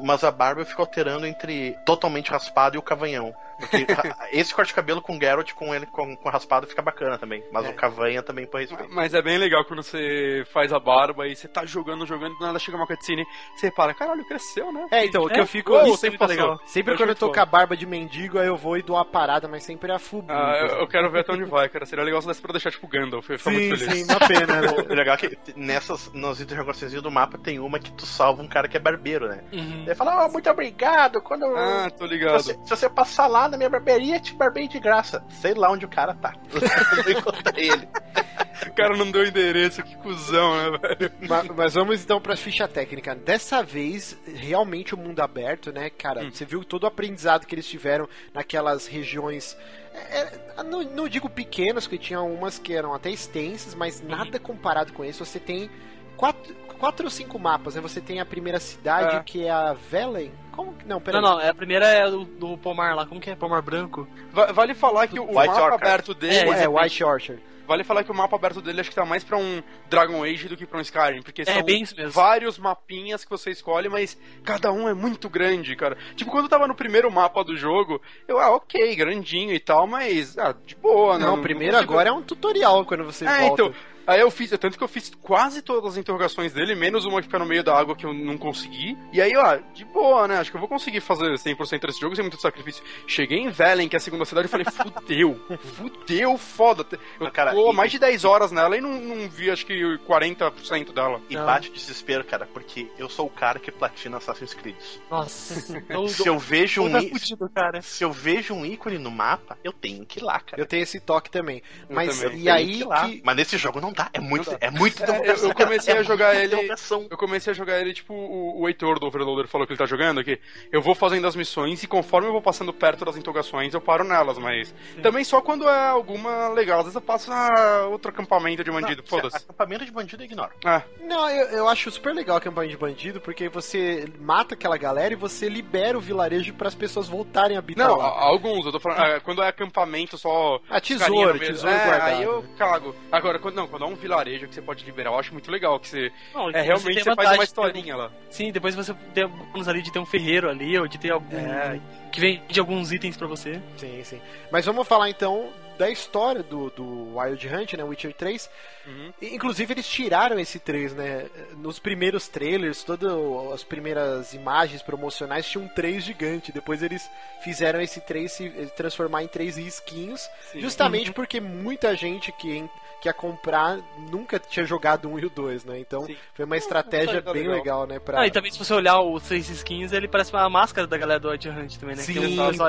Mas a barba eu fico alterando entre totalmente raspado e o cavanhão. Porque esse corte de cabelo com Geralt com ele com, com raspado fica bacana também. Mas o cavanha também põe respeito.
Mas é bem legal quando você faz a barba e você tá jogando, jogando, do nada chega uma cutscene, você repara, caralho, cresceu, né?
É, então, o que
É?
eu fico. Sempre
sempre
tá legal. Sempre
Eu
quando eu tô com a barba de mendigo, aí eu vou e dou uma parada, mas sempre é a fubu.
Ah, eu, eu quero ver até onde vai, cara. Seria legal se desse pra deixar tipo Gandalf, eu
sim,
muito feliz.
sim, uma pena, né?
O legal é que nessas nas interrogações do mapa tem uma que tu salva um cara que é barbeiro, né?
Uhum.
Ele fala, oh, muito obrigado. Quando
Ah, tô
se,
ligado.
você, se você passar lá na minha barbearia, te barbei de graça. Sei lá onde o cara tá. Eu não encontrei ele.
O cara não deu endereço, que cuzão, né, velho?
Ma- Mas, vamos então pra ficha técnica. Dessa vez, realmente o mundo aberto, né, cara? Você viu todo o aprendizado que eles tiveram naquelas regiões. é, é, não, não digo pequenas, porque tinha umas que eram até extensas, mas nada comparado com isso. Você tem quatro, quatro ou cinco mapas, né? Você tem a primeira cidade,
É.
que é a Velen. Como que. Não,
Não,
peraí.
não, é, a primeira é do, do Pomar lá, como que é? Pomar branco?
Va- Vale falar que o
White
mapa
Orchard.
aberto dele.
É, White Orchard.
Vale falar que o mapa aberto dele acho que tá mais pra um Dragon Age do que pra um Skyrim, porque
É,
são
bem isso mesmo.
vários mapinhas que você escolhe, mas cada um é muito grande, cara. Tipo, quando eu tava no primeiro mapa do jogo, eu, ah, ok, grandinho e tal, mas, ah, de boa, né?
Não, o primeiro agora é um tutorial quando você
É,
volta.
então. Aí eu fiz, tanto que eu fiz quase todas as interrogações dele, menos uma que fica no meio da água que eu não consegui. E aí, ó, de boa, né? Acho que eu vou conseguir fazer 100% desse jogo sem muito sacrifício. Cheguei em Velen, que é a segunda cidade, e falei, fudeu, fudeu, foda. Eu
Ah, cara,
tô
e-
mais de 10 horas nela e não, não vi, acho que 40% dela.
E
Não.
bate o desespero, cara, porque eu sou o cara que platina Assassin's Creed.
Nossa,
Se eu vejo um í-
fudido, cara.
se eu vejo um ícone no mapa, eu tenho que ir lá, cara.
Eu tenho esse toque também. Mas
também.
e aí
que ir lá.
que-
Mas nesse jogo não dá. É muito, é muito
É, eu comecei
cara.
a jogar
muita
ele-. Eu comecei a jogar ele, tipo, o, o Heitor do Overloader falou que ele tá jogando aqui. Eu vou fazendo as missões e conforme eu vou passando perto das interrogações, eu paro nelas, mas também só quando é alguma legal. Às vezes eu passo ah, outro acampamento de bandido,
Não,
foda-se.
Acampamento de bandido eu ignoro.
Ah,
Não, eu, eu acho super legal a campanha de bandido, porque você mata aquela galera e você libera o vilarejo para as pessoas voltarem a habitar
não,
lá.
a- alguns, eu tô falando. ah, quando é acampamento só.
Ah, tesouro, tesouro
é,
guardado.
Aí eu cago. Agora, quando, não, quando é um vilarejo que você pode liberar, eu acho muito legal que você.
Não,
É,
você
realmente
tem
você faz uma
ter um-
historinha lá.
Sim, depois você tem bônus ali de ter um ferreiro ali, ou de ter algum.
É.
Que vende alguns itens pra você.
Sim, sim. Mas vamos falar então da história do, do Wild Hunt, né? Witcher 3.
Uhum.
Inclusive eles tiraram esse 3, né? Nos primeiros trailers, todas as primeiras imagens promocionais tinha um 3 gigante. Depois eles fizeram esse 3 se transformar em 3 risquinhos.
Sim.
Justamente porque muita gente que, que ia comprar nunca tinha jogado um e o 2, né? Então
Sim.
foi uma estratégia
tá
bem
legal.
legal, né? Pra...
Ah, e também se você olhar os três skins, ele parece uma máscara da galera do Wild Hunt também, né?
Sim,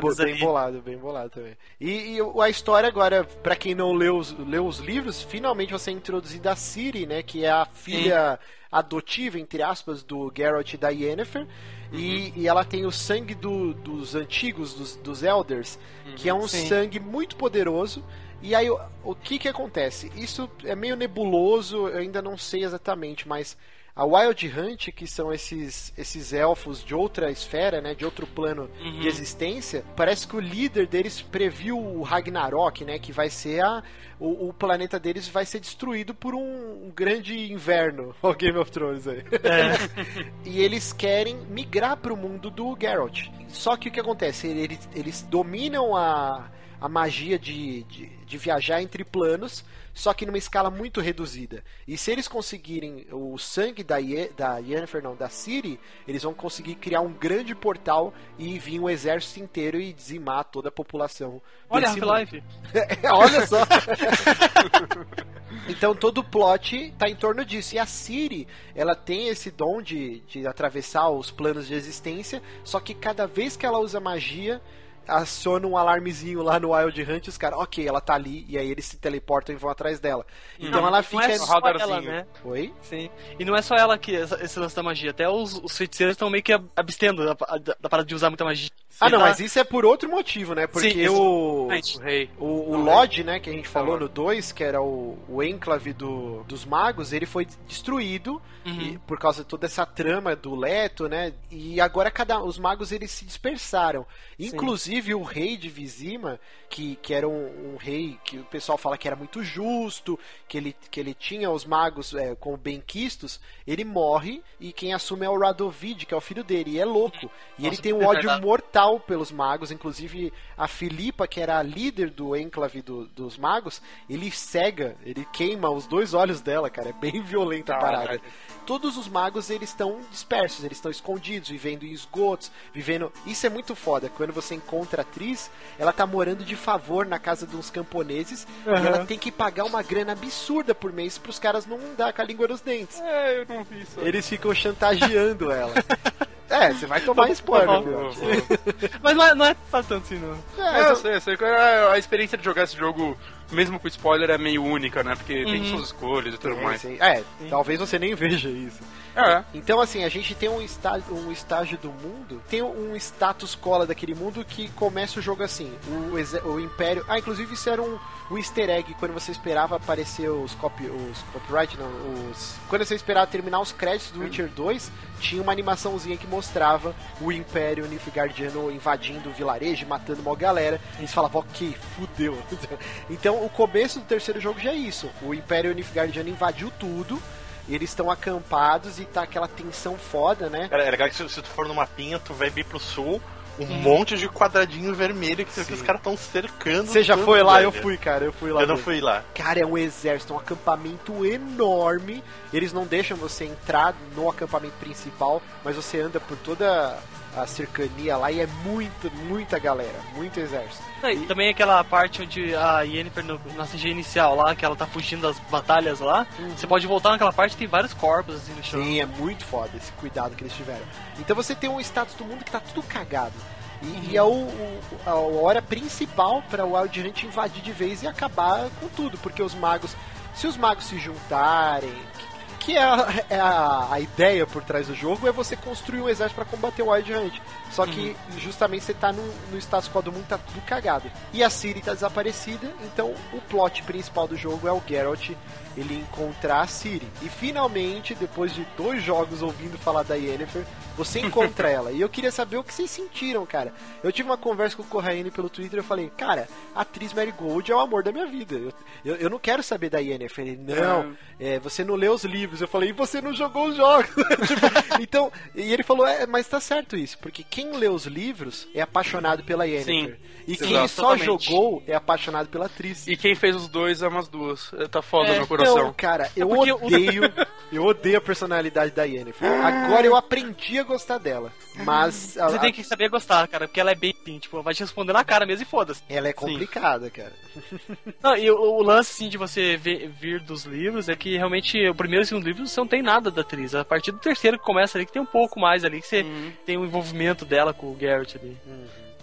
bo- bem
ali.
bolado, bem bolado também. E, e a história agora, pra quem não leu os, leu os livros, finalmente você é introduzido a Ciri, né? Que é a filha adotiva, entre aspas, do Geralt e da Yennefer. E, e ela tem o sangue do- dos antigos, dos, dos Elders, que é um
Sim.
sangue muito poderoso. E aí, o, o que que acontece? Isso é meio nebuloso, eu ainda não sei exatamente, mas a Wild Hunt, que são esses, esses elfos de outra esfera, né, de outro plano de existência, parece que o líder deles previu o Ragnarok, né, que vai ser a o, o planeta deles vai ser destruído por um, um grande inverno, o Game of Thrones aí. e eles querem migrar para o mundo do Geralt. Só que o que acontece? Eles, eles dominam a, a magia de, de, de viajar entre planos, só que numa escala muito reduzida. E se eles conseguirem o sangue da, Ye, da Yennefer, não, da Ciri, eles vão conseguir criar um grande portal e vir um exército inteiro e dizimar toda a população.
Olha, Half-Life.
Olha só. então todo o plot tá em torno disso. E a Siri, ela tem esse dom de, de atravessar os planos de existência, só que cada vez que ela usa magia, aciona um alarmezinho lá no Wild Hunt, os caras, ok, ela tá ali, e aí eles se teleportam e vão atrás dela. Então
Não,
ela
não
fica.
é só
radarzinho.
ela, né?
Oi?
Sim. E não é só ela que essa- esse lance da magia, até os, os feiticeiros estão meio que ab- abstendo da, da, da parada de usar muita magia.
Ah, não,
Tá-
mas isso é por outro motivo, né? Porque
Sim,
o.
O rei.
O, o
Não,
Lodge, né, que a gente falou
Lodge.
no 2, que era o, o enclave do, dos magos, ele foi destruído
Uhum.
e- por causa de toda essa trama do Leto, né? E agora cada os magos eles se dispersaram. Inclusive o rei de Vizima, que, que era um, um rei que o pessoal fala que era muito justo, que ele, que ele tinha os magos é, como benquistos, ele morre e quem assume é o Radovid, que é o filho dele, e é louco. E ele
Nossa,
tem um
é
ódio mortal pelos magos, inclusive a Filipa, que era a líder do enclave do- dos magos, ele cega, ele queima os dois olhos dela, cara, é bem violenta a parada.
Caralho.
Todos os magos eles estão dispersos, eles estão escondidos, vivendo em esgotos, vivendo. Isso é muito foda. Quando você encontra a atriz, ela tá morando de favor na casa de uns camponeses e ela tem que pagar uma grana absurda por mês pros caras não dar com a língua nos dentes.
É, eu não vi isso.
Eles ficam chantageando ela. É, você vai tomar spoiler, meu.
Mas não é, não é pra tanto assim, não.
É, eu sei, eu sei. A experiência de jogar esse jogo, mesmo com spoiler, é meio única, né? Porque tem suas escolhas e tudo mais.
Sim. É, talvez você nem veja isso.
É.
Então, assim, a gente tem um estágio, um estágio do mundo, tem um status cola daquele mundo que começa o jogo assim. O, o Império. Ah, inclusive isso era um, um easter egg quando você esperava aparecer os, copy, os copyright, não, os. Quando você esperava terminar os créditos do Witcher 2, tinha uma animaçãozinha que mostrava o Império Nilfgaardiano invadindo o vilarejo, matando uma galera. E eles falavam, ok, fudeu. então o começo do terceiro jogo já é isso. O Império Nilfgaardiano invadiu tudo. E eles estão acampados e tá aquela tensão foda, né?
Cara, é legal que se, se tu for no mapinha, tu vai vir pro sul, um monte de quadradinho vermelho que, que os caras estão cercando.
Você já foi lá?
velho.
Eu fui, cara. Eu fui lá.
Eu não fui lá.
Cara, é um exército, um acampamento enorme. Eles não deixam você entrar no acampamento principal, mas você anda por toda a cercania lá e é muita, muita galera, muito exército.
Não, e também aquela parte onde a Yennefer no, na CG inicial lá, que ela tá fugindo das batalhas lá, você pode voltar naquela parte tem vários corpos assim no chão.
Sim, é muito foda esse cuidado que eles tiveram. Então você tem um status do mundo que tá tudo cagado. E, e é o, o- a hora principal para o Wild Hunt invadir de vez e acabar com tudo, porque os magos, se os magos se juntarem, que, é, a, é a, a ideia por trás do jogo, é você construir um exército para combater o Wild Hunt. Só que justamente você tá no, no status quo do mundo, tá tudo cagado. E a Ciri tá desaparecida, então o plot principal do jogo é o Geralt ele encontrar a Ciri. E finalmente, depois de dois jogos ouvindo falar da Yennefer, você encontra ela. E eu queria saber o que vocês sentiram, cara. Eu tive uma conversa com o Corraine pelo Twitter eu falei, cara, a atriz Mary Gold é o amor da minha vida. Eu, eu, eu não quero saber da Yennefer. Ele, não, é, você não leu os livros. Eu falei, e você não jogou os jogos. Tipo, então, e ele falou, é, mas tá certo isso, porque quem lê os livros é apaixonado pela Yennefer. E quem
exato,
só
totalmente.
jogou é apaixonado pela atriz.
E quem fez os dois ama as duas. É, Tá foda
É,
no meu coração.
Então, cara, eu
porque o-
odeio, eu odeio a personalidade da Yennefer. Agora eu aprendi a gostar dela, mas a-
Você tem que saber gostar, cara, porque ela é bem assim, tipo, ela vai te responder na cara mesmo e foda-se.
ela é complicada, cara.
Não, e o, o lance, assim, de você ver- vir dos livros é que realmente o primeiro e o segundo livro você não tem nada da atriz. A partir do terceiro que começa ali, que tem um pouco mais ali, que você tem o envolvimento dela com o Garrett ali.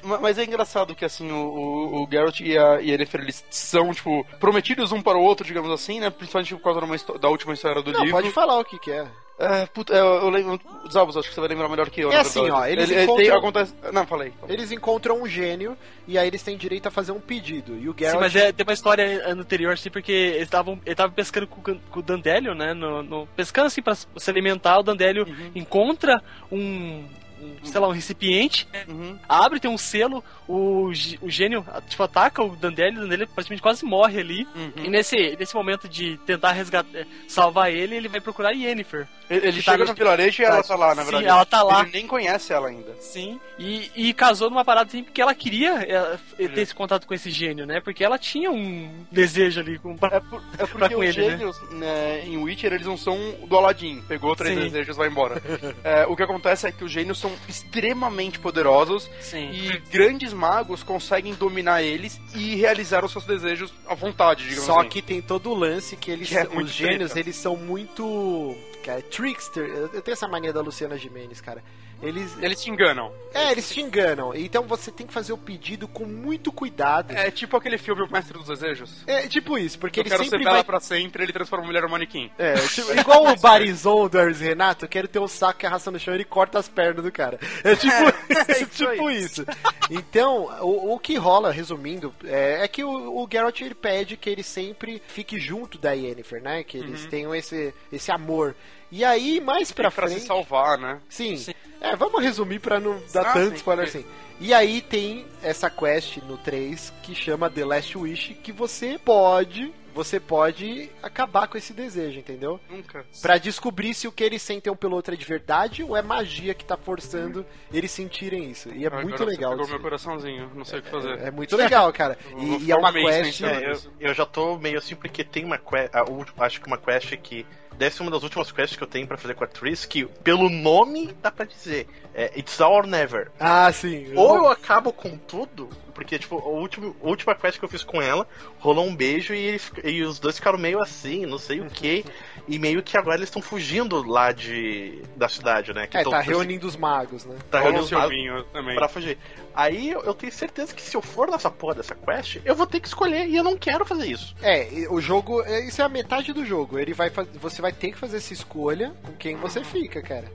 Ma- Mas é engraçado que, assim, o, o, o Geralt e a Yennefer, eles são, tipo, prometidos um para o outro, digamos assim, né? Principalmente por causa histó- da última história do
Não,
livro.
pode falar o que que é.
É, puta, eu, eu lembro... Zabos, acho que você vai lembrar melhor que eu,
É assim,
verdade.
ó, eles
Ele-
encontram-
tem, acontece... Não, falei.
Eles encontram um gênio e aí eles têm direito a fazer um pedido. E o Geralt
Sim, mas é, tem uma história anterior, assim, porque eles estavam ele tava pescando com, com o Dandelion, né? No, no- pescando assim pra se alimentar, o Dandelion encontra um, um, sei lá, um recipiente,
Uhum.
abre, tem um selo, o, o gênio tipo, ataca o Dandelion, o Dandelion praticamente quase morre ali.
Uhum.
E nesse, nesse momento de tentar resgatar, salvar ele, ele vai procurar Yennefer.
Ele, ele
Que tá
chega
no-
vilarejo e ela tá lá, na
Sim,
verdade.
ela tá lá.
Ele nem conhece ela ainda.
Sim. E, e casou numa parada assim porque ela queria é, ter esse contato com esse gênio, né? Porque ela tinha um desejo ali com,
É, por- é porque
com
os
ele, né?
gênios né, em Witcher eles não são do Aladdin. Pegou três
Sim.
desejos vai embora. É, o que acontece é que os gênios são extremamente poderosos
Sim.
e grandes magos conseguem dominar eles e realizar os seus desejos à vontade, digamos
Só
assim.
que tem todo o lance que eles
Que é
os gênios,
treta.
eles são muito cara, trickster. Eu eu tenho essa mania da Luciana Gimenez, cara. Eles.
Eles te enganam.
É, eles te enganam. Então você tem que fazer o pedido com muito cuidado.
É tipo aquele filme O Mestre dos Desejos.
É tipo isso, porque
Eu
ele
quero ser
sempre
bela
vai.
pra sempre, ele transforma a mulher no manequim.
É, tipo, igual o Barizon do Hermes Renato, eu quero ter um saco que arrasta no chão e ele corta as pernas do cara. É tipo,
É, isso
tipo
aí.
isso. Então, o, o que rola, resumindo, é, é que o, o Geralt ele pede que ele sempre fique junto da Yennefer, né? Que eles tenham esse, esse amor. E aí, mais pra
pra
frente.
se salvar, né?
Sim.
Sim.
É, vamos resumir pra não dar
Ah,
tanto
sim,
spoiler assim. E aí tem essa quest no 3 que chama The Last Wish que você pode, você pode acabar com esse desejo, entendeu?
Nunca.
Pra descobrir se o que eles sentem um pelo outro é de verdade ou é magia que tá forçando eles sentirem isso. E é
Agora
muito
você
legal.
Pegou meu coraçãozinho, não sei o que fazer.
É, é muito legal, cara. E, e é
um
uma
mês
quest.
pensando.
É, eu, eu já tô meio assim porque tem uma quest, acho que uma quest que deve ser uma das últimas quests que eu tenho pra fazer com a Triss, que pelo nome dá pra dizer, é It's All or Never.
Ah, sim.
Ou eu acabo com tudo, porque tipo, a última, a última quest que eu fiz com ela, rolou um beijo e, eles, e os dois ficaram meio assim, não sei o que, e meio que agora eles estão fugindo lá de da cidade, né? Que
É,
tão-
tá reunindo os magos, né?
tá reunindo os magos
também.
pra fugir. Aí eu, tenho certeza que se eu for nessa porra dessa quest, eu vou ter que escolher e eu não quero fazer isso.
É, o jogo, é, isso é a metade do jogo. Ele vai faz- você vai ter que fazer essa escolha com quem você fica, cara.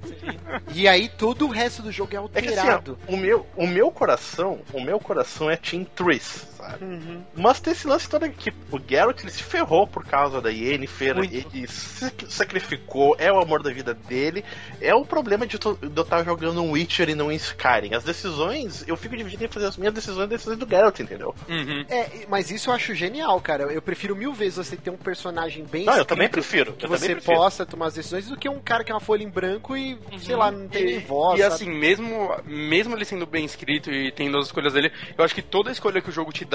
E aí todo o resto do jogo é
É que assim,
alterado.
ó, o meu, o meu coração, o meu coração é Team Triss, sabe?
Uhum.
Mas tem esse lance todo que o Geralt ele se ferrou por causa da Yennefer,
Muito.
ele se sacrificou, é o amor da vida dele. É o problema de, eu estar jogando um Witcher e não um Skyrim. As decisões, eu fico dividido em fazer as minhas decisões e decisões do Geralt, entendeu?
Uhum.
É, mas isso eu acho genial, cara. Eu prefiro mil vezes você ter um personagem bem
Não, eu
escrito,
também prefiro.
que
eu
você
prefiro.
possa tomar as decisões do que um cara que é uma folha em branco e, sei lá, não tem nem voz.
E
sabe?
assim, mesmo, mesmo ele sendo bem escrito e tendo as escolhas dele, eu acho que toda escolha que o jogo te dá,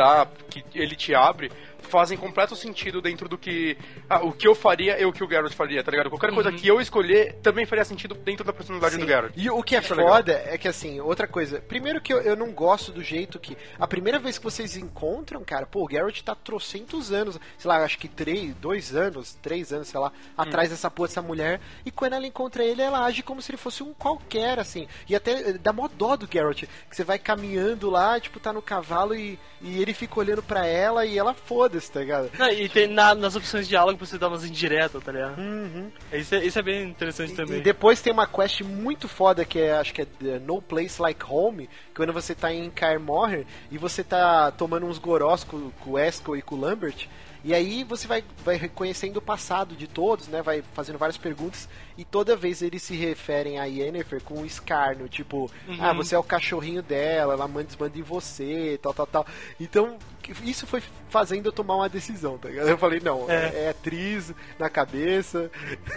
que ele te abre, fazem completo sentido dentro do que. Ah, o que eu faria é o que o Geralt faria, tá ligado? Qualquer coisa que eu escolher também faria sentido dentro da personalidade
Sim.
do Geralt.
E o que é
Isso é legal.
foda é que, assim, outra coisa. Primeiro que eu, eu não gosto do jeito que. A primeira vez que vocês encontram, cara, pô, o Geralt tá trocentos anos, sei lá, acho que três, dois anos, três anos, sei lá, atrás dessa porra dessa mulher. E quando ela encontra ele, ela age como se ele fosse um qualquer, assim. E até eh, dá mó dó do Geralt, que você vai caminhando lá, tipo, tá no cavalo e, e ele fica olhando pra ela e ela foda-se, tá ligado?
Não, e tem na- nas opções de diálogo você dá umas indiretas, tá ligado?
Uhum.
Isso é, isso é bem interessante
E-
também.
E depois tem uma quest muito foda que é, acho que é The No Place Like Home, que quando você tá em Kaer Morhen e você tá tomando uns gorós com, com o Eskel e com o Lambert, e aí você vai, vai reconhecendo o passado de todos, né? Vai fazendo várias perguntas e toda vez eles se referem a Yennefer com um escárnio, tipo, ah, você é o cachorrinho dela, ela manda desmanda em você, tal, tal, tal. Então, isso foi fazendo eu tomar uma decisão, tá ligado? Eu falei, não, é, é atriz na cabeça.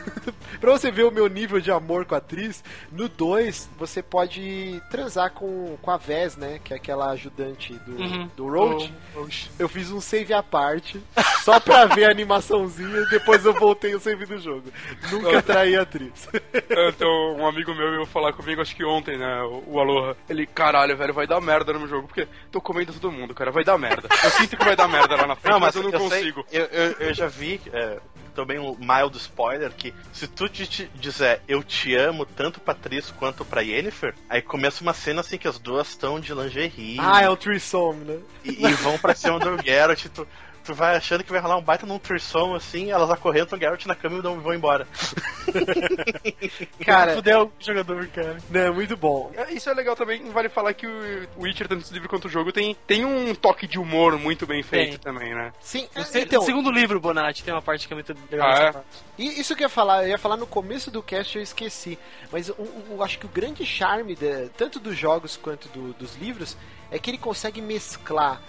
pra você ver o meu nível de amor com a atriz, no 2 você pode transar com, com a Vez, né? Que é aquela ajudante do,
Uhum.
do Roach.
O- Roach.
Eu fiz um save à parte, só pra ver a animaçãozinha e depois eu voltei o save do jogo. Nunca traí a atriz.
Então, um amigo meu veio falar comigo, acho que ontem, né, o o Aloha. Ele, caralho, velho, vai dar merda no meu jogo, porque tô comendo todo mundo, cara, vai dar merda. Eu sinto que vai dar merda lá na frente, mas, eu não
sei-
consigo.
eu, eu, eu já vi é, também um mild spoiler que se tu te, dizer eu te amo tanto pra Triss quanto pra Yennefer, aí começa uma cena assim que as duas estão de lingerie
ah, é o threesome, né?
e, e vão pra cima do Geralt, tu, tu vai achando que vai rolar um baita num threesome assim, elas acorrentam o Geralt na cama e vão embora.
Cara,
Fudeu o jogador, cara.
não, é muito bom.
É, Isso é legal também, vale falar que o Witcher, tanto esse livro quanto o jogo, tem, tem um toque de humor muito bem feito
Tem.
também, né?
Sim,
No se-
então,
segundo livro, Bonatti, tem uma parte que é muito legal.
Ah, é?
E isso que eu ia falar, eu ia falar no começo do cast eu esqueci. Mas o- o- eu acho que o grande charme de- tanto dos jogos quanto do- dos livros é que ele consegue mesclar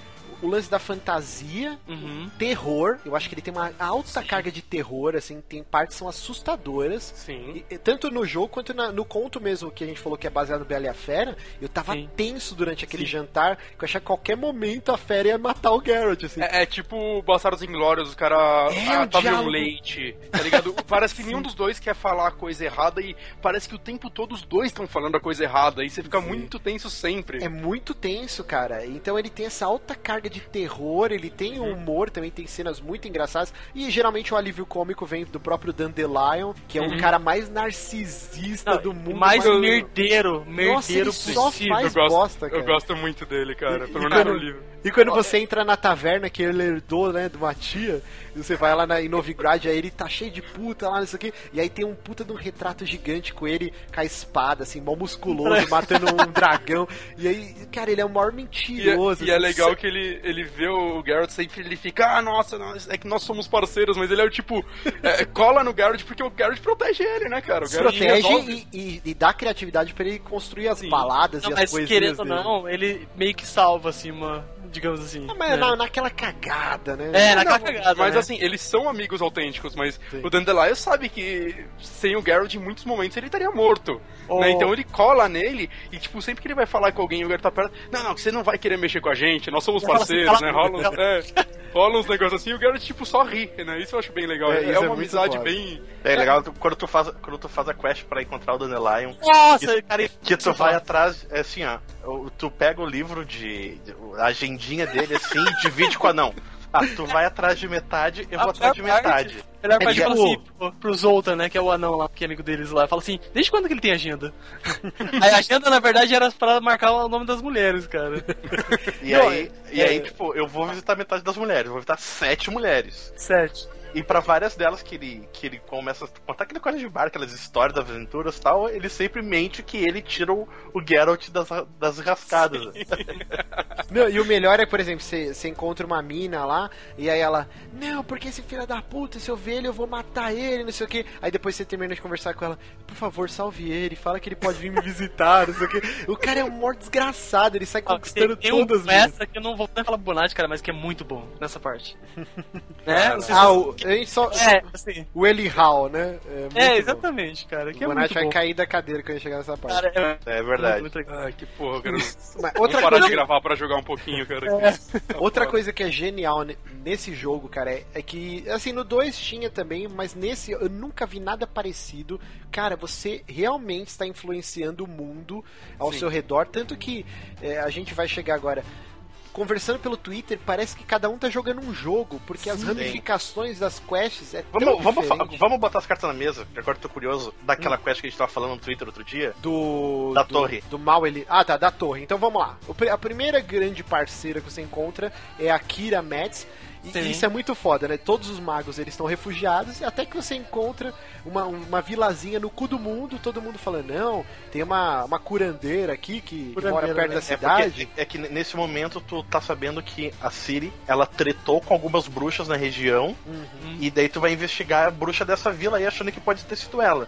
o lance da fantasia,
Uhum.
terror. Eu acho que ele tem uma alta carga de terror, assim, tem partes que são assustadoras.
Sim.
E- tanto no jogo quanto na- no conto mesmo, que a gente falou que é baseado no Bela e a Fera, eu tava
Sim.
tenso durante aquele jantar, que eu achava que a qualquer momento a fera ia matar o Geralt, assim.
É, é tipo Bastardos Inglórios, os caras
É,
ah,
o
tá um leite, tá ligado? parece que nenhum dos dois quer falar a coisa errada e parece que o tempo todo os dois estão falando a coisa errada e você fica muito tenso sempre.
É muito tenso cara. Então ele tem essa alta carga de terror, ele tem
Uhum.
humor, também tem cenas muito engraçadas. E geralmente o alívio cômico vem do próprio Dandelion, que é
Uhum.
o cara mais narcisista
Não,
do mundo.
mais
mas-
merdeiro, merdeiro
Nossa, ele só
possível.
faz
eu gosto,
bosta, cara.
eu gosto muito dele, cara.
E-
Pelo menos no livro.
E quando você entra na taverna que ele herdou, né, de uma tia, e você vai lá na, em Novigrad, aí ele tá cheio de puta lá, nisso aqui, e aí tem um puta de um retrato gigante com ele com a espada, assim, mó musculoso, matando um dragão. E aí, cara, ele é o maior
E, é-
mentiroso.
e é
assim,
legal que ele, ele vê o Garrett sempre ele fica, ah, nossa, nós- é que nós somos parceiros, mas ele é o tipo, é, cola no Garrett porque o Garrett protege ele, né, cara? O Garrett
protege e, e- e dá criatividade pra ele construir as
Sim.
baladas
Não,
e as
mas
coisas.
querendo ou não, ele meio que salva, assim, uma. Digamos assim.
Ah, mas
né?
na- naquela cagada, né?
É,
Não,
naquela cagada.
Mas
né?
assim, eles são amigos autênticos, mas
Sim.
o Dandelion sabe que sem o Garrett, em muitos momentos, ele estaria morto.
Oh.
né? Então ele cola nele e, tipo, sempre que ele vai falar com alguém e o Garrett tá perto, não, não, que você não vai querer mexer com a gente, nós somos
assim,
parceiros,
cala
né? Rola uns, é, rola uns negócios assim e o Garrett, tipo, só ri, né? Isso eu acho bem legal.
É,
É, é
é
uma
muito
amizade bem.
É legal tu- quando tu faz, quando tu faz a quest pra encontrar o Dandelion.
Nossa, cara.
Que tu vai atrás, é assim, ó. O- Tu pega o livro de. a agendinha dele assim e divide com a não. Ah, tu vai atrás de metade, eu vou
A
atrás de
parte-
metade.
Melhor
É
parte
tipo-
fala assim pro, pro Zoltan, né? Que é o anão lá, que é amigo deles lá. Fala assim, desde quando que ele tem agenda? Aí a agenda, na verdade, era pra marcar o nome das mulheres, cara.
E
Não,
aí, e
é-
aí, tipo, eu vou visitar metade das mulheres, vou visitar sete mulheres.
Sete.
E pra várias delas que ele, que ele começa a contar aquele coisa de bar, aquelas histórias das aventuras e tal, ele sempre mente que ele tira o, o Geralt das, das rascadas.
Não, e o melhor é, por exemplo, você, você encontra uma mina lá, e aí ela, não, porque esse filho da puta, se eu ver ele, eu vou matar ele, não sei o que. Aí depois você termina de conversar com ela, por favor, salve ele, fala que ele pode vir me visitar, não sei o que. O cara é um morto desgraçado, ele sai conquistando
tem
todas
um
as minas.
essa que eu não vou nem falar Bonatti, cara, mas que é muito bom nessa parte. né?
Ah,
você-
o, a gente só,
É, assim.
o Eli Hall, né? muito
É,
bom.
exatamente, cara. Que
O
é muito
vai
bom.
cair da cadeira quando chegar nessa parte.
Cara, é,
É verdade.
muito legal.
Ai, que porra, cara.
Mas outra
parar
coisa,
de gravar pra jogar um pouquinho, cara.
outra coisa que é genial ne- nesse jogo, cara, é, é que, assim, no 2 tinha também, mas nesse eu nunca vi nada parecido. Cara, você realmente está influenciando o mundo ao
Sim.
seu redor, tanto que é, a gente vai chegar agora. Conversando pelo Twitter, parece que cada um tá jogando um jogo, porque as ramificações das quests é tão
Vamos, vamos, fa-
diferente.
vamos botar as cartas na mesa, que agora eu tô curioso, daquela quest que a gente tava falando no Twitter outro dia.
do
Da
do-
torre.
do mal ele ah tá da torre. Então vamos lá. A primeira grande parceira que você encontra é a Kira Metz e
Sim.
isso é muito foda, né? Todos os magos eles estão refugiados e até que você encontra uma, uma vilazinha no cu do mundo, todo mundo falando, não, tem uma, uma curandeira aqui que
Curandeira,
mora perto
né?
da
É,
cidade.
porque, é que nesse momento tu tá sabendo que a Ciri, ela tretou com algumas bruxas na região,
Uhum.
e daí tu vai investigar a bruxa dessa vila aí achando que pode ter sido ela.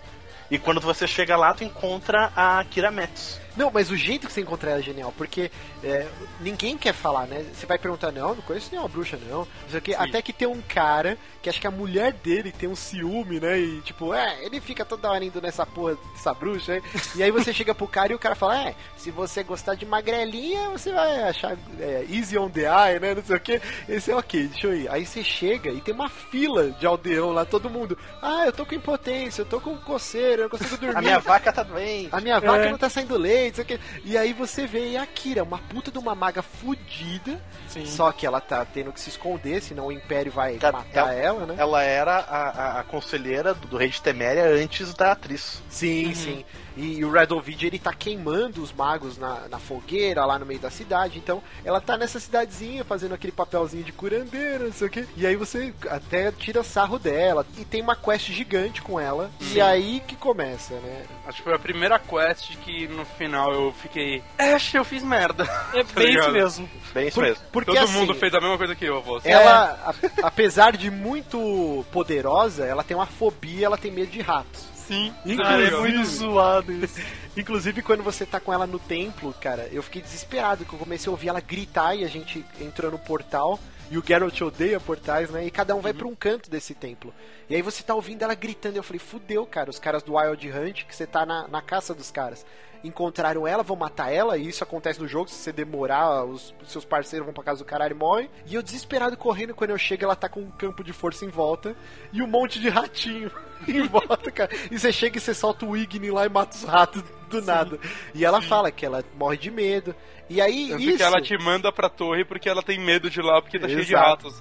E quando você chega lá, tu encontra a Kira Metz.
Não, mas o jeito que você encontra ela é genial, porque é, ninguém quer falar, né? Você vai perguntar, não, não conheço nenhuma bruxa, não. não sei o quê. Até que tem um cara que acho que a mulher dele tem um ciúme, né? E tipo, é, ele fica toda hora indo nessa porra dessa bruxa, né? E aí você chega pro cara e o cara fala, é, se você gostar de magrelinha, você vai achar é, easy on the eye, né? Não sei o quê. Esse é ok, deixa eu ir. Aí você chega e tem uma fila de aldeão lá, todo mundo. Ah, eu tô com impotência, eu tô com coceira, eu não consigo dormir.
A minha vaca tá doente.
A minha vaca
É.
não tá saindo leite, não sei o quê. E aí você vê a Akira, uma puta de uma maga fudida.
Sim.
Só que ela tá tendo que se esconder, senão o Império vai
Cara,
matar
ela-
ela, né?
Ela era a, a- a conselheira do, do rei de Teméria antes da atriz.
Sim, sim. E, o Radovid, ele tá queimando os magos na, na fogueira lá no meio da cidade. Então, ela tá nessa cidadezinha fazendo aquele papelzinho de curandeira, não sei o quê. E aí você até tira sarro dela. E tem uma quest gigante com ela. E aí que começa, né?
Acho que foi a primeira quest que no final eu fiquei. É, acho eu fiz merda.
É
Tá
bem isso mesmo.
Bem isso
Por-
mesmo.
porque
Todo
assim,
mundo fez a mesma coisa que eu, você.
Ela, a- apesar de muito poderosa, ela tem uma fobia, ela tem medo de ratos.
Sim.
Cara, é
Inclusive-
muito zoado isso.
Inclusive, quando você tá com ela no templo, cara, eu fiquei desesperado, que eu comecei a ouvir ela gritar e a gente entrou no portal. E o Geralt odeia portais, né? E cada um vai pra um canto desse templo. E aí você tá ouvindo ela gritando. E eu falei, fudeu, cara, os caras do Wild Hunt, que você tá na, na caça dos caras. Encontraram ela, vão matar ela, e isso acontece no jogo, se você demorar, os seus parceiros vão pra casa do caralho e morrem. E eu desesperado correndo, quando eu chego, ela tá com um campo de força em volta e um monte de ratinho em volta, cara. E você chega e você solta o Igni lá e mata os ratos do nada. E ela fala que ela morre de medo. E aí,
Tanto
isso...
que ela te manda pra torre porque ela tem medo de lá, porque tá cheio de
Exato.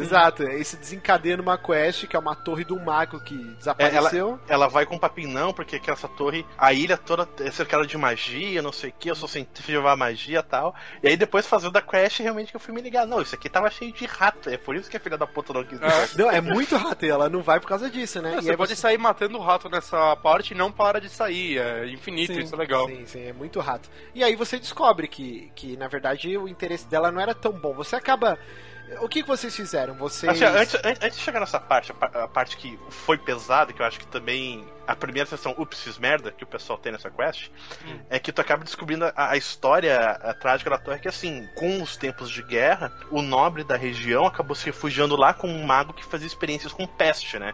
Ratos.
Exato, isso desencadeia numa quest, que é uma torre do mago que desapareceu.
Ela vai com um papinho não, porque que essa torre, a ilha toda é cercada de magia, não sei o que, eu sou cientista de levar magia e tal. E aí depois fazendo a quest, realmente que eu fui me ligar. Não, isso aqui tava cheio de rato, é por isso que a filha da puta não quis.
Não, é muito rato e ela não vai por causa disso, né?
Não,
E
você pode sair matando o rato nessa parte e não para de sair. É infinito,
Sim,
isso é legal.
Sim, sim, é muito rato. E aí você descobre que, que na verdade, o interesse dela não era tão bom. Você acaba. O que, vocês fizeram? Vocês.
Assim, antes, an- antes de chegar nessa parte, a, pa- a parte que foi pesada, que eu acho que também a primeira sessão, ups, fiz merda, que o pessoal tem nessa quest, é que tu acaba descobrindo a, a história a trágica da torre, que assim, com os tempos de guerra, o nobre da região acabou se refugiando lá com um mago que fazia experiências com peste, né?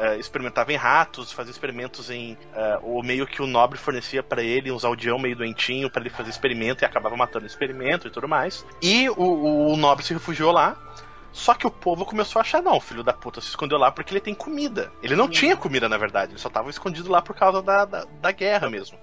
É, experimentava em ratos, fazia experimentos em. o meio que o nobre fornecia pra ele, uns aldeão meio doentinho pra ele fazer experimento e acabava matando o experimento e tudo mais. E o, o- o nobre se refugiou lá. Só que o povo começou a achar, não, o filho da puta se escondeu lá porque ele tem comida. Ele não tinha comida, na verdade, ele só tava escondido lá por causa da, da, da guerra mesmo.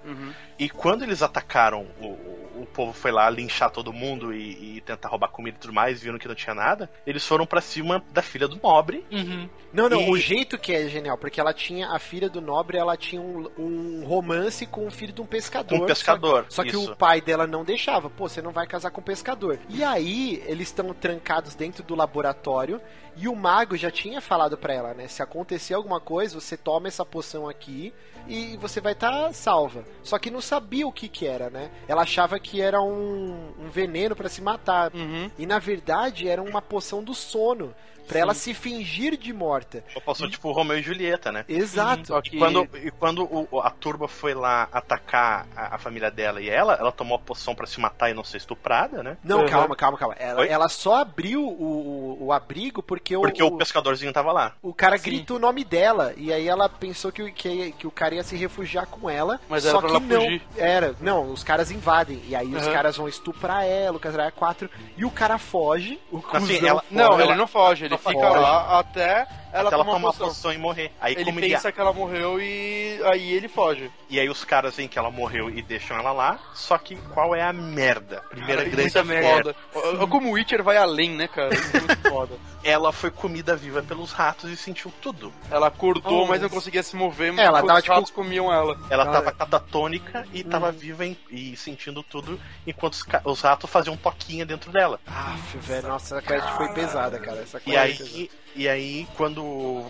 E quando eles atacaram, o, o- o povo foi lá linchar todo mundo e, e tentar roubar comida e tudo mais, viram que não tinha nada, eles foram pra cima da filha do nobre.
Uhum.
Não, não,
E-
o jeito que é genial, porque ela tinha, a filha do nobre, ela tinha um, um romance com o filho de um pescador.
Um pescador,
Só, só que
isso.
o pai dela não deixava. Pô, você não vai casar com um pescador. E aí, eles estão trancados dentro do laboratório. E o mago já tinha falado pra ela, né? Se acontecer alguma coisa, você toma essa poção aqui e você vai estar salva. Só que não sabia o que que era, né? Ela achava que era um, um veneno pra se matar.
Uhum.
E na verdade era uma poção do sono. Pra ela se fingir de morta.
Passou tipo Romeu e Julieta, né?
Exato.
Só
E
que
quando, e quando o- a turba foi lá atacar a, a família dela e ela, ela tomou a poção pra se matar e não ser estuprada, né?
Não,
Uhum.
calma, calma, calma. Ela,
Oi?
ela só abriu o, o, o abrigo porque,
Porque
o,
o pescadorzinho tava lá.
o cara
Sim.
grita o nome dela. E aí ela pensou que, o- que, que o cara ia se refugiar com ela.
Mas
só
era pra
que
ela
não.
fugir.
Era. Não, os caras invadem. E aí os
Uhum.
caras vão estuprar ela, o Casraia 4. E o cara foge. O
Assim, ela-
foge.
Não,
ela-
ele não foge, ele
ela
fica lá até ela
até ela
tomar
tomar
a
a
poção.
e morrer. Aí
Ele
como
pensa
ele,
que ela morreu e aí ele foge.
E aí os caras veem que ela morreu e deixam ela lá. Só que qual é a merda? Primeira
Cara,
grande
é
merda.
foda. Olha como o Witcher vai além, né, cara? Isso é muito foda.
Ela foi comida viva pelos ratos e sentiu tudo.
Ela acordou,
Oh,
mas não conseguia se mover,
É, ela tava,
os
tipo-
ratos comiam ela.
Ela
Ah,
tava
é.
catatônica e tava viva em- e sentindo tudo, enquanto os, ca- os ratos faziam toquinha dentro dela.
Aff, velho. Nossa, essa quest foi pesada, cara. Essa quest
E
foi pesada.
aí, e aí quando.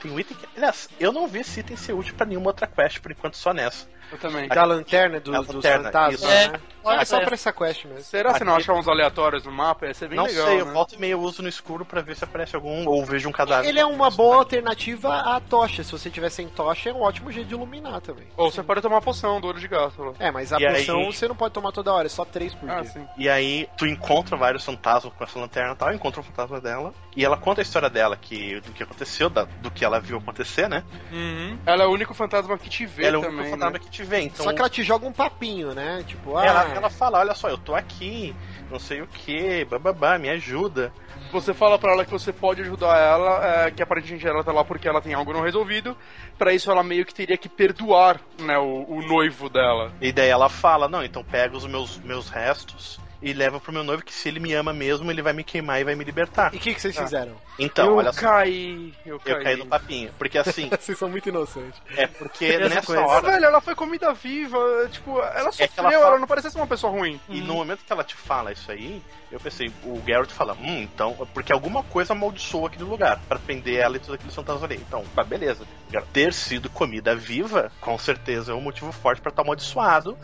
Tem um item que. Aliás, eu não vi esse item ser útil pra nenhuma outra quest, por enquanto só nessa.
Eu também.
Da lanterna do-
A
dos
lanterna,
fantasmas,
isso.
né?
É,
É só pra essa quest mesmo.
Será que não
Aqui-
achar uns aleatórios no mapa? Ia ser bem
não
legal,
sei,
né?
eu volto e meio uso no escuro pra ver se aparece algum ou vejo um cadáver.
Ele é uma boa alternativa à tocha. Se você tiver sem tocha, é um ótimo jeito de iluminar também.
Ou você pode tomar poção do olho de gato lá.
É, mas a
E
poção
aí-
você não pode tomar toda hora, é só três por
Ah,
dia.
sim.
E aí tu encontra vários fantasmas com essa lanterna e tal, encontra o fantasma dela. E ela conta a história dela, que, do que aconteceu, da- do que ela viu acontecer, né?
Uhum. Ela é o único fantasma que te vê
ela é o
também,
único fantasma
né?
que te vê. Então
Só que ela te joga um papinho, né? Tipo, ah,
ela, ela fala, olha só, eu tô aqui, não sei o que, bababá, me ajuda.
Você fala pra ela que você pode ajudar ela, é, que aparentemente ela tá lá porque ela tem algo não resolvido. Pra isso ela meio que teria que perdoar, né, o, o noivo dela.
E daí ela fala, não, então pega os meus, meus restos e leva pro meu noivo, que se ele me ama mesmo, ele vai me queimar e vai me libertar.
E o que, que vocês
Ah.
fizeram?
Então,
eu
olha só,
caí, eu caí.
eu caí no papinho. Porque assim,
Vocês são muito inocentes.
é porque
Essa
nessa
coisa.
Hora.
velho, ela foi comida viva, tipo, ela sofreu,
que ela
ela,
fala-
não parecia ser uma pessoa ruim.
E no momento que ela te fala isso aí, eu pensei, o Garrett fala, hum, então, porque alguma coisa amaldiçoou aquele lugar pra prender ela e tudo aquilo fantasmas ali. Então, tá, beleza. Ter sido comida viva, com certeza é um motivo forte pra estar amaldiçoado.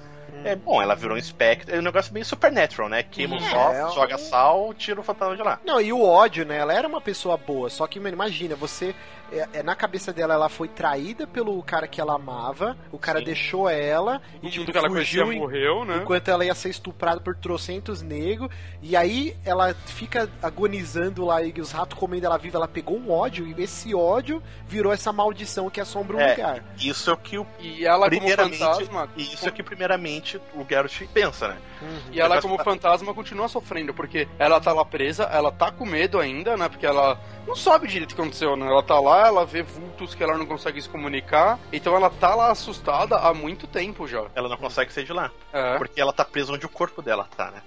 É bom, ela virou um espectro. É um negócio meio supernatural, né? Queima os
É,
ossos,
é
joga sal, tira o fantasma de lá.
Não, e o ódio, né? Ela era uma pessoa boa, só que, mano, imagina, você. É, é, na cabeça dela ela foi traída pelo cara que ela amava, o cara
Sim.
deixou ela e tipo,
que ela
fugiu
morreu, né?
enquanto ela ia ser estuprada por trocentos negros, e aí ela fica agonizando lá e os ratos comendo ela viva, ela pegou um ódio, e esse ódio virou essa maldição que assombra o
É.
lugar.
Isso é o que o
E ela como
primeiramente,
fantasma.
isso é que primeiramente o Geralt pensa, né?
E ela, como fantasma, continua sofrendo, porque ela tá lá presa, ela tá com medo ainda, né? Porque ela não sabe direito o que aconteceu, né? Ela tá lá, ela vê vultos que ela não consegue se comunicar, então ela tá lá assustada há muito tempo já.
Ela não consegue sair de lá.
É.
Porque ela tá presa onde o corpo dela tá, né?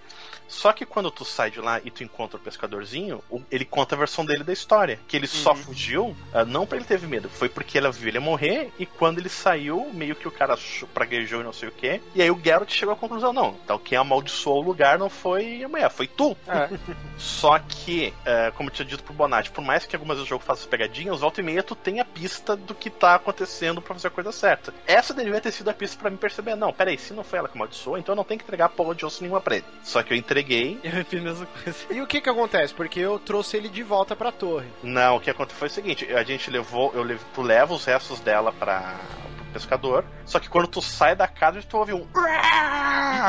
Só que quando tu sai de lá e tu encontra o pescadorzinho, ele conta a versão dele da história. Que ele só fugiu, ah, não porque ele teve medo, foi porque ela viu ele morrer e quando ele saiu, meio que o cara praguejou e não sei o que. E aí o Geralt chegou à conclusão: não, então quem amaldiçoou o lugar não foi a mulher, foi tu.
É.
Só que, eh, como eu tinha dito pro Bonatti, por mais que algumas vezes o jogo faça pegadinhas, volta e meia tu tem a pista do que tá acontecendo pra fazer a coisa certa. Essa devia ter sido a pista pra mim perceber, não, peraí, se não foi ela que amaldiçoou, então eu não tenho que entregar porra de osso nenhuma pra ele. Só que eu entreguei.
Eu fiz a mesma coisa.
E o que que acontece? Porque eu trouxe ele de volta pra torre.
Não, o que aconteceu foi o seguinte, a gente levou, eu levo, tu leva os restos dela pra pescador, só que quando tu sai da casa, tu ouve um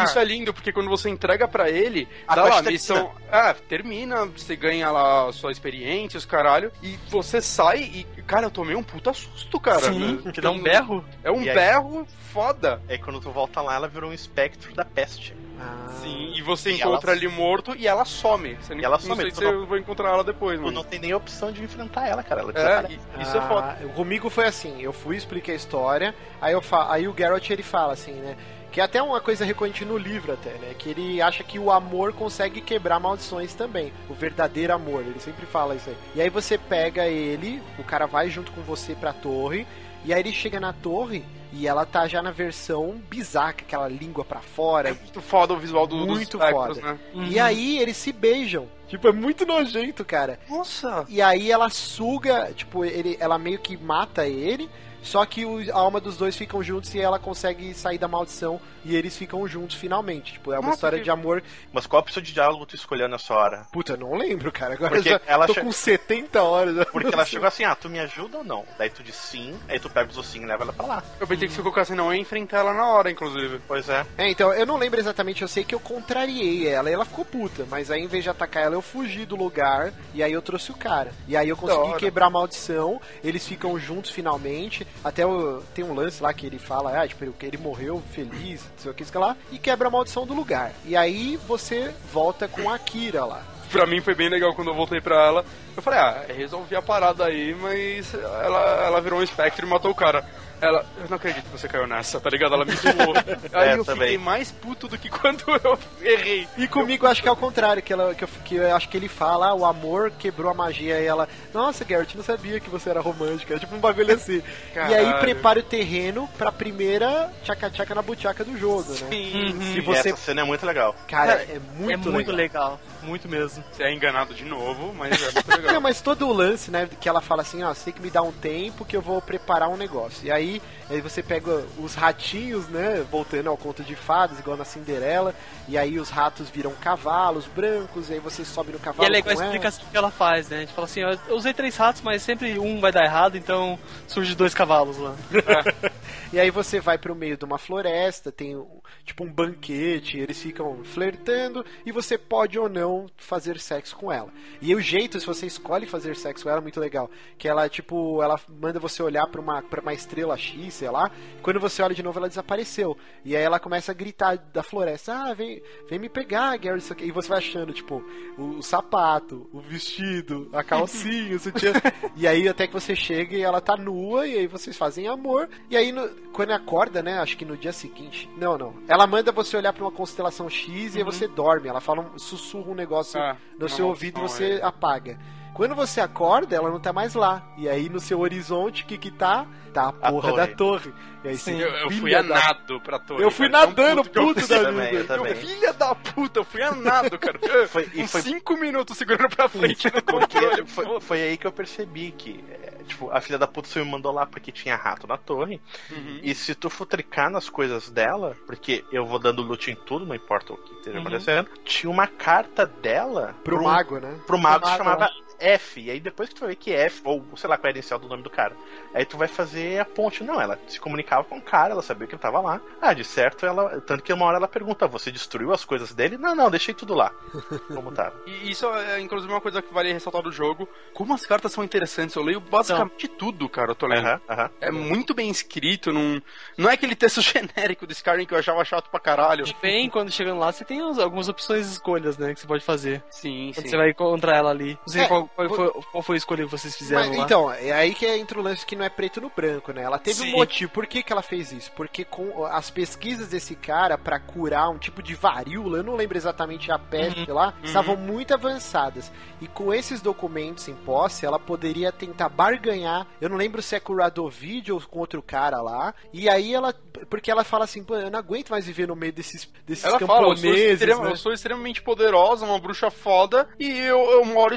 E Isso é lindo, porque quando você entrega pra ele,
A
dá lá, missão. Ah, termina, você ganha lá a sua experiência, os caralho, e você sai e. Cara, eu tomei um puta susto, cara.
Sim,
né?
que dá um berro.
É um
E aí?
berro foda.
Aí quando tu volta lá, ela virou um espectro da peste.
Ah,
Sim, e você
E
encontra
ela-
ele morto e ela some. Você
E ela
não
some,
sei
tu
se
não-
eu vou encontrar ela depois,
Tu
mas.
não tem nem opção de enfrentar ela, cara. Ela
É,
desaparece.
e- isso é foda.
Ah, Comigo foi assim, eu fui expliquei a história, aí, eu fa... aí o Geralt ele fala assim, né? Que é até uma coisa recorrente no livro até, né? Que ele acha que o amor consegue quebrar maldições também. O verdadeiro amor, ele sempre fala isso aí. E aí você pega ele, o cara vai junto com você pra torre, e aí ele chega na torre e ela tá já na versão bizarra, aquela língua pra fora.
É muito foda o visual do,
Muito
dos
foda.
né?
E aí eles se beijam. Tipo, é muito nojento, cara.
Nossa!
E aí ela suga, tipo, ele, ela meio que mata ele, só que o- a alma dos dois ficam juntos e ela consegue sair da maldição e eles ficam juntos finalmente. Tipo, é uma
Nossa,
história
que-
de amor.
Mas qual opção de diálogo tu escolheu nessa hora?
Puta, eu não lembro, cara. Agora
Porque
eu já
ela
tô
che-
com 70 horas.
Porque ela
sei.
chegou assim, ah, tu me ajuda ou não? Daí tu diz sim, aí tu pega os ossinhos e leva ela pra lá.
Eu pensei que se eu colocasse não, eu ia enfrentar ela na hora, inclusive.
Pois é.
É, então, eu não lembro exatamente, eu sei que eu contrariei ela e ela ficou puta, mas aí em vez de atacar ela, eu fugi do lugar e aí eu trouxe o cara. E aí eu consegui quebrar a maldição, eles ficam juntos finalmente, até o, tem um lance lá que ele fala, ah, tipo, ele, morreu feliz, não sei o que, isso que lá, e quebra a maldição do lugar. E aí você volta com a Kira lá.
Pra mim foi bem legal quando eu voltei pra ela. Eu falei, ah, resolvi a parada aí, mas ela, ela virou um espectro e matou o cara. Ela, eu não acredito que você caiu nessa, tá ligado? Ela me zoou. Aí
É,
eu
também.
fiquei mais puto do que quando eu errei.
E comigo eu acho que é o contrário, que, ela, que, eu, que eu acho que ele fala, ah, o amor quebrou a magia e ela, nossa, Garrett, não sabia que você era romântica, é tipo um bagulho assim. E aí
Caralho.
prepara o terreno pra primeira tchaca-tchaca na buchaca do jogo, né?
Sim.
Se
E
você,
essa cena é muito legal.
cara, é
é
muito,
muito
legal.
legal. Muito mesmo.
Você é enganado de novo, mas é muito
Não,
legal.
mas todo o lance, né, que ela fala assim, ó, você tem que me dar um tempo que eu vou preparar um negócio. E aí, aí você pega os ratinhos, né, voltando ao conto de fadas, igual na Cinderela, e aí os ratos viram cavalos brancos, e aí você sobe no
E
cavalo
é legal a
ela.
explicação que ela faz, né? A gente fala assim, eu usei três ratos, mas sempre um vai dar errado, então surge dois cavalos lá.
E aí você vai pro meio de uma floresta, tem tipo um banquete, eles ficam flertando e você pode ou não fazer sexo com ela. E o jeito, se você escolhe fazer sexo com ela, é muito legal. Que ela, tipo, ela manda você olhar pra uma, pra uma estrela X, sei lá, quando você olha de novo ela desapareceu. E aí ela começa a gritar da floresta, ah, vem, vem me pegar, Gary, isso aqui. E você vai achando, tipo, o, o sapato, o vestido, a calcinha, o sutiã. E aí até que você chega e ela tá nua, e aí vocês fazem amor. E aí no- quando acorda, né? Acho que no dia seguinte. Não, não. Ela manda você olhar pra uma constelação X e aí você dorme. Ela fala, um, sussurra um negócio
Ah,
no
uma
seu ouvido e você
é.
apaga. Quando você acorda, ela não tá mais lá. E aí no seu horizonte, o que que tá? Tá a
A
porra
torre.
da torre. E aí você,
Eu, eu fui a
da
nado pra torre.
Eu fui
cara. Tão
nadando, puto
fui.
da
também,
vida.
eu também.
Eu, filha da puta, eu fui a nado, cara.
Foi- e foi-
cinco minutos segurando pra frente no
Porque
controle.
foi, foi aí que eu percebi que, é, tipo, a filha da puta só me mandou lá porque tinha rato na torre.
Uhum.
E se tu futricar nas coisas dela, porque eu vou dando loot em tudo, não importa o que esteja acontecendo, tinha uma carta dela
Pro
um-
mago, né?
pro mago
Pro mago,
chamava F. E aí depois que tu vai ver que é F, ou sei lá qual é a inicial do nome do cara, aí tu vai fazer a ponte. Não, ela se comunicava com o cara, ela sabia que ele tava lá. Ah, de certo, ela. Tanto que uma hora ela pergunta: você destruiu as coisas dele? Não, não, deixei tudo lá. Como tava.
E isso é, inclusive, uma coisa que vale ressaltar do jogo. Como as cartas são interessantes. Eu leio basicamente tudo, cara, eu tô lendo.
Aham, aham.
É muito bem escrito, não, não é aquele texto genérico do Skyrim que eu achava chato pra caralho.
Bem, quando chegando lá, você tem algumas opções de escolhas, né? Que você pode fazer.
Sim,
Quando
sim.
você vai encontrar ela ali. Não sei
É,
qual, qual
por-
foi, qual foi a escolha que vocês fizeram
Mas,
lá.
então, é aí que entra o lance que não é preto no branco, né? Ela teve
Sim.
um motivo. Por que, que ela fez isso? Porque com as pesquisas desse cara pra curar um tipo de varíola, eu não lembro exatamente a peste lá, estavam muito avançadas. E com esses documentos em posse, ela poderia tentar barganhar. Eu não lembro se é com o Radovid ou com outro cara lá. E aí ela. Porque ela fala assim, pô, eu não aguento mais viver no meio desses, desses
Ela fala, eu sou,
camponeses.
extrema-
né?
eu sou extremamente poderosa, uma bruxa foda, e eu, eu moro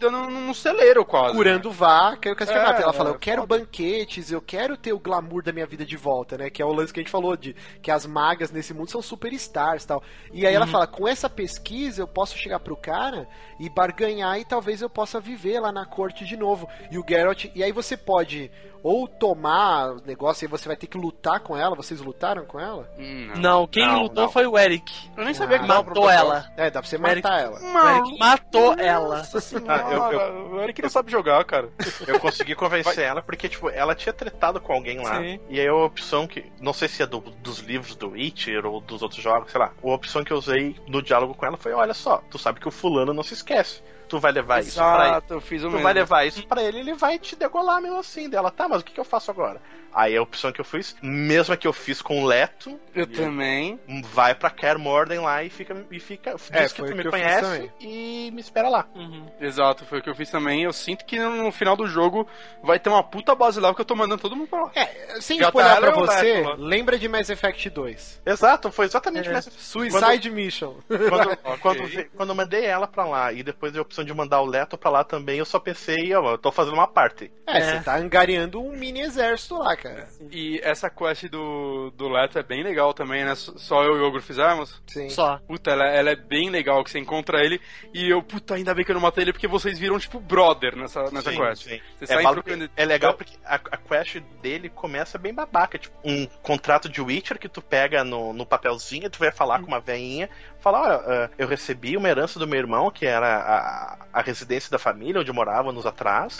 escondida no, no celeiro quase.
curando vaca e o cacete
É,
mata. Ela fala,
é,
eu quero
foda.
banquetes, eu quero ter o glamour da minha vida de volta, né? Que é o lance que a gente falou de que as magas nesse mundo são superstars e tal. E aí ela
Uhum.
fala, com essa pesquisa eu posso chegar pro cara e barganhar e talvez eu possa viver lá na corte de novo. E o Geralt, e aí você pode ou tomar o negócio e você vai ter que lutar com ela. Vocês lutaram com ela?
Hum,
Não, quem
Não,
lutou
não.
foi o Eric.
Eu nem sabia que
Ah,
pra
Matou ela.
É, dá pra você
O Eric-
matar ela.
O Eric matou ela.
Nossa senhora,
Ah, eu-
o Eric não sabe jogar, cara.
Eu consegui convencer ela porque, tipo, ela tinha tretado com alguém lá.
Sim.
E aí a opção que. Não sei se é do- dos livros do Witcher ou dos outros jogos, sei lá. A opção que eu usei no diálogo com ela foi: olha só, tu sabe que o fulano não se esquece. Tu vai levar isso pra ele.
Exato, eu fiz o
Tu
mesmo.
vai levar isso pra ele, ele vai te degolar mesmo assim dela. Tá, mas o que, que eu faço agora? Aí a opção que eu fiz, mesma que eu fiz com o Leto,
Eu também.
vai pra Morden lá e fica. E fica diz
É,
que
foi
tu me
que
conhece e me espera lá.
Uhum.
Exato, foi o que eu fiz também. Eu sinto que no final do jogo vai ter uma puta base lá que eu tô mandando todo mundo pra lá.
É, sem
Já
spoiler
tá
pra
o
você,
Leto
lembra de Mass Effect 2.
Exato, foi exatamente
É.
nessa.
Suicide Mission.
Quando, quando, ve- quando eu mandei ela pra lá e depois a opção de mandar o Leto pra lá também, eu só pensei, ó, eu tô fazendo uma parte.
É,
É.
você tá angariando um mini exército lá, cara.
E essa quest do, do Leto é bem legal também, né? Só eu e o Ogro fizemos.
Sim.
Só.
Puta, ela, ela é bem legal que você encontra ele. E eu, puta, ainda bem que eu não matei ele porque vocês viram, tipo, brother nessa, nessa
Sim,
quest.
sim.
Vocês
É,
trocando-
é legal porque a, a quest dele começa bem babaca. Tipo, um contrato de Witcher que tu pega no, no papelzinho, tu vai falar com uma veinha, falar, olha, ah, eu recebi uma herança do meu irmão, que era a, a residência da família, onde eu morava anos atrás.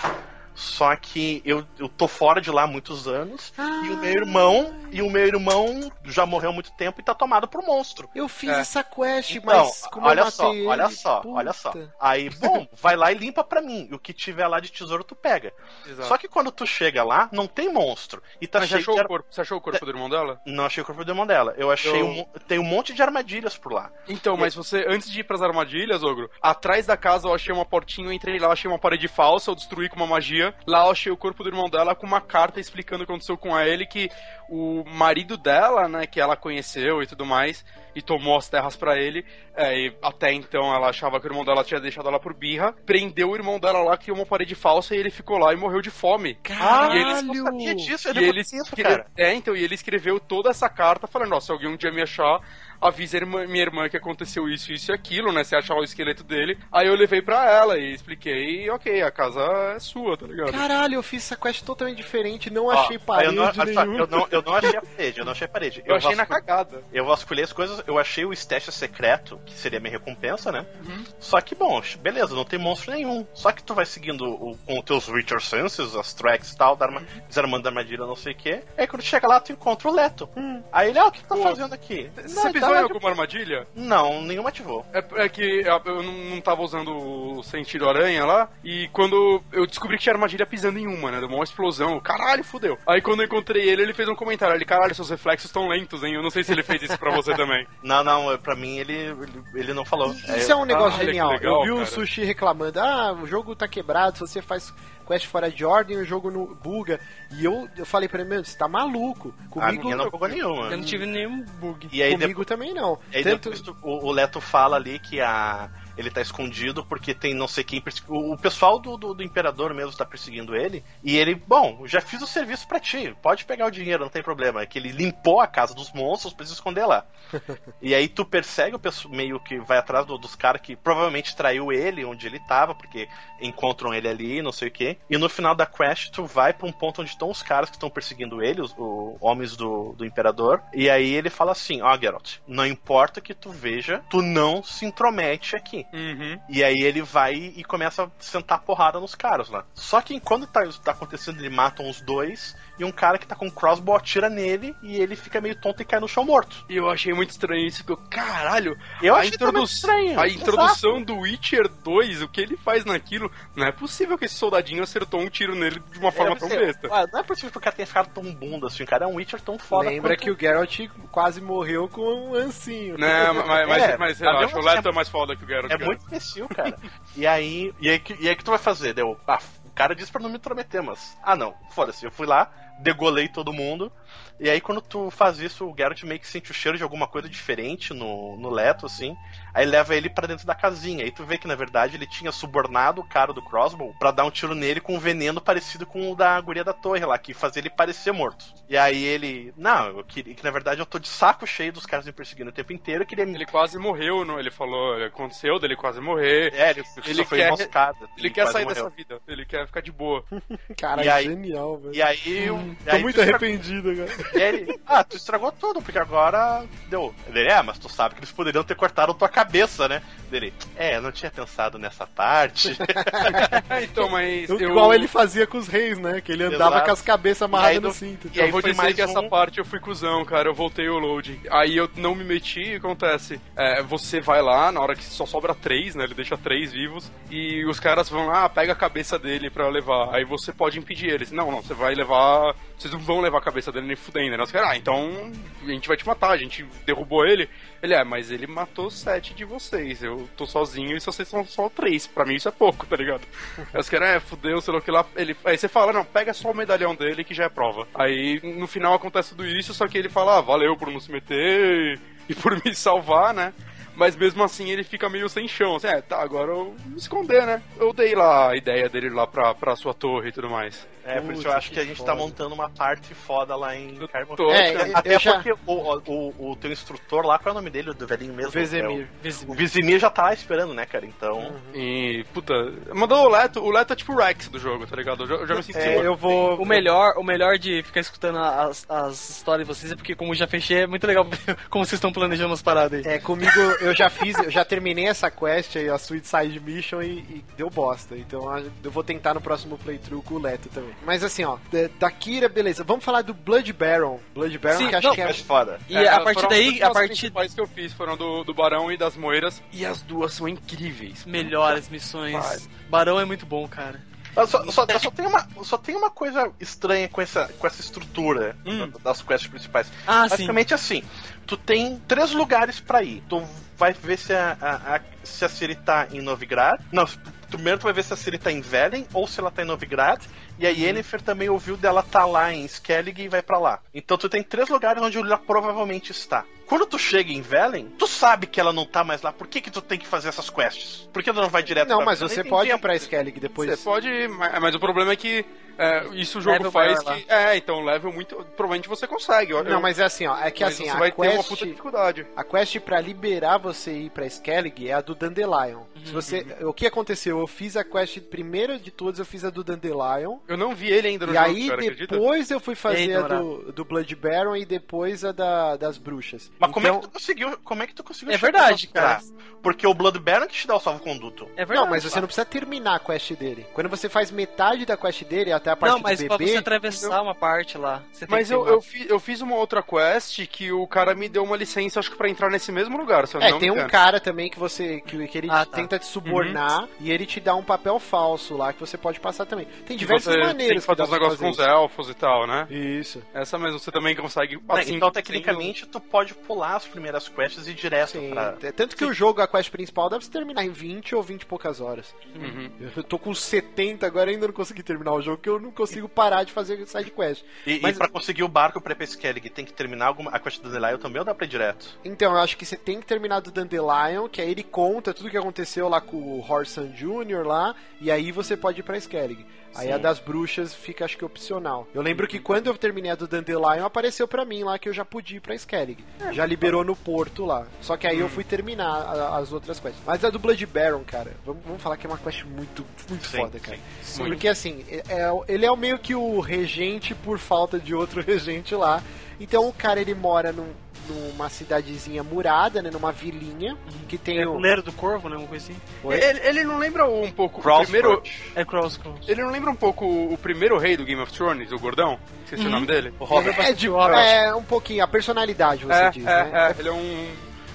Só que eu, eu tô fora de lá há muitos anos. E o meu irmão. E o meu irmão já morreu há muito tempo e tá tomado por monstro.
Eu fiz
É.
essa quest,
Então,
mas como eu
olha
matei
só,
ele,
olha só,
puta.
olha só. Aí, bom, vai lá e limpa pra mim. E o que tiver lá de tesouro tu pega.
Exato.
Só que quando tu chega lá, não tem monstro. E tá
Mas você
cheio
achou,
de
o corpo, você achou o corpo do irmão dela?
Não achei o corpo do irmão dela. Eu achei
Eu-
um, tem um monte de armadilhas por lá.
Então, mas você, antes de ir pras armadilhas, Ogro, atrás da casa eu achei uma portinha, eu entrei lá, eu achei uma parede falsa, eu destruí com uma magia. Lá eu achei o corpo do irmão dela com uma carta explicando o que aconteceu com ele, que o marido dela, né, que ela conheceu e tudo mais, e tomou as terras pra ele, é, e até então ela achava que o irmão dela tinha deixado ela por birra, prendeu o irmão dela lá, criou uma parede falsa e ele ficou lá e morreu de fome.
Caralho!
E eles
não sabia disso,
e
ele
ele,
isso,
escre-
cara.
É, então, e ele escreveu toda essa carta falando, ó, se alguém um dia me achar, avisa irmã- minha irmã que aconteceu isso, isso e aquilo, né? Se achar o esqueleto dele. Aí eu levei pra ela e expliquei, e ok, a casa é sua, tá ligado?
Caralho, eu fiz essa quest totalmente diferente, não
Ó,
achei parede
eu não, eu, não, eu não achei a parede, eu não achei a parede.
eu achei na
vascul-
cagada.
Eu vasculhei as coisas, eu achei o stash secreto, que seria minha recompensa, né?
Uhum.
Só que, bom, beleza, não tem monstro nenhum. Só que tu vai seguindo o- com os teus Witcher Senses, as tracks e tal, da arma, desarmando a armadilha, não sei o quê. Aí quando tu chega lá, tu encontra o Leto. Aí ele, ah, o que tu tá
Pô,
fazendo aqui?
Você
Não, ele tá
em alguma armadilha?
Não, nenhuma ativou.
É, é que eu não, tava usando o sentido aranha lá, e quando eu descobri que tinha armadilha pisando em uma, né? Deu uma explosão, caralho, fudeu. Aí quando eu encontrei ele, ele fez um comentário, ele, caralho, seus reflexos estão lentos, hein? Eu não sei se ele fez isso pra você também.
Não, não, pra mim ele, ele, ele não falou.
Isso é um negócio
Caralho, que
genial.
legal,
eu vi o
cara.
Sushi reclamando, ah, o jogo tá quebrado, se você faz quest fora de ordem, o jogo não buga. E eu, eu falei pra ele, meu, você tá maluco.
A
Comigo,
minha não pegou nenhuma.
Eu não tive nenhum bug.
E aí,
comigo
depois,
também não.
aí
Tanto...
depois tu- o, o Leto fala ali que a. ele tá escondido porque tem não sei quem. O, pessoal do, do, do Imperador mesmo tá perseguindo ele. E ele, bom, já fiz o serviço pra ti, pode pegar o dinheiro, não tem problema. É que ele limpou a casa dos monstros pra se esconder lá. e aí tu persegue o pessoal, meio que vai atrás do- dos caras que provavelmente traiu ele onde ele tava, porque encontram ele ali, não sei o quê. E no final da quest, tu vai pra um ponto onde estão os caras que estão perseguindo ele, os, os homens do, do Imperador. E aí ele fala assim: Ó, Geralt, não importa que tu veja, tu não se intromete aqui.
Uhum.
E aí ele vai e começa a sentar porrada nos caras lá. Só que enquanto tá, tá acontecendo, ele mata uns dois e um cara que tá com um crossbow atira nele e ele fica meio tonto e cai no chão morto.
E eu achei muito estranho isso, porque eu, caralho,
Eu
a,
achei
introdu-
estranho.
a
Exato.
introdução do Witcher 2, o que ele faz naquilo, não é possível que esse soldadinho acertou um tiro nele de uma forma
É,
tão
você-
besta.
Não é possível que o cara tenha ficado tão bunda assim. O cara é um Witcher tão foda
Lembra
quanto-
que o Geralt quase morreu com um ancinho.
Não, mas, mas,
É,
mas
tá
relaxa, o Leto é mais foda que o Geralt.
É
cara.
muito imbecil, cara. e aí, e aí, que- e aí que tu vai fazer? Deu, ah, o cara disse pra não me intrometer, mas. Ah não, foda-se, eu fui lá, degolei todo mundo. E aí quando tu faz isso, o Geralt meio que sente o cheiro de alguma coisa diferente no, no Leto, assim. Aí leva ele pra dentro da casinha. Aí tu vê que na verdade ele tinha subornado o cara do crossbow pra dar um tiro nele com um veneno parecido com o da guria da torre lá, que fazia ele parecer morto. E aí ele. Não, eu queria. Que na verdade eu tô de saco cheio dos caras me perseguindo o tempo inteiro. Eu queria me.
Ele quase morreu, não? ele falou, aconteceu dele quase morrer.
É, ele,
Ele
só foi
quer-
emboscada.
Ele quer sair
morreu.
dessa vida, ele quer ficar de boa.
Cara,
E aí-
genial, velho.
E aí. o- e
Tô
aí
muito arrependido agora.
E ele, ah, tu estragou tudo, porque agora deu. Ele, é, mas tu sabe que eles poderiam ter cortado tua cabeça, né? Dele, é, eu não tinha pensado nessa parte.
então, mas eu...
Igual ele fazia com os reis, né? Que ele andava
Exato.
com as cabeças amarradas no
no-
cinto.
e aí
eu vou
foi
dizer
mais
que essa
um-
parte eu fui cuzão, cara. Eu voltei o load. Aí eu não me meti e acontece. É, você vai lá, na hora que só sobra três, né? Ele deixa três vivos. E os caras vão lá, pega a cabeça dele pra levar. Aí você pode impedir eles. Não, não, você vai levar. Vocês não vão levar a cabeça dele nem fudendo, né? Caras, ah, então a gente vai te matar, a gente derrubou ele. Ele é, mas ele matou sete de vocês. Eu tô sozinho e vocês são só três. Pra mim isso é pouco, tá ligado? Aí os caras, é, fudeu, sei lá o que lá. Ele, aí você fala, não, pega só o medalhão dele que já é prova. Aí no final acontece tudo isso, só que ele fala, ah, valeu por não se meter e por me salvar, né? Mas mesmo assim ele fica meio sem chão. Assim, é, tá, agora eu me esconder, né? Eu dei lá a ideia dele lá pra, pra sua torre e tudo mais.
É, por isso eu acho
que
que a gente
foda.
tá montando uma parte foda lá em Carmo.
É,
Até
já-
porque o, o, o teu instrutor lá, qual é o nome dele, do velhinho mesmo?
Vesemir.
É o, Vizimir já tá lá esperando, né, cara? Então.
E, puta, mandou o Leto. O Leto é tipo o Rex do jogo, tá ligado? Eu me senti.
É, eu vou.
O melhor, o melhor de ficar escutando as, as histórias de vocês é porque, como já fechei, é muito legal ver como vocês estão planejando as paradas aí.
É, comigo eu já fiz, eu já terminei essa quest aí, a Suicide Mission, e, e deu bosta. Então eu vou tentar no próximo playthrough com o Leto também. Mas assim, ó, da- da Kira, beleza. Vamos falar do Blood Baron. Blood Baron,
Sim,
que acho
não,
que é.
Foda.
E
É,
a partir
as
daí, a partir
principais que eu fiz foram do, do Barão e das Moeiras. E as duas são incríveis.
melhores missões. Barão é muito bom, cara.
Eu só, só, eu só tem uma, só tem uma coisa estranha com essa, com essa estrutura
Hum.
da- das quests principais.
Ah, sim.
Basicamente assim, tu tem três lugares pra ir. Tu vai ver se a, a, a- se a Siri tá em Novigrad. Não, primeiro tu vai ver se a Siri tá em Velen ou se ela tá em Novigrad. E a Yennefer também ouviu dela tá lá em Skellig e vai pra lá. Então tu tem três lugares onde ela provavelmente está. Quando tu chega em Velen, tu sabe que ela não tá mais lá. Por que que tu tem que fazer essas quests? Por que tu não vai direto
Não,
pra
mas você pode ir pra Skellig depois.
Você pode, mas, mas o problema é que é, isso o jogo
Level
faz que. É, então level muito. Provavelmente você consegue. eu-
Não, mas é assim, ó. É que
mas
assim,
você
a
vai ter uma
quest.
puta dificuldade.
A quest pra liberar você ir pra Skellig é a do Dandelion.
Uhum,
Se você, o que aconteceu? Eu fiz a quest primeira de todas, eu fiz a do Dandelion.
Eu não vi ele ainda no
E
jogo,
aí
cara, acredita?
depois eu fui fazer
Ei,
a do, do Blood Baron e depois a da, das bruxas.
Mas como é
Então-
que tu conseguiu? Como é que tu conseguiu
É verdade, cara.
Porque o Blood Baron te dá o salvo-conduto.
É verdade.
Não, mas você não precisa terminar a quest dele. Quando você faz metade da quest dele até a parte
Não, mas
do
pra
bebê,
você atravessar uma parte lá. Você tem
Mas
que
eu, eu, fi- eu fiz uma outra quest que o cara me deu uma licença, acho que pra entrar nesse mesmo lugar, se eu
É,
não
tem
me
um cara também que você que, que ele
Ah, tá.
tenta te subornar e ele te dá um papel falso lá que você pode passar também. Tem diversas
você tem
maneiras
que fazer
pra
negócios com os elfos e tal, né?
isso.
Essa mesmo, você também consegue assim.
então, tecnicamente, tu pode pular as primeiras quests e ir direto
Sim,
pra.
é tanto que o jogo, a quest principal, deve se terminar em 20 ou 20 e poucas horas.
Uhum.
Eu tô com 70 agora ainda não consegui terminar o jogo, porque eu não consigo parar de fazer side quest.
E,
Mas-
e pra conseguir o barco pra ir pra Skellig, tem que terminar alguma. A quest do Dandelion também ou dá pra ir direto?
Então, eu acho que você tem que terminar do Dandelion, que aí ele conta tudo que aconteceu lá com o Horson Jr. lá, e aí você pode ir pra Skellig. Aí
Sim.
a das bruxas fica, acho que, opcional. Eu lembro que quando eu terminei a do Dandelion, apareceu pra mim lá que eu já podia ir pra Skellig. Já liberou no porto lá. Só que aí eu fui terminar a- as outras quests. Mas a do Blood Baron, cara, vamos, vamos falar que é uma quest muito, muito
Sim,
foda, cara.
sim.
Porque assim, é- é- ele é o meio que o regente por falta de outro regente lá. Então o cara ele mora num- numa cidadezinha murada, né? Numa vilinha que tem
É
o.
o Leiro do Corvo, né? Uma coisa assim.
Ele, ele não lembra um pouco o
Crossroad.
primeiro.
É Cross Cross.
Ele não lembra um pouco o primeiro rei do Game of Thrones, o gordão? Esqueci o nome dele.
O Robert
É, de, é um pouquinho a personalidade, você
É,
diz,
é,
né?
é. Ele é um,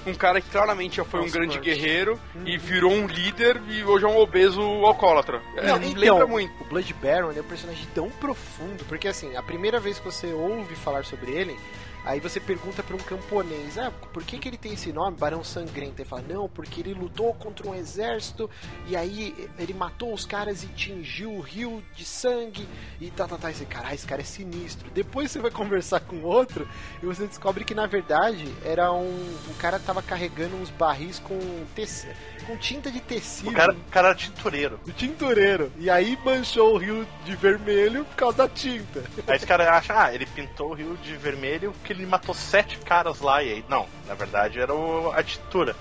um cara que claramente já foi um grande guerreiro e virou um líder e hoje é um obeso alcoólatra. É,
Não,
lembra
então,
muito.
o Blood Baron é um personagem tão profundo, porque assim, a primeira vez que você ouve falar sobre ele, aí você pergunta pra um camponês, ah, por que, que ele tem esse nome, Barão Sangrento? Ele fala, não, porque ele lutou contra um exército, e aí ele matou os caras e tingiu o rio de sangue, e tá, tá, tá, esse cara, ah, esse cara é sinistro. Depois você vai conversar com outro, e você descobre que na verdade era um, o cara tava carregando uns barris com, teci- com tinta de tecido.
O cara, o cara era tintureiro.
O tintureiro. E aí manchou o rio de vermelho por causa da tinta.
Aí os caras acham, ah, ele pintou o rio de vermelho porque ele matou sete caras lá. E aí, não, na verdade era o- a tintura.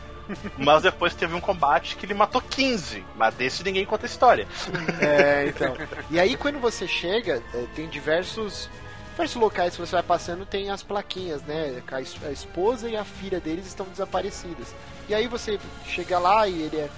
Mas depois teve um combate que ele matou 15. Mas desse ninguém conta a história.
É, então. E aí quando você chega, eh, tem diversos. Diversos locais que você vai passando tem as plaquinhas, né? A esposa e a filha deles estão desaparecidas. E aí você chega lá e ele é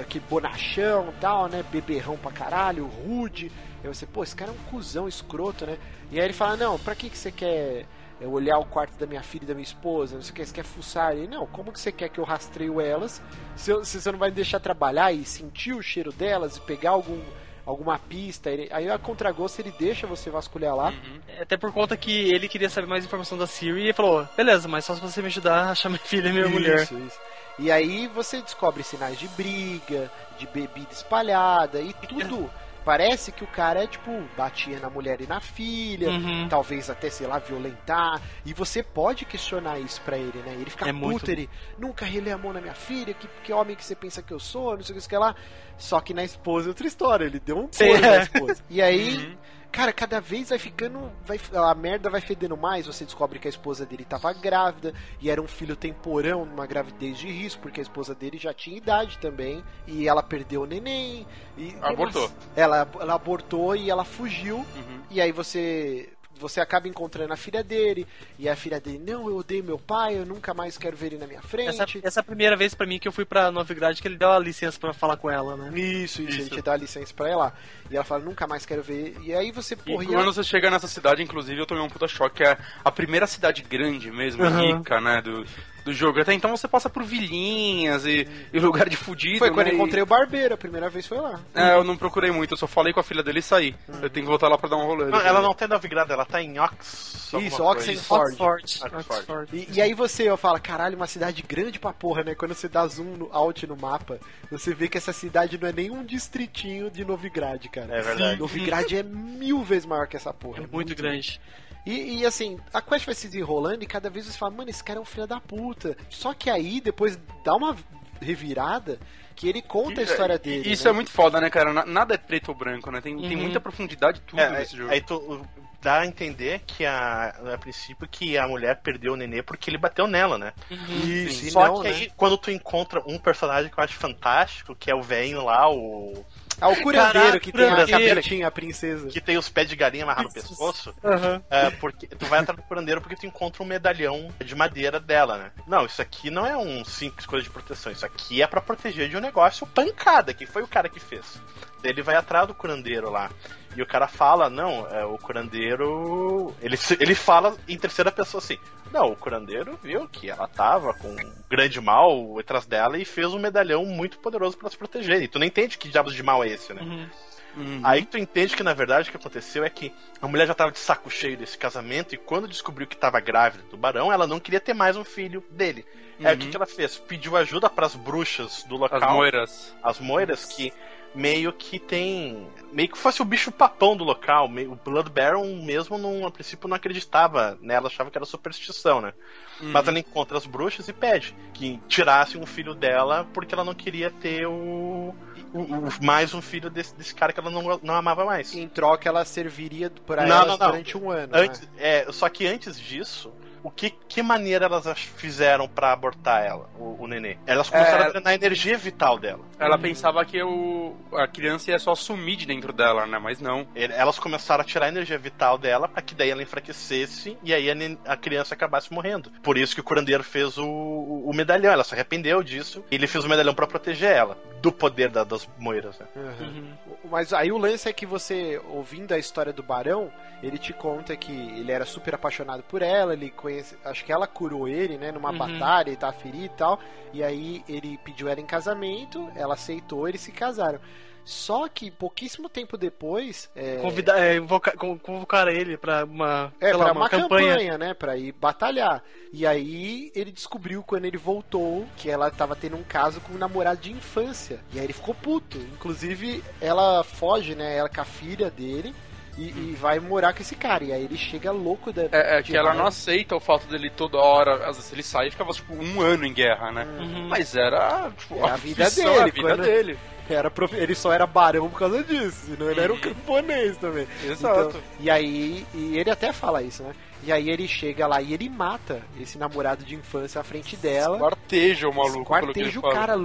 aqui bonachão e tal, né? Beberrão pra caralho, rude. E você, pô, esse cara é um cuzão escroto, né? E aí ele fala, não, pra que, que você quer é, olhar o quarto da minha filha e da minha esposa? Não sei o que, você quer fuçar? Ele, não, como que você quer que eu rastreio elas se, eu- se você não vai me deixar trabalhar e sentir o cheiro delas e pegar algum, alguma pista? Ele- aí a contragosto ele deixa você vasculhar lá.
Até por conta que ele queria saber mais informação da Siri e falou: beleza, mas só se você me ajudar a achar minha filha e minha mulher.
Isso, isso. E aí você descobre sinais de briga, de bebida espalhada e tudo. Parece que o cara, tipo, batia na mulher e na filha,
Uhum.
talvez até, sei lá, violentar. E você pode questionar isso pra ele, né? Ele fica
É
puto,
muito-
ele nunca relei a mão na minha filha, que, que homem que você pensa que eu sou, não sei o que, isso que lá. Só que na esposa é outra história, ele deu um couro na esposa. E aí, cara, cada vez vai ficando. Vai, a merda vai fedendo mais. Você descobre que a esposa dele tava grávida e era um filho temporão, numa gravidez de risco, porque a esposa dele já tinha idade também. E ela perdeu o neném. E,
Abortou.
Ela, ela abortou e ela fugiu.
Uhum.
E aí você. Você acaba encontrando a filha dele, e a filha dele, não, eu odeio meu pai, eu nunca mais quero ver ele na minha frente.
Essa, essa é a primeira vez pra mim que eu fui pra Novigrad que ele deu a licença pra falar com ela, né?
Isso, isso, ele
Isso.
te dá a licença pra lá. E ela fala, nunca mais quero ver. E aí você, porra, e
quando
ela-
você chega nessa cidade, inclusive, eu tomei um puta choque, que é a primeira cidade grande mesmo,
Uhum.
rica, né, do, do jogo. Até então você passa por vilinhas e, e lugar de fudido,
Foi quando
né,
eu
e-
encontrei o barbeiro, a primeira vez foi lá.
É, eu não procurei muito, eu só falei com a filha dele e saí. Eu tenho que voltar lá pra dar um rolê.
Não, ela não tá em Novigrad, ela tá em Ox.
Isso. Oxenford.
Oxford.
Oxford.
Oxford.
E, e aí você, eu falo, caralho, uma cidade grande pra porra, né? Quando você dá zoom no, out no mapa, você vê que essa cidade não é nem um distritinho de Novigrad, cara.
É verdade.
Novigrad é mil vezes maior que essa porra.
É muito grande.
E, e, assim, a quest vai se desenrolando e cada vez você fala, mano, esse cara é um filho da puta. Só que aí, depois dá uma revirada que ele conta a história dele.
Isso
né?
é muito foda, né, cara? Na- Nada é preto ou branco, né? Tem, tem
Uhum.
muita profundidade tudo
É,
nesse jogo.
aí tu dá a entender que a, a princípio que a mulher perdeu o nenê porque ele bateu nela, né?
Isso, e
Só
não,
que
né?
aí quando tu encontra um personagem que eu acho fantástico, que é o velho lá, o
Ah, o curandeiro
Caraca,
que tem a capetinha, a princesa.
que tem os pés de galinha amarrados no pescoço,
Aham.
é, porque tu vai atrás do curandeiro porque tu encontra um medalhão de madeira dela, né? Não, isso aqui não é um simples coisa de proteção, isso aqui é pra proteger de um negócio pancada, que foi o cara que fez. Daí ele vai atrás do curandeiro lá. E o cara fala, não, é, o curandeiro. Ele, ele fala em terceira pessoa assim. Não, o curandeiro viu que ela tava com um grande mal atrás dela e fez um medalhão muito poderoso pra se proteger. E tu não entende que diabos de mal é esse, né?
Uhum.
Uhum.
Aí tu entende que na verdade o que aconteceu é que a mulher já tava de saco cheio desse casamento e quando descobriu que tava grávida do barão, ela não queria ter mais um filho dele. Aí o que,
Uhum.
que ela fez? Pediu ajuda pras bruxas do local.
As moiras.
as moiras que meio que tem. meio que fosse o bicho papão do local. O Blood Baron mesmo, não, a princípio, não acreditava nela, achava que era superstição, né? Mas ela encontra as bruxas e pede que tirassem um filho dela porque ela não queria ter o. o- o- mais um filho desse, desse cara que ela não, não amava mais.
Em troca, ela serviria
Não, não, não.
durante um ano.
Antes,
né?
é, só que antes disso, o que, que maneira elas fizeram pra abortar ela, o, o nenê? Elas começaram
É,
a treinar a energia vital dela.
Ela pensava que o, a criança ia só sumir de dentro dela, né? Mas não.
Elas começaram a tirar a energia vital dela pra que daí ela enfraquecesse e aí a, a criança acabasse morrendo. Por isso que o curandeiro fez o, o, o medalhão. Ela se arrependeu disso. E ele fez o medalhão pra proteger ela do poder da- das moiras. Né?
Uhum. Mas aí o lance é que você, ouvindo a história do Barão, ele te conta que ele era super apaixonado por ela, ele conhece. Acho que ela curou ele, né, numa
Uhum.
batalha, ele tá ferido e tal. E aí ele pediu ela em casamento, ela aceitou, eles se casaram. Só que pouquíssimo tempo depois. É,
Convidar, é, invocar, convocar ele pra uma,
É,
sei lá,
pra uma,
campanha.
campanha. né? Pra ir batalhar. E aí ele descobriu quando ele voltou que ela tava tendo um caso com um namorado de infância. E aí ele ficou puto. Inclusive, ela foge, né? Ela com a filha dele. E, e vai morar com esse cara. E aí ele chega louco da.
É, é que ela não aceita o fato dele toda hora. Às vezes ele sai e ficava tipo um ano em guerra, né?
Uhum.
Mas era tipo,
É a vida
profissão,
dele,
a vida
quando-
dele.
Era Ele só era barão por causa disso. Senão ele era um camponês também.
Exato.
Então, e aí, e ele até fala isso, né? E aí ele chega lá e ele mata esse namorado de infância à frente dela.
Quarteja o maluco,
Quarteja o cara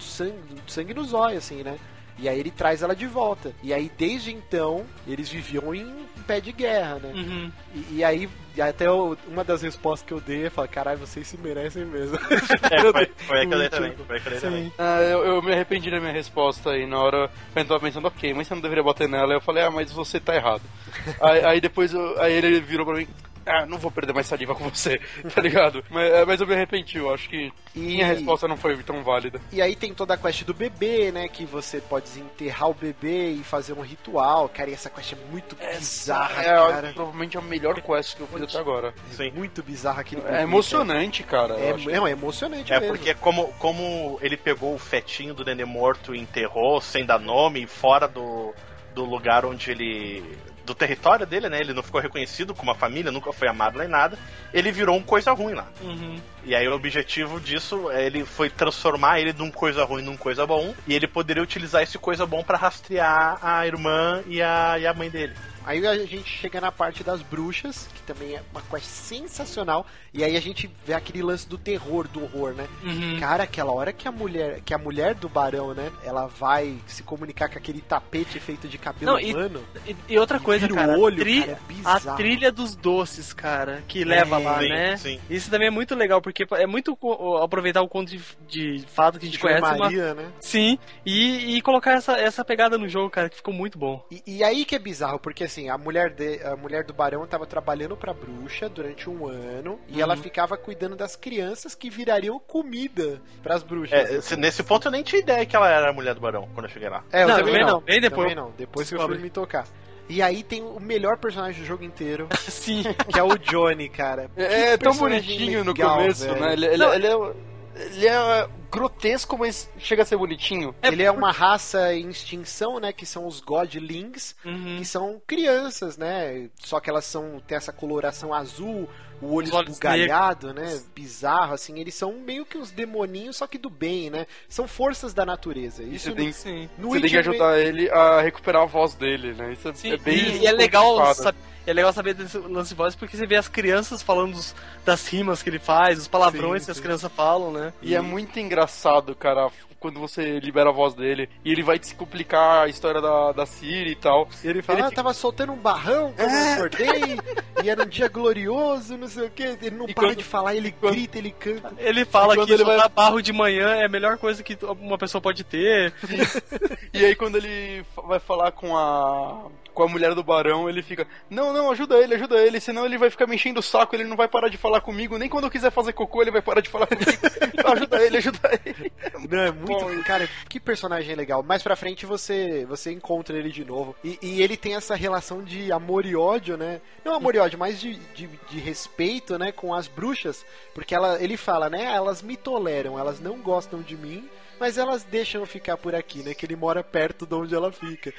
sangue, sangue nos olhos, assim, né? E aí ele traz ela de volta. E aí, desde então, eles viviam em pé de guerra, né?
Uhum.
E, e aí, e até eu- uma das respostas que eu dei é falar, caralho, vocês se merecem mesmo.
É, foi, foi a que eu dei também. Foi a que eu dei também.
Ah, eu, eu me arrependi da minha resposta aí na hora. Eu tava pensando, ok, mas você não deveria bater nela. Eu falei, ah, mas você tá errado. aí, aí depois eu- aí ele virou pra mim. Ah, não vou perder mais saliva com você, tá ligado? Mas, é, mas eu me arrependi, eu acho que
E-
minha resposta não foi tão válida.
E aí tem toda a quest do bebê, né? Que você pode desenterrar o bebê e fazer um ritual. Cara, e essa quest é muito bizarra,
é,
cara.
provavelmente a melhor quest que eu fiz até agora.
Sim.
Muito bizarra aquele bebê.
É emocionante, cara.
É, não, é emocionante
É
mesmo.
porque como, como ele pegou o fetinho do nenê morto e enterrou sem dar nome, fora do, do lugar onde ele. Do território dele, né? Ele não ficou reconhecido como uma família, nunca foi amado nem nada. Ele virou um coisa ruim lá.
Uhum.
E aí o objetivo disso, é, ele foi transformar ele de um coisa ruim num coisa bom. E ele poderia utilizar esse coisa bom pra rastrear a irmã e a, e a mãe dele.
Aí a gente chega na parte das bruxas, que também é uma quest sensacional. E aí a gente vê aquele lance do terror, do horror, né?
Uhum.
Cara, aquela hora que a mulher, que a mulher do barão, né, ela vai se comunicar com aquele tapete feito de cabelo
Não, e-
humano.
E, e outra coisa,
vira o
cara,
olho,
tri-
cara, é
a trilha dos doces, cara, que leva lá,
sim,
né?
sim.
Isso também é muito legal, porque é muito aproveitar o conto de, de fato que a gente
de
conhece. uma-
Maria, né?
Sim, e, e colocar essa, essa pegada no jogo, cara, que ficou muito bom.
E, e aí que é bizarro, porque assim, a mulher, de, a mulher do barão tava trabalhando pra bruxa durante um ano e
Uhum.
ela ficava cuidando das crianças que virariam comida pras bruxas.
É, se- nesse ponto eu nem tinha ideia que ela era a mulher do barão quando eu cheguei lá.
É, eu
Não,
também
também
não.
não, bem depois.
Também não, depois que eu fui me tocar. E aí tem o melhor personagem do jogo inteiro,
Sim.
que é o Johnny, cara.
É,
Que
é tão bonitinho no
legal,
começo,
velho.
né? Ele, ele, ele é, ele é grotesco, mas chega a ser bonitinho.
Ele é uma raça em extinção, né? Que são os Godlings,
Uhum.
que são crianças, né? Só que elas são têm essa coloração azul, o olho esbugalhado, né? Bizarro, assim. Eles são meio que uns demoninhos, só que do bem, né? São forças da natureza. Isso
Você tem,
Sim.
no
você tem que ajudar ele a recuperar a voz dele, né? Isso é,
Sim,
é bem
e, e é legal
complicado.
É legal saber desse lance de voz porque você vê as crianças falando dos- das rimas que ele faz, os palavrões
Sim,
que as crianças falam, né?
E é muito engraçado, cara, quando você libera a voz dele e ele vai te explicar a história da, da Siri e tal.
Ele fala,
Ele
ah, tava soltando um barrão quando eu acordei, e era um dia glorioso, não sei o que. Ele não
E
para
quando-
de falar, ele
quando-
grita, ele canta.
Ele fala
E
que
ele
soltar
vai-
barro de manhã é a melhor coisa que uma pessoa pode ter.
E aí quando ele vai falar com a com a mulher do barão, ele fica, não, não, ajuda ele, ajuda ele, senão ele vai ficar me enchendo o saco, ele não vai parar de falar comigo, nem quando eu quiser fazer cocô ele vai parar de falar comigo. ajuda ele, ajuda ele.
Não, é muito muito. Cara, que personagem legal. Mais pra frente você você encontra ele de novo. E, e ele tem essa relação de amor e ódio, né? Não amor e ódio, mas de, de, de respeito, né? Com as bruxas. Porque ela, ele fala, né? Elas me toleram, elas não gostam de mim. Mas elas deixam eu ficar por aqui, né? Que ele mora perto de onde ela fica.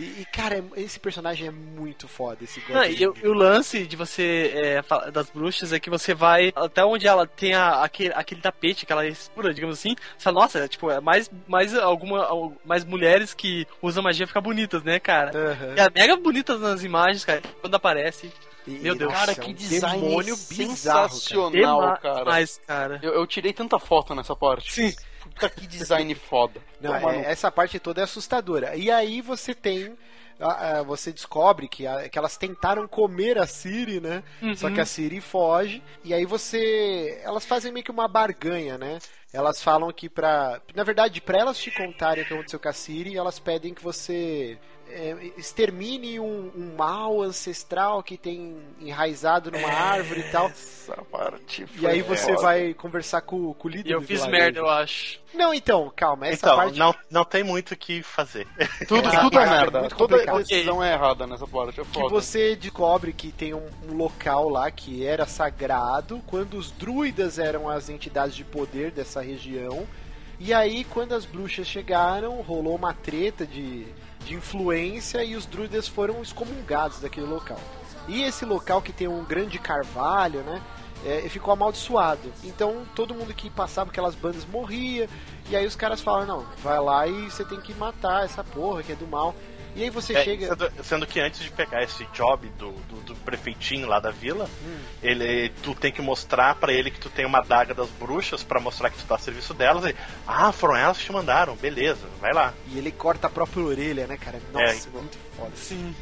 E, e, cara, é- esse personagem é muito foda, esse
Não, e, o- e o lance de você é, das bruxas é que você vai até onde ela tem a- aquele, aquele tapete, aquela escura, digamos assim. Você fala, nossa, é, tipo, é mais, mais alguma al- mais mulheres que usam magia ficam bonitas, né, cara?
Aham.
E é mega bonitas nas imagens, cara, quando aparece.
E-
Meu Deus.
Cara,
é
que design
demônio bizarro, cara.
sensacional,
Dema-
cara.
Demais, cara.
Eu, eu tirei tanta foto nessa parte.
Sim.
Puta que design foda.
Não,
Toma
é- essa parte toda é assustadora. E aí você tem. você descobre que, que elas tentaram comer a Siri, né? Só que a Siri foge. E aí você. Elas fazem meio que uma barganha, né? Elas falam que pra. Na verdade, pra elas te contarem o que aconteceu com a Siri, elas pedem que você. É, extermine um, um mal ancestral que tem enraizado numa árvore e tal.
Essa parte
E aí
foi
você
foda.
vai conversar com, com o líder
E eu fiz
vilarejo.
merda, eu acho.
Não, então, calma. Essa
então,
parte.
não, não tem muito o que fazer.
Tudo, tudo é
é
merda.
muito
Toda decisão é errada nessa parte. É
que
foda.
você descobre que tem um, um local lá que era sagrado quando os druidas eram as entidades de poder dessa região. E aí, quando as bruxas chegaram, rolou uma treta de, de influência e os druidas foram excomungados daquele local. E esse local que tem um grande carvalho, né? é, ficou amaldiçoado. Então todo mundo que passava aquelas bandas morria. E aí os caras falam, não, vai lá e você tem que matar essa porra que é do mal. E aí você
É,
chega.
sendo, sendo que antes de pegar esse job do, do, do prefeitinho lá da vila, ele, tu tem que mostrar pra ele que tu tem uma daga das bruxas pra mostrar que tu tá a serviço delas. E, ah, foram elas que te mandaram, beleza, vai lá.
E ele corta a própria orelha, né, cara? Nossa,
É.
muito foda. Sim.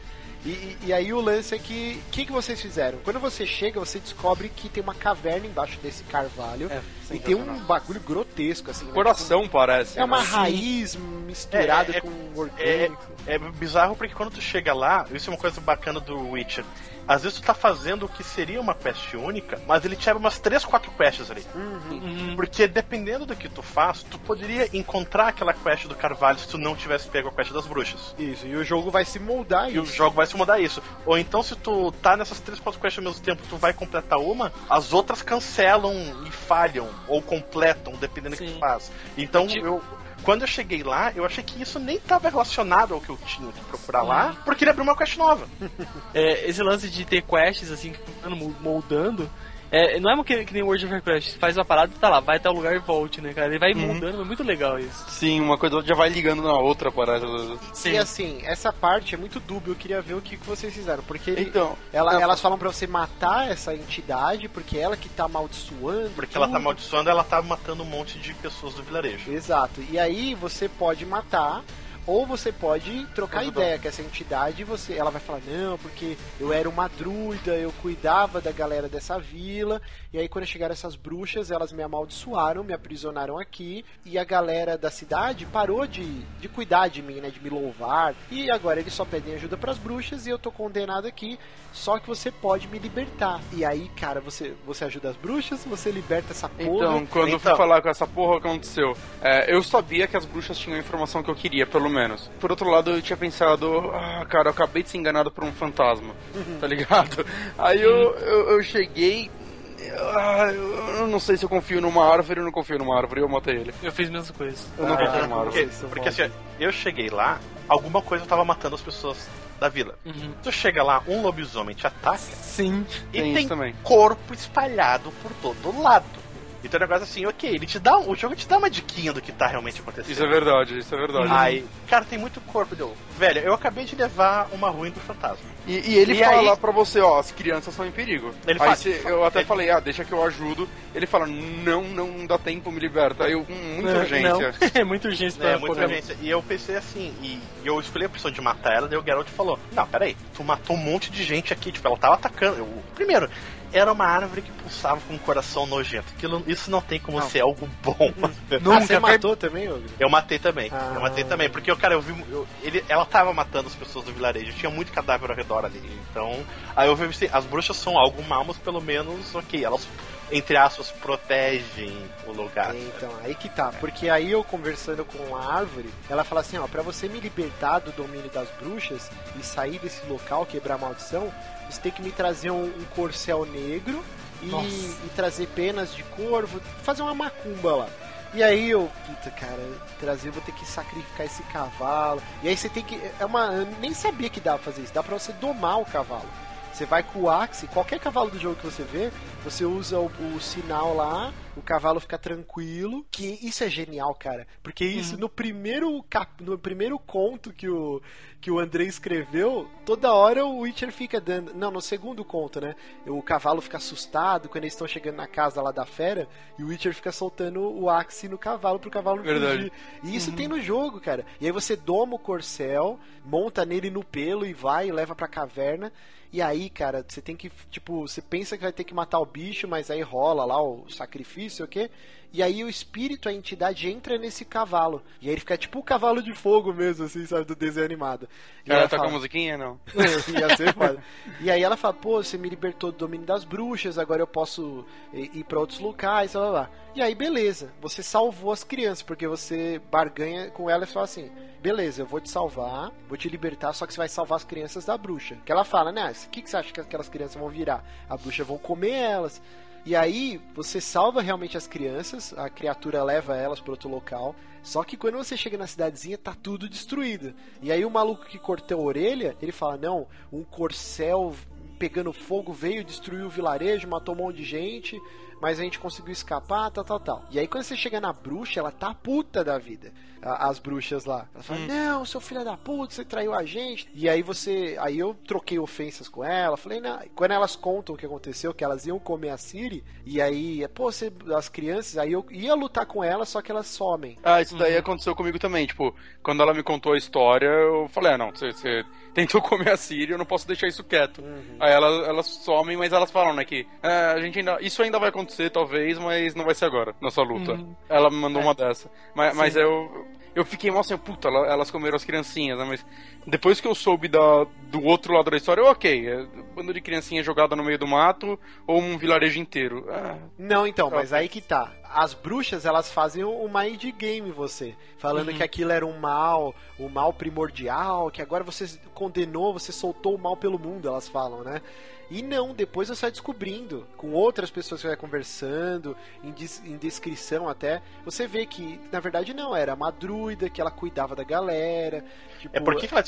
E, e- aí o lance é que. O que, que vocês fizeram? Quando você chega, você descobre que tem uma caverna embaixo desse carvalho.
É,
e tem um bagulho grotesco, assim. né?
Coração parece.
É uma
né?
raiz misturada
É, é,
com
É,
orgânico.
é bizarro porque quando tu chega lá, isso é uma coisa bacana do Witcher. Às vezes tu tá fazendo o que seria uma quest única, mas ele te abre umas 3, 4 quests ali. Porque dependendo do que tu faz, tu poderia encontrar aquela quest do Carvalho se tu não tivesse pego a quest das bruxas.
Isso, e o jogo vai se moldar
E o
isso.
jogo vai se mudar isso. Ou então, se tu tá nessas três, quatro quests ao mesmo tempo, tu vai completar uma, as outras cancelam e falham, ou completam, dependendo do que
Sim.
tu faz. Então,
Tipo-
eu. Quando eu cheguei lá, eu achei que isso nem estava relacionado ao que eu tinha que procurar lá, porque ele abriu uma quest nova.
É, esse lance de ter quests assim, moldando. É, não é que, que nem World of Warcraft, faz uma parada e tá lá, vai até o lugar e volte, né, cara? Ele vai mudando, é muito legal isso.
Sim, uma coisa já vai ligando na outra, parece.
Sim.
E assim, essa parte é muito dúbia. Eu queria ver o que, que vocês fizeram. Porque
Então,
ela-
não,
elas falam pra você matar essa entidade, porque ela que tá amaldiçoando.
Porque ela tá
tudo.
amaldiçoando, ela tá matando um monte de pessoas do vilarejo.
Exato. E aí você pode matar ou você pode trocar ideia com essa entidade e você, ela vai falar não, porque eu era uma druida, eu cuidava da galera dessa vila e aí quando chegaram essas bruxas, elas me amaldiçoaram, me aprisionaram aqui e a galera da cidade parou de, de cuidar de mim, né, de me louvar. E agora eles só pedem ajuda pras bruxas e eu tô condenado aqui, só que você pode me libertar. E aí, cara, você você ajuda as bruxas, você liberta essa porra.
Então, quando eu fui
Então.
falar com essa porra, o que aconteceu? É, eu sabia que as bruxas tinham a informação que eu queria, pelo menos. Por outro lado, eu tinha pensado, ah, cara, eu acabei de ser enganado por um fantasma, tá ligado? Aí eu, eu, eu cheguei. ah, eu não sei se eu confio numa árvore ou não confio numa árvore, eu matei ele.
Eu fiz a mesma coisa.
Eu não
Ah,
confio numa
Porque,
árvore.
Porque
volta.
assim, eu cheguei lá, alguma coisa tava matando as pessoas da vila.
Uhum.
Tu chega lá, um lobisomem te ataca
Sim.
e
Tem
tem,
isso também.
corpo espalhado por todo lado. Então o negócio assim, ok, ele te dá, o jogo te dá uma diquinha do que tá realmente acontecendo.
Isso é verdade, isso é verdade.
Aí, cara, tem muito corpo. Deu. Velho, eu acabei de levar uma ruim do fantasma.
E, e ele
E
fala
aí-
pra você, ó, as crianças estão em perigo.
Ele
aí
fala-
cê- eu até
ele-
falei, ah, deixa que eu ajudo. Ele fala, não, não dá tempo, me liberta. Aí eu, hum, muita
Não,
urgência.
Não. É muita urgência pra
É, muita urgência. E eu pensei assim, e eu escolhi a opção de matar ela, daí o Geralt falou: Não, peraí, tu matou um monte de gente aqui, tipo, ela tava atacando. Eu- primeiro, era uma árvore que pulsava com um coração nojento. Aquilo, isso não tem como ser algo bom.
Ah, você matou também, Ogre?
Eu matei também.
Ah.
Eu matei também. Porque, cara, eu vi. eu- ele, ela tava matando as pessoas do vilarejo. Tinha muito cadáver ao redor ali. Então. Aí eu vi assim, as bruxas são algo mal, mas pelo menos, ok, elas entre aspas, protegem o lugar.
É, Então, aí que tá. Porque aí eu conversando com a árvore, ela fala assim, ó, pra você me libertar do domínio das bruxas e sair desse local, quebrar a maldição, você tem que me trazer um, um corcel negro e, e trazer penas de corvo, fazer uma macumba lá. E aí eu, puta, cara, trazer, vou ter que sacrificar esse cavalo. E aí você tem que. É uma. Eu nem sabia que dava pra fazer isso. Dá pra você domar o cavalo. Você vai com o Axe, qualquer cavalo do jogo que você vê, você usa o, o sinal lá, o cavalo fica tranquilo. Que isso é genial, cara. Porque isso no primeiro cap, no primeiro conto que o que o André escreveu, toda hora o Witcher fica dando. Não, no segundo conto, né? O cavalo fica assustado quando eles estão chegando na casa lá da fera e o Witcher fica soltando o Axe no cavalo pro cavalo não
Verdade.
fugir. E isso tem no jogo, cara. E aí você doma o corcel, monta nele no pelo e vai e leva pra caverna. E aí, cara, você tem que, tipo, você pensa que vai ter que matar o bicho, mas aí rola lá o sacrifício, o quê? E aí o espírito, a entidade entra nesse cavalo. E aí ele fica tipo o cavalo de fogo mesmo, assim, sabe, do desenho animado. E
Ela
ela
com
fala-
a musiquinha? Não.
Ia ser foda. E aí ela fala, pô, você me libertou do domínio das bruxas, agora eu posso ir ir pra outros locais, blá blá blá. E aí, beleza, você salvou as crianças, porque você barganha com ela e fala assim, beleza, eu vou te salvar, vou te libertar, só que você vai salvar as crianças da bruxa. Que ela fala, né, o que, que você acha que aquelas crianças vão virar? A bruxa vão comer elas. E aí, você salva realmente as crianças, a criatura leva elas para outro local. Só que quando você chega na cidadezinha, tá tudo destruído. E aí o maluco que cortou a orelha, ele fala: Não, um corcel pegando fogo veio, destruiu o vilarejo, matou um monte de gente, mas a gente conseguiu escapar, tal, tal, tal. E aí quando você chega na bruxa, ela tá puta da vida. As bruxas lá. Ela fala, não, seu filho da puta, você traiu a gente. E aí você. Aí eu troquei ofensas com ela. Falei, não. Quando elas contam o que aconteceu, que elas iam comer a Siri, e aí, pô, você, as crianças, aí eu ia lutar com elas, só que elas somem.
Ah, isso daí aconteceu comigo também. Tipo, quando ela me contou a história, eu falei, ah, não, você, você tentou comer a Siri, eu não posso deixar isso quieto. Aí elas, elas somem, mas elas falam, né, que ah, a gente ainda. Isso ainda vai acontecer, talvez, mas não vai ser agora, nossa luta. Ela me mandou uma dessa. Mas, mas eu. Eu fiquei mal assim, puta, ela- elas comeram as criancinhas, né? Mas depois que eu soube da, do outro lado da história, eu, ok, é bando de criancinha jogada no meio do mato ou um vilarejo inteiro. Ah,
Não, então, mas aí que tá. As bruxas, elas fazem um mind game em você. Falando que aquilo era um mal, um mal primordial, que agora você condenou, você soltou o mal pelo mundo, elas falam, né? E não, depois você vai descobrindo, com outras pessoas que vai conversando, em, em descrição até, você vê que, na verdade, não, era uma druida, que ela cuidava da galera. Tipo,
É por que, ela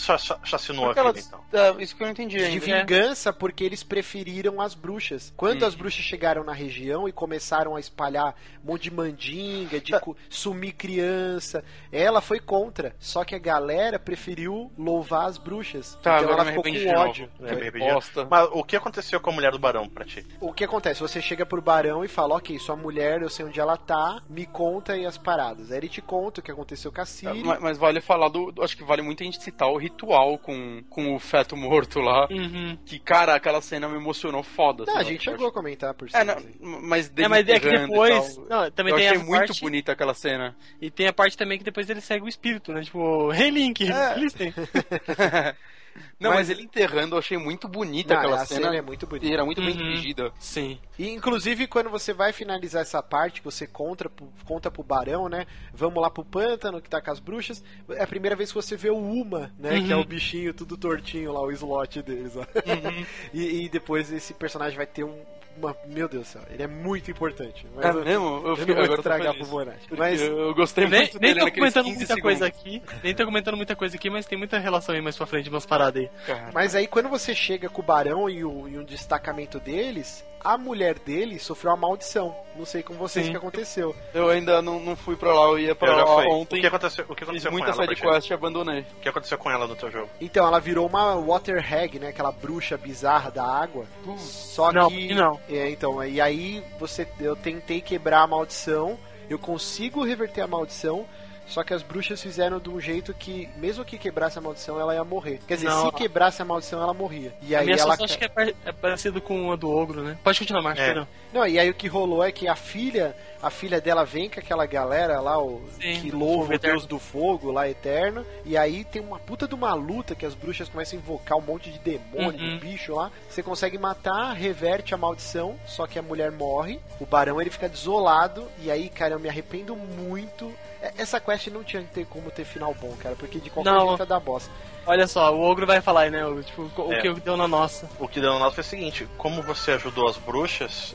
chacinou
porque
a
ela-
vida, então?
é, isso que eu não entendi
de
ainda.
vingança porque eles preferiram as bruxas. Quando as bruxas chegaram na região e começaram a espalhar um monte de mandinga, de cu- sumir criança, ela foi contra. Só que a galera preferiu louvar as bruxas.
Tá,
então
agora
ela ficou com
de
ódio.
É. Mas o que aconteceu com a mulher do barão pra ti?
O que acontece? Você chega pro barão e fala, ok, sua mulher, eu sei onde ela tá, me conta aí as paradas. Aí ele te conta o que aconteceu com a Siri.
Mas, mas vale falar do, do- Acho que vale muito a gente citar o ritual com, com o feto morto lá.
Uhum.
Que, cara, aquela cena me emocionou foda.
Não, a gente chegou a comentar por cima.
É, não,
assim.
mas
É, mas é que depois. Não, também
eu
tem
achei
a
muito
parte,
bonita aquela cena.
E tem a parte também que depois ele segue o espírito, né? Tipo, hey Link,
É.
listen.
Não, mas,
Mas-
ele enterrando, eu achei muito bonita
Não,
aquela
a
cena.
cena é muito bonita.
Era muito bem
Uhum.
dirigida.
Sim.
E, inclusive, quando você vai finalizar essa parte, que você conta, pro- conta pro barão, né? Vamos lá pro pântano, que tá com as bruxas. É a primeira vez que você vê o Uma, né? Que é o bichinho tudo tortinho lá, o slot deles. Ó. e, e depois esse personagem vai ter um. Uma, meu Deus do céu, ele é muito importante. Mas
É
eu,
mesmo?
eu
Eu,
não
fiquei,
vou
tô
estragar pro Bonatti. Mas
eu gostei
Nem,
muito
nem
dele
tô
naqueles
comentando
15
muita
segundos.
coisa aqui. Nem tô comentando muita coisa aqui, mas tem muita relação aí mais pra frente, umas paradas aí.
Cara.
Mas aí quando você chega com o Barão e, o- e um destacamento deles, a mulher dele sofreu uma maldição. Não sei com vocês o
Sim.
que aconteceu.
Eu ainda não, não fui pra lá, eu ia pra
Eu
lá
fui.
ontem.
O que aconteceu, o que aconteceu com
muita
ela? pra ti?
sidequest e abandonei.
O que aconteceu com ela no teu jogo?
Então, ela virou uma Water Hag, né? Aquela bruxa bizarra da água. Só
Não,
que.
e não.
É, então, e aí você, eu tentei quebrar a maldição. Eu consigo reverter a maldição. Só que as bruxas fizeram de um jeito que, mesmo que quebrasse a maldição, ela ia morrer. Quer dizer,
Não.
se quebrasse a maldição, ela morria. E
A
aí
minha
ela.
acho que é, é parecido com a do ogro, né? Pode continuar, Marcos,
É.
perdão.
Não, e aí o que rolou é que a filha, a filha dela vem com aquela galera lá, o
Sim,
que louva o
eterno.
deus do fogo lá eterno, e aí tem uma puta de uma luta que as bruxas começam a invocar um monte de demônio,
Uhum.
de bicho lá. Você consegue matar, reverte a maldição, só que a mulher morre. O barão ele fica desolado e aí, cara, eu me arrependo muito. É- Essa quest não tinha que ter como ter final bom, cara, porque de qualquer
Não.
jeito é da bosta.
Olha só, o ogro vai falar aí, né? O, tipo, o
É.
que deu na nossa.
O que deu no nosso foi o seguinte: como você ajudou as bruxas,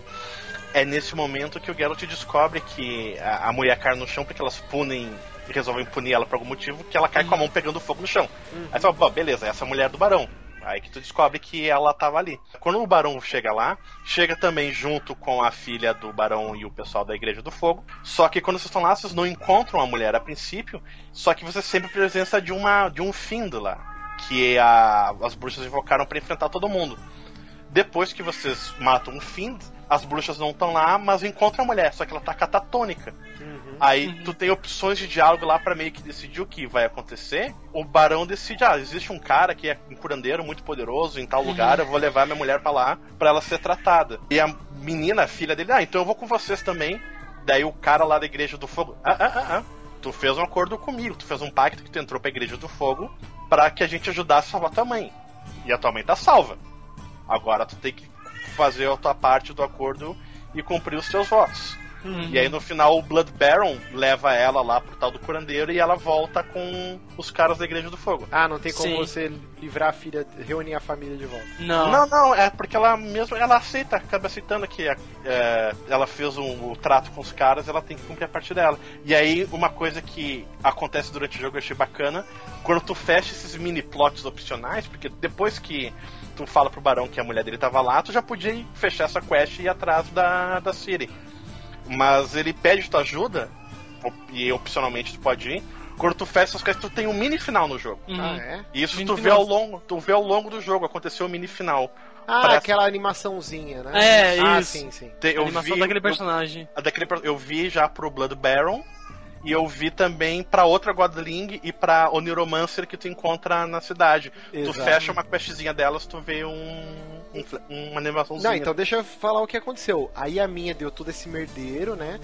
é nesse momento que o Geralt descobre que a, a mulher cai no chão porque elas punem e resolvem punir ela por algum motivo, que ela cai com a mão pegando fogo no chão. Aí você fala, "Bom, beleza, essa é a mulher do barão. Aí que tu descobre que ela tava ali. Quando o barão chega lá, chega também junto com a filha do barão e o pessoal da Igreja do Fogo. Só que quando vocês estão lá, vocês não encontram a mulher a princípio, só que você sempre presença de uma de um findo lá, que a- as bruxas invocaram para enfrentar todo mundo. Depois que vocês matam um Find, as bruxas não estão lá, mas encontram a mulher, só que ela tá catatônica. Aí tu tem opções de diálogo lá pra meio que decidir o que vai acontecer. O barão decide, ah, existe um cara que é um curandeiro muito poderoso em tal lugar, eu vou levar minha mulher pra lá pra ela ser tratada. E a menina, a filha dele, ah, então eu vou com vocês também. Daí o cara lá da Igreja do Fogo, ah, ah, ah, ah. Tu fez um acordo comigo, tu fez um pacto que tu entrou pra Igreja do Fogo pra que a gente ajudasse a salvar tua mãe. E a tua mãe tá salva. Agora tu tem que fazer a tua parte do acordo e cumprir os teus votos. E aí no final o Blood Baron leva ela lá pro tal do curandeiro e ela volta com os caras da Igreja do Fogo.
Ah, não tem como
Sim.
você livrar a filha, reunir a família de volta.
Não.
Não, não, é porque ela mesmo, ela aceita, acaba aceitando que é, ela fez um, o trato com os caras, ela tem que cumprir a parte dela. E aí, uma coisa que acontece durante o jogo eu achei bacana, quando tu fecha esses mini plots opcionais, porque depois que tu fala pro Barão que a mulher dele tava lá, tu já podia ir fechar essa quest e ir atrás da, da Siri. Mas ele pede tua ajuda, e opcionalmente tu pode ir. Quando tu fecha essas quests, tu tem um mini final no jogo.
Uhum.
Ah, é?
E isso
Mini
tu vê,
final.
ao longo, tu vê ao longo do jogo, aconteceu o mini final.
Ah,
Parece-
aquela animaçãozinha, né?
É,
ah,
isso.
sim, sim.
Te-
A animação
vi-
daquele
eu-
personagem.
a daquele eu vi já pro Blood Baron e eu vi também pra outra Godling e pra Oniromancer que tu encontra na cidade. Tu
Exato.
fecha uma questzinha delas, tu vê um, um uma animaçãozinha.
Não, então deixa eu falar o que aconteceu. Aí a minha deu todo esse merdeiro, né?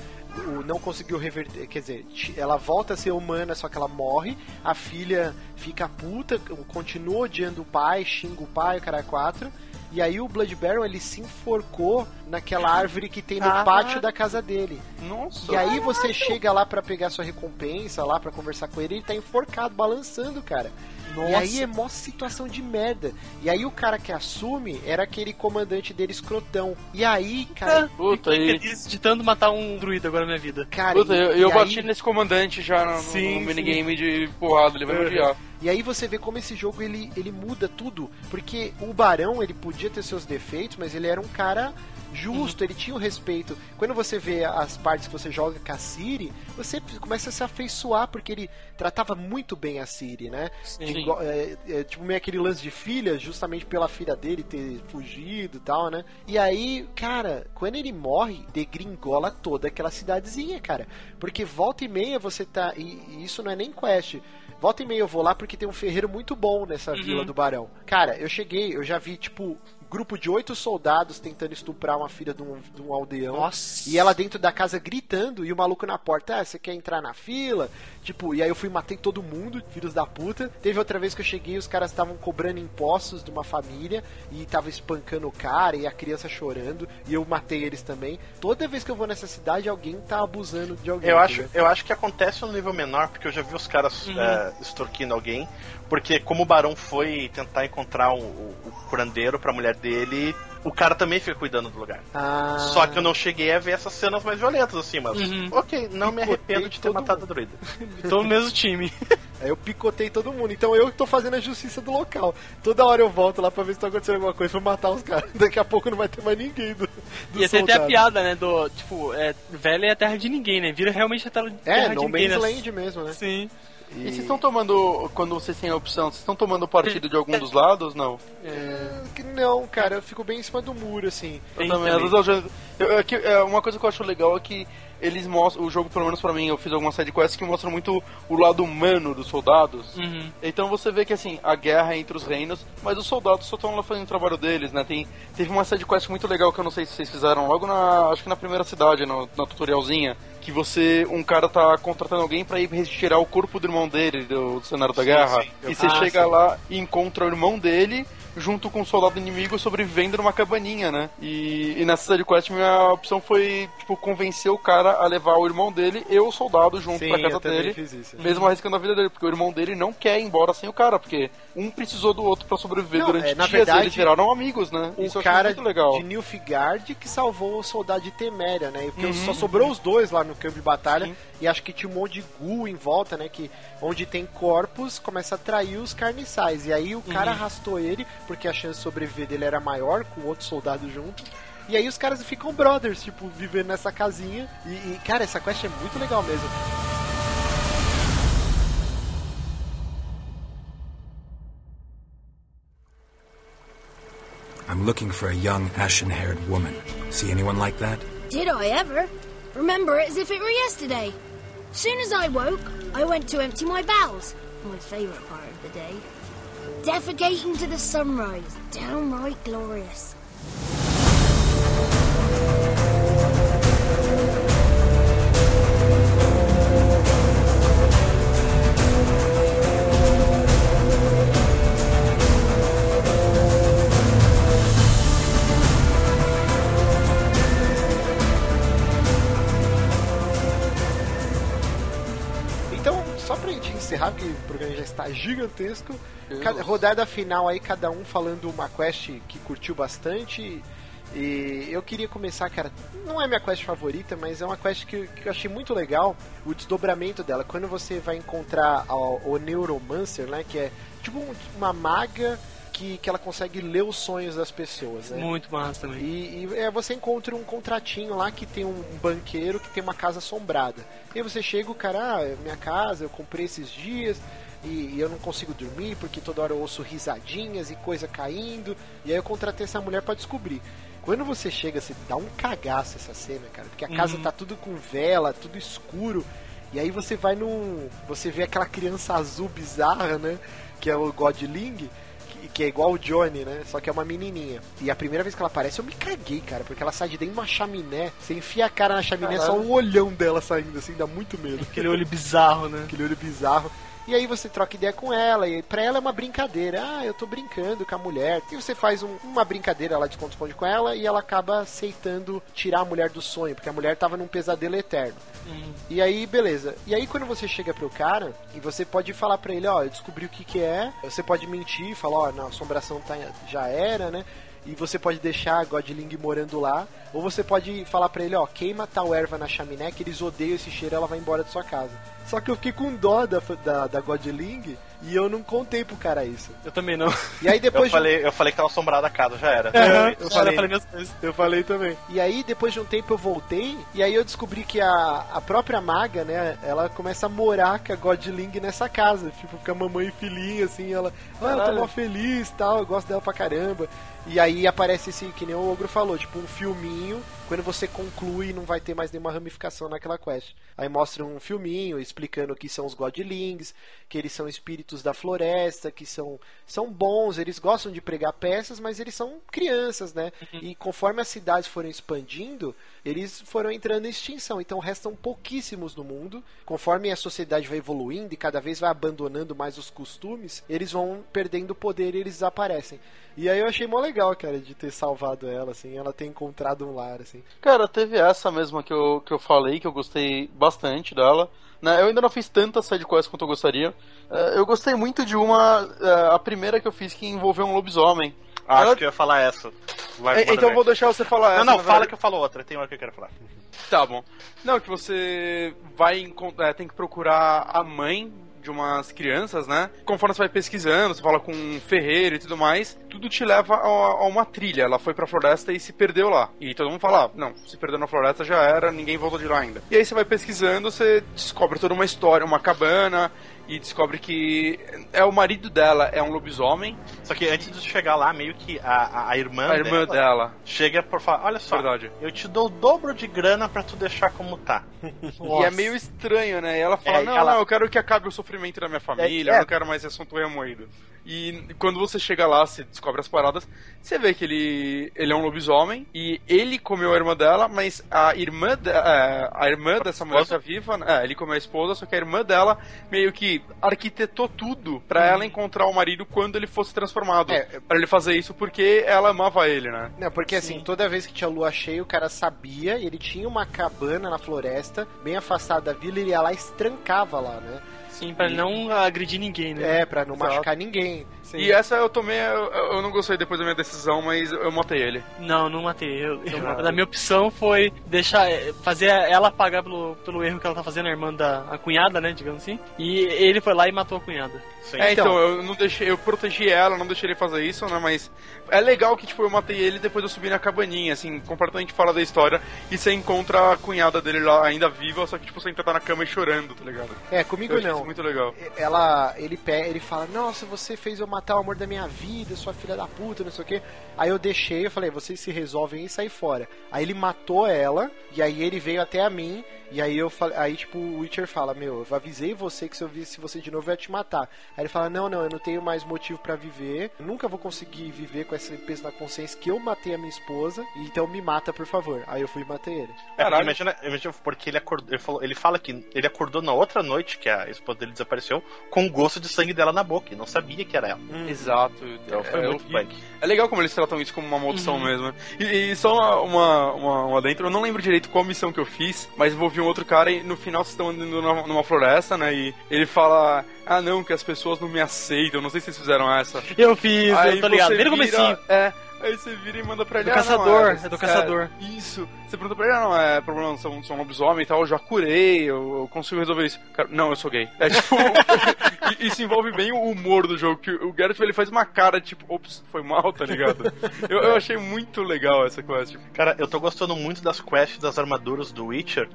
O, não conseguiu reverter, quer dizer, ela volta a ser humana, só que ela morre. A filha fica puta, continua odiando o pai, xinga o pai, o cara é quatro. E aí o Blood Baron ele se enforcou naquela árvore que tem no
Ah.
pátio da casa dele.
Nossa.
E aí você chega lá pra pegar sua recompensa, lá pra conversar com ele, ele tá enforcado, balançando, cara. E aí é mó situação de merda. E aí o cara que assume era aquele comandante dele escrotão. E aí, cara,
Puta,
Fiquei
e...
feliz de tanto matar um druida agora na minha vida.
cara,
Puta,
e,
eu, eu
e
bati
aí,
nesse comandante já no,
Sim,
no
sim.
minigame de porrada, ele vai me odiar.
e aí você vê como esse jogo ele, ele muda tudo, porque o Barão ele podia ter seus defeitos, mas ele era um cara justo, ele tinha o respeito. Quando você vê as partes que você joga com a Siri, você começa a se afeiçoar porque ele tratava muito bem a Siri, né?
Sim.
De igual- é, é, tipo, meio aquele lance de filha, justamente pela filha dele ter fugido e tal, né? E aí, cara, quando ele morre, degringola toda aquela cidadezinha, cara. Porque volta e meia você tá. E, e isso não é nem quest. Volta e meia eu vou lá porque tem um ferreiro muito bom nessa vila do Barão. Cara, eu cheguei, eu já vi, tipo, grupo de oito soldados tentando estuprar uma filha de um, de um aldeão.
Nossa.
E ela dentro da casa gritando e o maluco na porta, ah, você quer entrar na fila? Tipo, e aí eu fui e matei todo mundo, filhos da puta. Teve outra vez que eu cheguei, os caras estavam cobrando impostos de uma família e tava espancando o cara e a criança chorando e eu matei eles também. Toda vez que eu vou nessa cidade, alguém tá abusando de alguém.
Eu acho, eu acho que acontece no nível menor, porque eu já vi os caras
Uhum.
é, extorquindo alguém. Porque como o Barão foi tentar encontrar o, o, o curandeiro pra mulher dele, o cara também fica cuidando do lugar.
Ah,
Só que eu não cheguei a ver essas cenas mais violentas, assim, mas
Uhum.
ok, não me arrependo de ter matado
mundo.
a druida.
Tô no mesmo time.
Aí eu picotei todo mundo. Então eu tô fazendo a justiça do local. Toda hora eu volto lá pra ver se tá acontecendo alguma coisa pra matar os caras. Daqui a pouco não vai ter mais ninguém do, do
E até tem a piada, né? Do, tipo, é, velha é a terra de ninguém, né? Vira realmente a terra,
É,
terra de
No
ninguém.
Man's
né?
Land mesmo, né?
Sim.
E vocês estão tomando, quando vocês têm a opção, vocês estão tomando partido de algum dos lados? Não.
É, que não, cara, eu fico bem em cima do muro, assim.
Eu também,
também.
às vezes eu, eu, é que, é, uma coisa que eu acho legal é que eles mostram, o jogo, pelo menos pra mim, eu fiz algumas sidequests que mostram muito o lado humano dos soldados.
Uhum.
Então você vê que assim, a guerra é entre os reinos, mas os soldados só estão lá fazendo o trabalho deles, né? Tem, teve uma sidequest muito legal que eu não sei se vocês fizeram logo na. Acho que na primeira cidade, no, na tutorialzinha. Que você, um cara tá contratando alguém pra ir retirar o corpo do irmão dele do, do cenário da
Sim,
guerra.
sim.
E você
Ah,
chega
sim.
lá e encontra o irmão dele junto com um soldado inimigo sobrevivendo numa cabaninha, né? E, e nessa sidequest minha opção foi, tipo, convencer o cara a levar o irmão dele e o soldado junto
Sim,
pra casa dele.
fiz isso.
Mesmo arriscando a vida dele, porque o irmão dele não quer ir embora sem o cara, porque um precisou do outro pra sobreviver
Não,
durante
é, na
dias
verdade,
e eles viraram amigos, né?
O
Isso
cara
muito legal.
de Nilfgaard que salvou o soldado de Teméria, né? Porque
Uhum.
só sobrou os dois lá no campo de batalha.
Sim.
E acho que tinha um monte de gu em volta, né? Que onde tem corpos começa a atrair os carniçais. E aí o
Uhum.
cara arrastou ele, porque a chance de sobreviver dele era maior, com outro soldado junto. E aí os caras ficam brothers, tipo, vivendo nessa casinha. E, e, cara, essa quest é muito legal mesmo.
I'm looking for a young, ashen-haired woman. See anyone like that?
Did I ever? Remember it as if it were yesterday. Soon as I woke, I went to empty my bowels. My favourite part of the day. Defecating to the sunrise. Downright glorious.
Encerrar, porque o programa já está gigantesco. Cada, rodada final aí, cada um falando uma quest que curtiu bastante. E eu queria começar, cara, não é minha quest favorita, mas é uma quest que, que eu achei muito legal, o desdobramento dela. Quando você vai encontrar a- o Neuromancer, né, que é tipo um- uma maga que, que ela consegue ler os sonhos das pessoas, né?
Muito massa também.
E, e, é, você encontra um contratinho lá que tem um banqueiro que tem uma casa assombrada. E você chega, o cara, ah, é minha casa, eu comprei esses dias e, e eu não consigo dormir porque toda hora eu ouço risadinhas e coisa caindo. E aí eu contratei essa mulher pra descobrir. Quando você chega, você dá um cagaço essa cena, cara, porque a casa tá tudo com vela, tudo escuro. E aí você vai num. Você vê aquela criança azul bizarra, né? Que é o Godling que- que é igual o Johnny, né? Só que é uma menininha. E a primeira vez que ela aparece, eu me caguei, cara, porque ela sai de dentro de uma chaminé. Você enfia a cara na chaminé, só o olhão dela saindo, assim, dá muito medo.
Aquele olho bizarro, né?
Aquele olho bizarro. E aí você troca ideia com ela, e pra ela é uma brincadeira. Ah, eu tô brincando com a mulher. E você faz um- uma brincadeira lá de esconde-esconde com ela, e ela acaba aceitando tirar a mulher do sonho, porque a mulher tava num pesadelo eterno. E aí, beleza. E aí, quando você chega pro cara, e você pode falar pra ele, ó, eu descobri o que que é. Você pode mentir, falar, ó, na assombração tá, já era, né? E você pode deixar a Godling morando lá. Ou você pode falar pra ele, ó, queima tal erva na chaminé, que eles odeiam esse cheiro ela vai embora da sua casa. Só que eu fiquei com dó da, da, da Godling e eu não contei pro cara isso.
Eu também não.
E aí
Eu
depois de um-
falei, eu falei que tava assombrada a casa, já era.
eu
Eu
falei.
falei minhas coisas.
Eu falei também. E aí, depois de um tempo, eu voltei. E aí eu descobri que a, a própria maga, né? Ela começa a morar com a Godling nessa casa. Tipo, fica mamãe e filhinha, assim. Ela, ah, eu tô mó feliz tal. Eu gosto dela pra caramba. E aí aparece esse, que nem o Ogro falou, tipo um filminho. Quando você conclui, não vai ter mais nenhuma ramificação naquela quest. Aí mostra um filminho explicando que são os Godlings, que eles são espíritos da floresta, que são, são bons, eles gostam de pregar peças, mas eles são crianças, né? E conforme as cidades foram expandindo, eles foram entrando em extinção. Então restam pouquíssimos no mundo. Conforme a sociedade vai evoluindo e cada vez vai abandonando mais os costumes, eles vão perdendo o poder e eles desaparecem. E aí eu achei mó legal, cara, de ter salvado ela, assim, ela ter encontrado um lar, assim.
Cara, teve essa mesma que eu, que eu falei, que eu gostei bastante dela. Né, eu ainda não fiz tantas sidequests quanto eu gostaria. Eh, eu gostei muito de uma, eh, a primeira que eu fiz que envolveu um lobisomem.
Acho
Ela-
que eu ia falar essa. Vai, manda
então eu vou deixar você falar essa.
Não, não, fala
verdade.
que eu falo outra, tem uma que eu quero falar.
Tá bom. Não, que você vai é, tem que procurar a mãe de umas crianças, né? Conforme você vai pesquisando, você fala com um ferreiro e tudo mais, tudo te leva a, a uma trilha. Ela foi pra floresta e se perdeu lá. E todo mundo fala, ah, não, se perdeu na floresta já era, ninguém voltou de lá ainda. E aí você vai pesquisando, você descobre toda uma história, uma cabana, e descobre que é o marido dela, é um lobisomem.
Só que antes de chegar lá, meio que a, a, a irmã,
A irmã
dela,
dela.
chega por falar: Olha só,
Verdade.
eu te dou o dobro de grana pra tu deixar como tá.
E é meio estranho, né? E ela fala,
É,
não,
ela-
não, eu quero que acabe o sofrimento da minha família,
É, é.
eu não quero mais esse assunto remoído. E quando você chega lá, você descobre as paradas, você vê que ele, ele é um lobisomem, e ele comeu a irmã dela, mas a irmã, de- é, a irmã dessa mulher tá viva, é, ele comeu a esposa, só que a irmã dela meio que arquitetou tudo pra ela encontrar o marido quando ele fosse transformado.
É,
Pra ele fazer isso porque ela amava ele, né?
Não, porque assim, toda vez que tinha lua cheia, o cara sabia, e ele tinha uma cabana na floresta, bem afastada da vila, ele ia lá e estrancava lá, né?
Sim, pra não agredir ninguém, né?
É, pra não
Exato.
machucar ninguém.
E essa eu tomei, eu, eu não gostei depois da minha decisão, mas eu matei ele.
Não, não matei. Eu, eu- a minha opção foi deixar fazer ela pagar pelo, pelo erro que ela tá fazendo, a irmã da a cunhada, né, digamos assim. E ele foi lá e matou a cunhada.
Sim.
É, então,
Então.
eu não deixei, eu protegi ela, não deixei ele fazer isso, né? Mas é legal que, tipo, eu matei ele e depois eu subi na cabaninha, assim, completamente fora da história, e você encontra a cunhada dele lá ainda viva, só que, tipo, você entra tá na cama e chorando, tá ligado?
É, comigo não.
isso muito legal.
ela ele pe- ele fala nossa você fez eu matar o amor da minha vida sua filha da puta não sei o que aí eu deixei eu falei vocês se resolvem e sair fora. Aí ele matou ela e aí ele veio até a mim e aí eu falei aí tipo o Witcher fala meu eu avisei você que se eu visse você de novo eu ia te matar aí ele fala não não eu não tenho mais motivo pra viver eu nunca vou conseguir viver com essa peso na consciência que eu matei a minha esposa então me mata por favor aí eu fui e matei ele
É,
Caralho.
imagina, imagina porque ele acordou, ele, falou, ele fala que ele acordou na outra noite que a esposa dele desapareceu com o gosto de sangue dela na boca e não sabia que era ela.
Exato.
Então foi
é,
muito
e-
punk.
É legal como eles tratam isso como uma maldição mesmo. né? E, e só uma, uma, uma, uma dentro, eu não lembro direito qual missão que eu fiz, mas envolvi um outro cara e no final vocês estão andando numa, floresta, né? E ele fala: Ah, não, que as pessoas não me aceitam. Não sei se vocês fizeram essa.
Eu fiz,
Aí
eu tô ligado.
você
Bem no comecinho.
É. Aí você vira e manda pra ele.
Do
"Ah, não,
caçador,
é,
é do caçador."
Isso. Você pergunta pra ele, ah, não, é problema, são, são lobisomem e tal, eu já curei, eu, eu consigo resolver isso. Cara, não, eu sou gay. É tipo. e- isso envolve bem o humor do jogo, que o Geralt ele faz uma cara, tipo, ops, foi mal, tá ligado? eu, eu achei muito legal essa quest.
Cara, eu tô gostando muito das quests das armaduras do Witcher,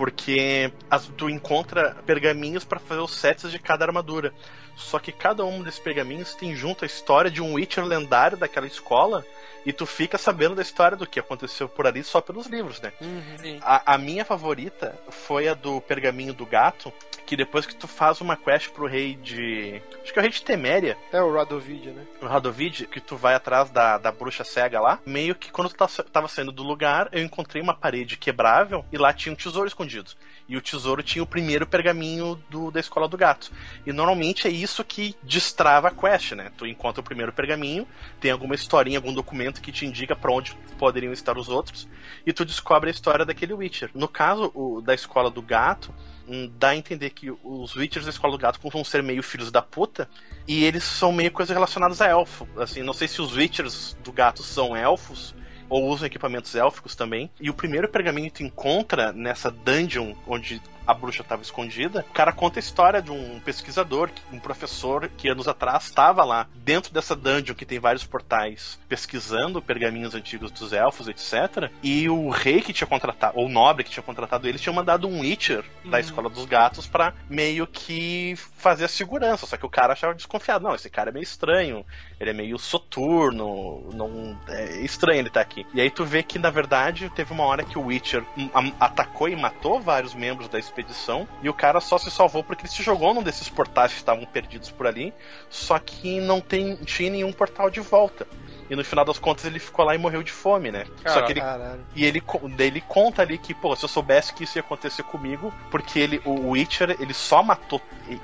porque as- tu encontra pergaminhos pra fazer os sets de cada armadura. Só que cada um desses pergaminhos tem junto a história de um Witcher lendário daquela escola, e tu fica sabendo da história do que aconteceu por ali só pelos livros, né?
Sim.
A, a minha favorita foi a do pergaminho do gato, que depois que tu faz uma quest pro rei de. Acho que é o rei de Teméria,
é o Radovid né
no Radovid, que tu vai atrás da, da bruxa cega lá, meio que quando tu tá- tava saindo do lugar, eu encontrei uma parede quebrável e lá tinha um tesouro escondido. E o tesouro tinha o primeiro pergaminho do, da escola do gato. E normalmente é isso que destrava a quest, né? Tu encontra o primeiro pergaminho, tem alguma historinha, algum documento que te indica pra onde poderiam estar os outros, e tu descobre a história daquele Witcher. No caso o, da escola do gato, hum, dá a entender que os Witchers da escola do gato vão ser meio filhos da puta, e eles são meio coisas relacionadas a elfo. Assim, não sei se os Witchers do gato são elfos ou usam equipamentos élficos também. E o primeiro pergaminho que tu encontra nessa dungeon onde a bruxa estava escondida, o cara conta a história de um pesquisador, um professor que anos atrás estava lá dentro dessa dungeon que tem vários portais pesquisando pergaminhos antigos dos elfos, etc. E o rei que tinha contratado, ou o nobre que tinha contratado ele, tinha mandado um Witcher da escola dos gatos pra meio que fazer a segurança. Só que o cara achava desconfiado. Não, esse cara é meio estranho, ele é meio soturno, não é estranho ele estar aqui. E aí tu vê que na verdade teve uma hora que o Witcher hum, atacou e matou vários membros da expedição e o cara só se salvou porque ele se jogou num desses portais que estavam perdidos por ali, só que não tem, tinha nenhum portal de volta. E no final das contas ele ficou lá e morreu de fome, né? Só que ele
caralho
e ele, ele conta ali que, pô, se eu soubesse que isso ia acontecer comigo, porque ele, o Witcher, ele só matou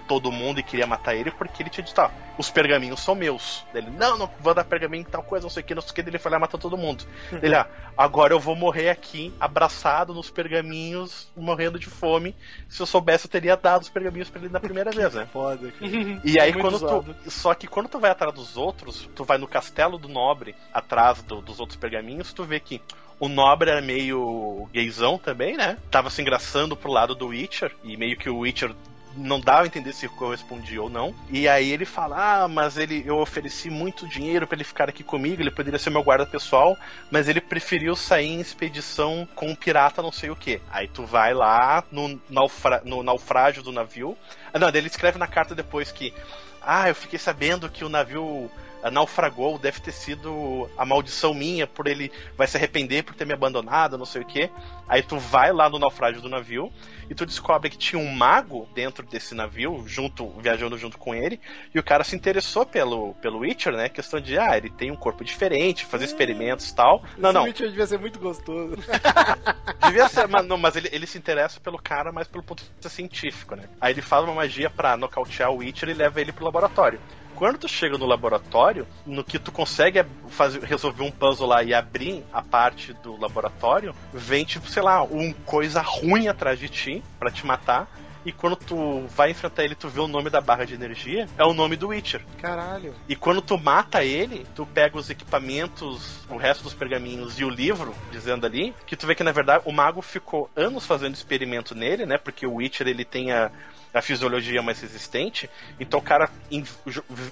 todo mundo e queria matar ele porque ele tinha dito, ah, os pergaminhos são meus. Daí Ele, não, não vou dar pergaminho tal coisa, não sei o que, não sei o que, daí ele foi lá e matou todo mundo. ele, ah, agora eu vou morrer aqui, abraçado nos pergaminhos, morrendo de fome. Se eu soubesse, eu teria dado os pergaminhos pra ele na primeira vez, né?
foda cara.
E aí
Muito
quando
zoado.
tu. Só que quando tu vai atrás dos outros, tu vai no castelo do nobre, atrás do- dos outros pergaminhos, tu vê que o nobre era meio gaysão também, né? Tava se engraçando pro lado do Witcher, e meio que o Witcher não dava a entender se correspondia ou não. E aí ele fala: Ah, mas ele, eu ofereci muito dinheiro para ele ficar aqui comigo, ele poderia ser meu guarda pessoal, mas ele preferiu sair em expedição com um pirata, não sei o que. Aí tu vai lá no, naufra, no naufrágio do navio. Ah, não, ele escreve na carta depois que. Ah, eu fiquei sabendo que o navio naufragou, deve ter sido a maldição minha por ele vai se arrepender por ter me abandonado, não sei o que. Aí tu vai lá no naufrágio do navio e tu descobre que tinha um mago dentro desse navio, junto, viajando junto com ele, e o cara se interessou pelo, pelo Witcher, né? Questão de, ah, ele tem um corpo diferente, fazer experimentos e tal. Não,
Esse
não.
Witcher devia ser muito gostoso.
Devia ser, mas, não, mas ele, ele se interessa pelo cara mais pelo ponto de vista científico, né? Aí ele faz uma magia pra nocautear o Witcher e leva ele pro laboratório. Quando tu chega no laboratório, no que tu consegue fazer, resolver um puzzle lá e abrir a parte do laboratório, vem tipo, sei lá, um coisa ruim atrás de ti pra te matar. E quando tu vai enfrentar ele, tu vê o nome da barra de energia, é o nome do Witcher.
Caralho.
E quando tu mata ele, tu pega os equipamentos, o resto dos pergaminhos e o livro, dizendo ali, que tu vê que na verdade o mago ficou anos fazendo experimento nele, né? Porque o Witcher ele tem a, a fisiologia mais resistente. Então o cara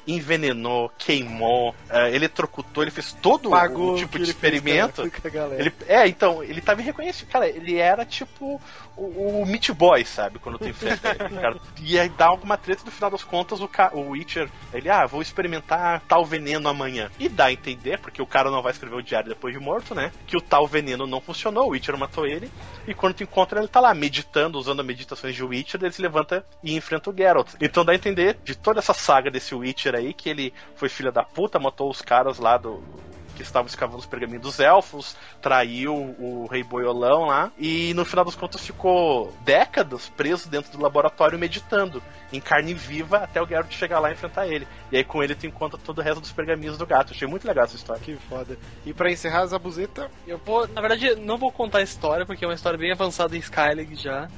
envenenou, queimou, eh, eletrocutou, ele fez todo
Pagou
o tipo de
fez
experimento. Ele, é, então, ele tava irreconhecível. Cara, ele era tipo o, o Meat Boy, sabe? Quando tu enfrenta ele. Cara, ia dar alguma treta no final das contas, o, ca- o Witcher, ele, ah, vou experimentar tal veneno amanhã. E dá a entender, porque o cara não vai escrever o diário depois de morto, né? Que o tal veneno não funcionou, o Witcher matou ele. E quando tu encontra ele, tá lá meditando, usando as meditações de Witcher, ele se levanta e enfrenta o Geralt. Então dá a entender de toda essa saga desse Witcher aí, que ele foi filho da puta, matou os caras lá do que estavam escavando os pergaminhos dos elfos, traiu o rei boiolão lá, e no final das contas ficou décadas preso dentro do laboratório meditando, em carne viva, até o Geralt chegar lá e enfrentar ele. E aí com ele tu encontra todo o resto dos pergaminhos do gato. Achei muito legal essa história.
Que foda. E pra encerrar, Zabuzeta,
Eu vou, na verdade, não vou contar a história, porque é uma história bem avançada em Skyleg já.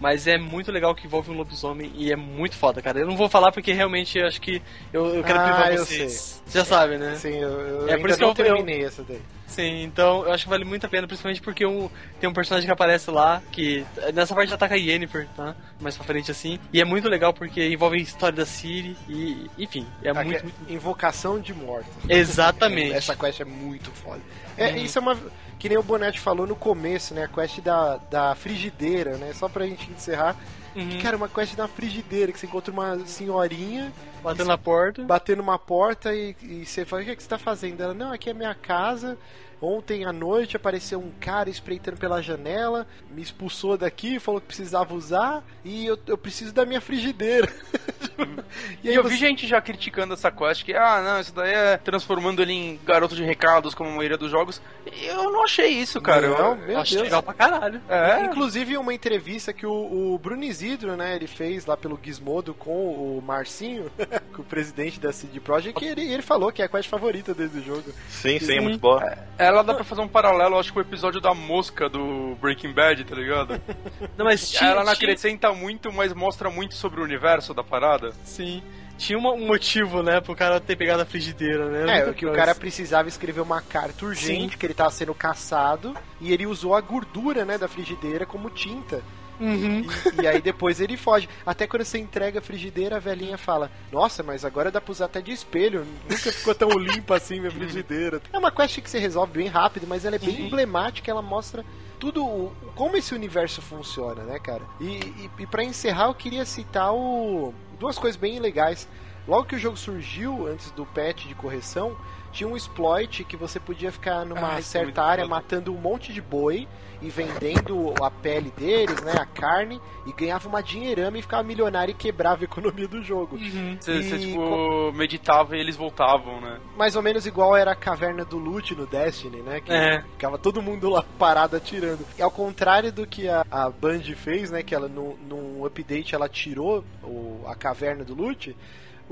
Mas é muito legal que envolve um lobisomem e é muito foda, cara. Eu não vou falar porque realmente eu acho que eu, eu quero
Ah,
privar
eu
vocês. Você já sabe, né?
sim, eu, eu
É por isso que eu-
terminei essa daí.
Sim, então eu acho que vale muito a pena, principalmente porque um, tem um personagem que aparece lá, que nessa parte ataca a Yennefer, tá? Mais pra frente assim. E é muito legal porque envolve a história da Ciri e, enfim, é
Ah,
muito,
que-
muito...
Invocação de mortos.
Exatamente.
Essa quest é muito foda. É, isso é uma. Que nem o Bonetti falou no começo, né? A quest da, da frigideira, né? Só pra gente encerrar.
Uhum.
Cara, uma quest da frigideira, que você encontra uma senhorinha
Batendo na porta.
batendo numa porta e, e você fala, o que, é que você tá fazendo? Ela, não, aqui é minha casa. Ontem à noite apareceu um cara espreitando pela janela, me expulsou daqui, falou que precisava usar, e eu, eu preciso da minha frigideira.
E eu vi gente já criticando essa quest, que, ah, não, isso daí é transformando ele em garoto de recados, como a maioria dos jogos. E Eu não achei isso, cara.
Não,
eu,
meu
Achei
Deus.
legal pra caralho.
É,
Inclusive, uma entrevista que o, o Bruno Isidro, né, ele fez lá pelo Gizmodo com o Marcinho, com o presidente da CD Projekt, e ele, ele falou que é a quest favorita dele do jogo.
Sim, sim, é
Sim.
muito boa.
Ela dá pra fazer um paralelo, acho que o episódio da mosca do Breaking Bad, tá ligado?
Não, mas tinha,
ela não
tinha-
acrescenta muito, mas mostra muito sobre o universo da parada.
Sim. Tinha uma- um motivo, né, pro cara ter pegado a frigideira, né?
É, que o cara precisava escrever uma carta urgente, que ele tava sendo caçado, e ele usou a gordura, né, da frigideira como tinta.
Uhum.
E, e aí depois ele foge. Até quando você entrega a frigideira, a velhinha fala: Nossa, mas agora dá pra usar até de espelho. Nunca ficou tão limpa assim minha frigideira. É uma quest que você resolve bem rápido, mas ela é bem emblemática. Ela mostra tudo como esse universo funciona, né, cara? E, e, e para encerrar, eu queria citar o duas coisas bem legais. Logo que o jogo surgiu, antes do patch de correção, tinha um exploit que você podia ficar numa
Ah,
certa área matando um monte de boi e vendendo a pele deles, né, a carne, e ganhava uma dinheirama e ficava milionário e quebrava a economia do jogo.
Você, você, tipo, meditava e eles voltavam, né?
Mais ou menos igual era a caverna do loot no Destiny, né? Que
É.
ficava todo mundo lá parado atirando. E ao contrário do que a, a Band fez, né? Que ela no, num update ela tirou o, a caverna do loot.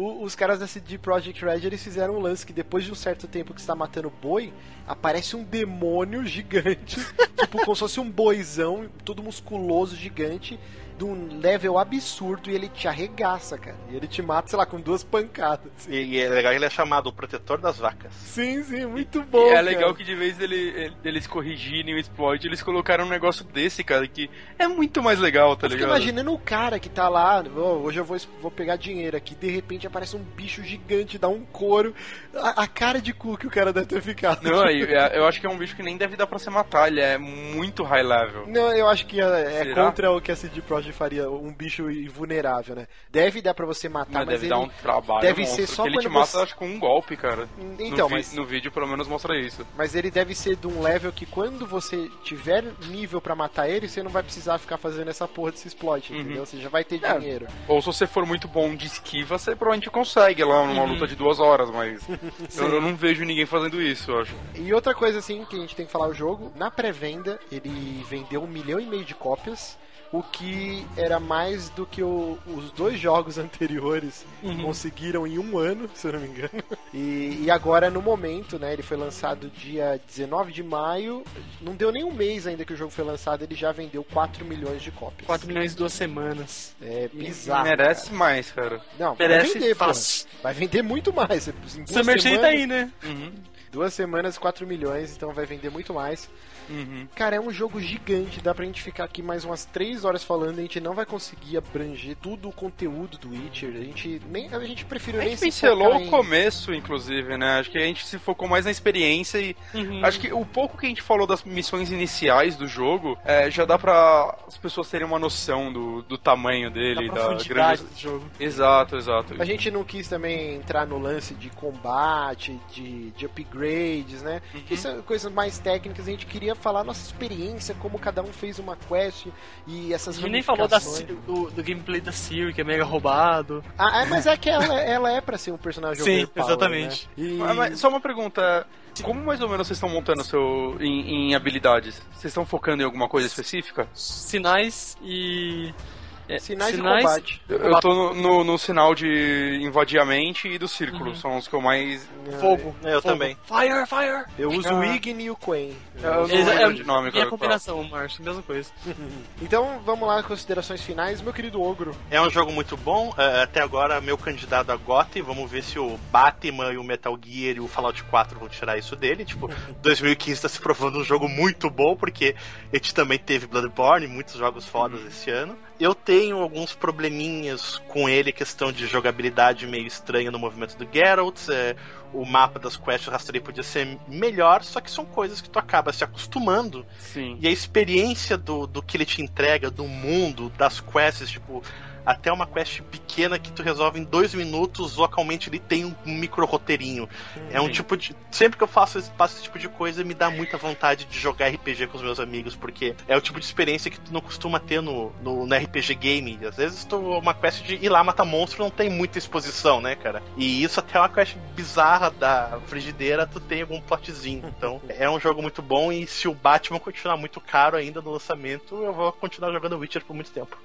O- os caras da CD Projekt Red eles fizeram um lance que depois de um certo tempo que você tá matando boi, aparece um demônio gigante, tipo como se fosse um boizão, todo musculoso, gigante, de um level absurdo e ele te arregaça, cara. E ele te mata, sei lá, com duas pancadas.
E, e é legal que ele é chamado o protetor das vacas.
Sim, sim, muito
E
bom.
é
cara.
legal que de vez dele, eles corrigirem o exploit, eles colocaram um negócio desse, cara, que é muito mais legal, tá
Eu
ligado?
imaginando o cara que tá lá, "Oh, hoje eu vou, vou pegar dinheiro aqui, de repente aparece um bicho gigante, dá um couro. A, a cara de cu que o cara deve ter ficado.
Não, eu, eu acho que é um bicho que nem deve dar pra você matar, ele é muito high level.
Não, eu acho que é, é contra o que a CD Projekt faria, um bicho invulnerável, né? Deve dar pra você matar,
Mas
mas
deve
ele...
dar um trabalho
deve
monstro,
ser só
ele te mata,
você-
acho, com um golpe, cara.
Então,
no,
mas-
no vídeo pelo menos mostra isso.
Mas ele deve ser de um level que quando você tiver nível pra matar ele, você não vai precisar ficar fazendo essa porra desse exploit,
Uhum.
entendeu? Você já vai ter
É.
dinheiro.
Ou se você for muito bom de esquiva, você provavelmente consegue lá numa luta de duas horas, mas eu, eu não vejo ninguém fazendo isso, eu acho.
E outra coisa assim que a gente tem que falar o jogo, na pré-venda ele vendeu um milhão e meio de cópias, o que era mais do que o- os dois jogos anteriores conseguiram em um ano, se eu não me engano. E, e agora no momento, né, ele foi lançado dia 19 de maio, não deu nem um mês ainda que o jogo foi lançado, ele já vendeu 4 milhões de cópias.
4 milhões em duas semanas.
É bizarro.
Merece
cara.
mais, cara.
Não,
Merece
vai vender,
fácil.
Vai vender muito mais. Em duas
Summer
semanas-
tá aí, né?
Duas semanas, 4 milhões, então vai vender muito mais.
Uhum.
Cara, é um jogo gigante, dá pra gente ficar aqui mais umas 3 horas falando, a gente não vai conseguir abranger tudo o conteúdo do Witcher. A gente nem a gente preferiu
A
nem
gente
se
pincelou o
em-
começo, inclusive, né? Acho que a gente se focou mais na experiência e
Uhum.
acho que o pouco que a gente falou das missões iniciais do jogo é, já dá pra as pessoas terem uma noção do, do tamanho dele,
Da
da, grande.
do jogo.
Exato, exato.
A gente não quis também entrar no lance de combate, de, de upgrades, né?
Uhum.
Que são coisas mais técnicas, a gente queria falar nossa experiência, como cada um fez uma quest e essas
A gente nem falou da, do, do gameplay da Siri, que é mega roubado.
Ah, é, mas é que ela, ela é pra ser um personagem
Sim,
overpower,
exatamente.
né? E...
Só uma pergunta. Como mais ou menos vocês estão montando seu em, em habilidades? Vocês estão focando em alguma coisa específica?
Sinais e. é,
Sinais, e combate.
Eu, eu tô no, no- no sinal de invadir a mente e do círculo. São os que eu mais.
Fogo.
Eu
fogo.
também.
Fire, fire!
Eu uso o Igni e o Quen.
Eu não
é
de nome,
minha
cara.
combinação, Márcio, mesma coisa.
Então vamos lá, considerações finais, meu querido Ogro.
É um jogo muito bom. é, até agora, meu candidato a GOT. Vamos ver se o Batman e o Metal Gear e o Fallout 4 vão tirar isso dele. Tipo, 2015 tá se provando um jogo muito bom, porque a gente também teve Bloodborne, muitos jogos fodas esse ano. Eu tenho alguns probleminhas com ele, questão de jogabilidade meio estranha no movimento do Geralt. é, o mapa das quests eu rastreio podia ser melhor, só que são coisas que tu acaba se acostumando
Sim.
e a experiência do, do que ele te entrega, do mundo, das quests, tipo, até uma quest pequena que tu resolve em dois minutos, localmente ele tem um micro roteirinho. É um
Sim.
tipo de. Sempre que eu faço, esse- faço esse tipo de coisa, me dá muita vontade de jogar RPG com os meus amigos, porque é o tipo de experiência que tu não costuma ter no, no, no RPG game. Às vezes tu, uma quest de ir lá matar monstro não tem muita exposição, né, cara? E isso até uma quest bizarra da frigideira, tu tem algum plotzinho. Então, é um jogo muito bom e se o Batman continuar muito caro ainda no lançamento, eu vou continuar jogando Witcher por muito tempo.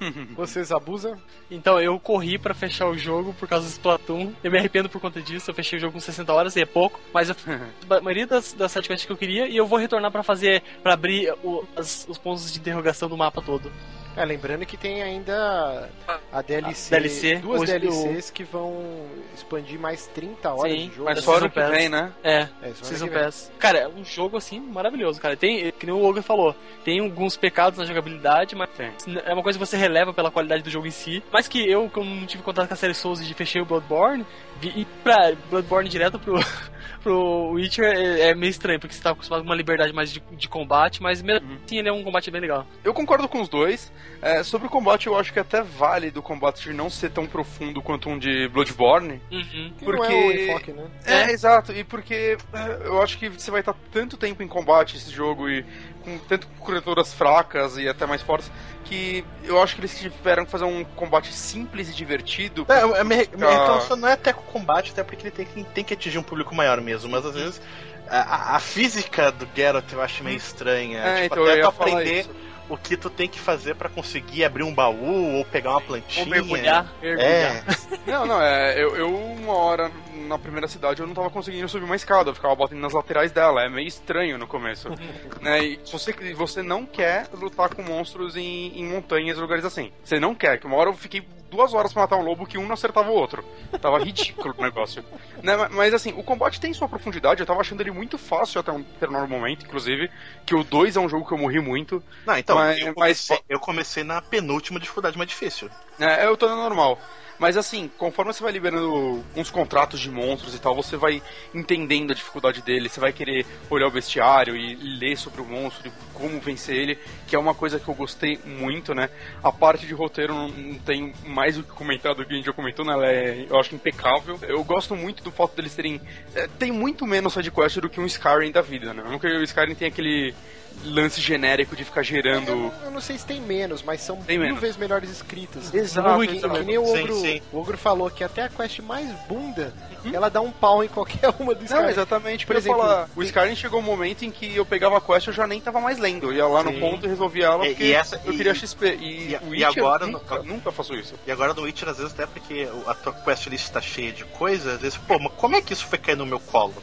Vocês abusam?
Então, eu corri pra fechar o jogo por causa do Splatoon. Eu me arrependo por conta disso. Eu fechei o jogo com 60 horas e é pouco. Mas eu, a maioria das, das sete quests que eu queria. E eu vou retornar pra fazer. pra abrir o- as- os pontos de interrogação do mapa todo.
É, lembrando que tem ainda a DLC,
DLC,
duas
o-
DLCs que vão expandir mais 30 horas
Sim,
de jogo.
Mas só ano que vem, né?
É,
É,
Season. Pass. Cara, é um jogo assim maravilhoso, cara. Tem, que nem o Logan falou, tem alguns pecados na jogabilidade, mas
Tem.
é uma coisa que você releva pela qualidade do jogo em si. Mas que eu, como não tive contato com a série Souls e fechei o Bloodborne, vi, e pra Bloodborne direto pro, pro Witcher é, é meio estranho, porque você tá acostumado com uma liberdade mais de, de combate, mas mesmo
Uhum.
assim ele é um combate bem legal.
Eu concordo com os dois. É, sobre o combate, eu acho que é até válido o combate de não ser tão profundo quanto um de Bloodborne.
Uhum.
Que não é
Porque-
o enfoque, né?
É, exato. E porque é, eu acho que você vai estar tanto tempo em combate esse jogo e com tanto criaturas fracas e até mais fortes que eu acho que eles tiveram que fazer um combate simples e divertido.
É, a minha, minha
ficar-
reclamação não é até com o combate, até porque ele tem que, tem que atingir um público maior mesmo, mas às vezes a, a- física do Geralt eu acho meio estranha.
É,
tipo,
então eu
até
ia
tu aprender
isso.
O que tu tem que fazer pra conseguir abrir um baú ou pegar uma plantinha.
Ou mergulhar, mergulhar.
É,
Não, não, é. Eu, eu uma hora na primeira cidade eu não tava conseguindo subir uma escada, eu ficava batendo nas laterais dela, é meio estranho no começo. né? E se você, você não quer lutar com monstros em, em montanhas, lugares assim. Você não quer, que uma hora eu fiquei duas horas pra matar um lobo que um não acertava o outro. Tava ridículo o negócio. Né? Mas- Mas assim, o combate tem sua profundidade, eu tava achando ele muito fácil até um determinado momento, inclusive, que o 2 é um jogo que eu morri muito.
Não, então,
Mas-
eu,
mas-
comecei, eu comecei na penúltima dificuldade mais difícil.
É, eu tô no normal. Mas assim, conforme você vai liberando uns contratos de monstros e tal, você vai entendendo a dificuldade dele, você vai querer olhar o bestiário e ler sobre o monstro e como vencer ele, que é uma coisa que eu gostei muito, né? A parte de roteiro não, não tem mais o que comentar do que a gente já comentou, né? Ela é, eu acho impecável. Eu gosto muito do fato deles terem. é, tem muito menos sidequest do que um Skyrim da vida, né? Não que o Skyrim tem aquele lance genérico de ficar gerando.
Eu, não- eu não sei se tem menos, mas são
Tem
mil
menos.
vezes melhores escritas.
Exato,
Que, que
exato.
nem o
Sim,
ogro,
sim.
o ogro falou que até a quest mais bunda, ela dá um pau em qualquer uma do Skyrim.
Não, exatamente.
Por exemplo,
falar, o Skyrim chegou um momento em que eu pegava a quest e eu já nem tava mais lendo. Eu ia lá
Sim.
no ponto e resolvia ela
E-
porque
e essa-
eu
e-
queria XP. E,
e-
o
e
Witcher,
agora
nunca,
no-
nunca faço isso.
E agora no Witcher, às vezes, até porque a tua quest list tá cheia de coisas, às vezes, pô, mas como é que isso foi cair no meu colo?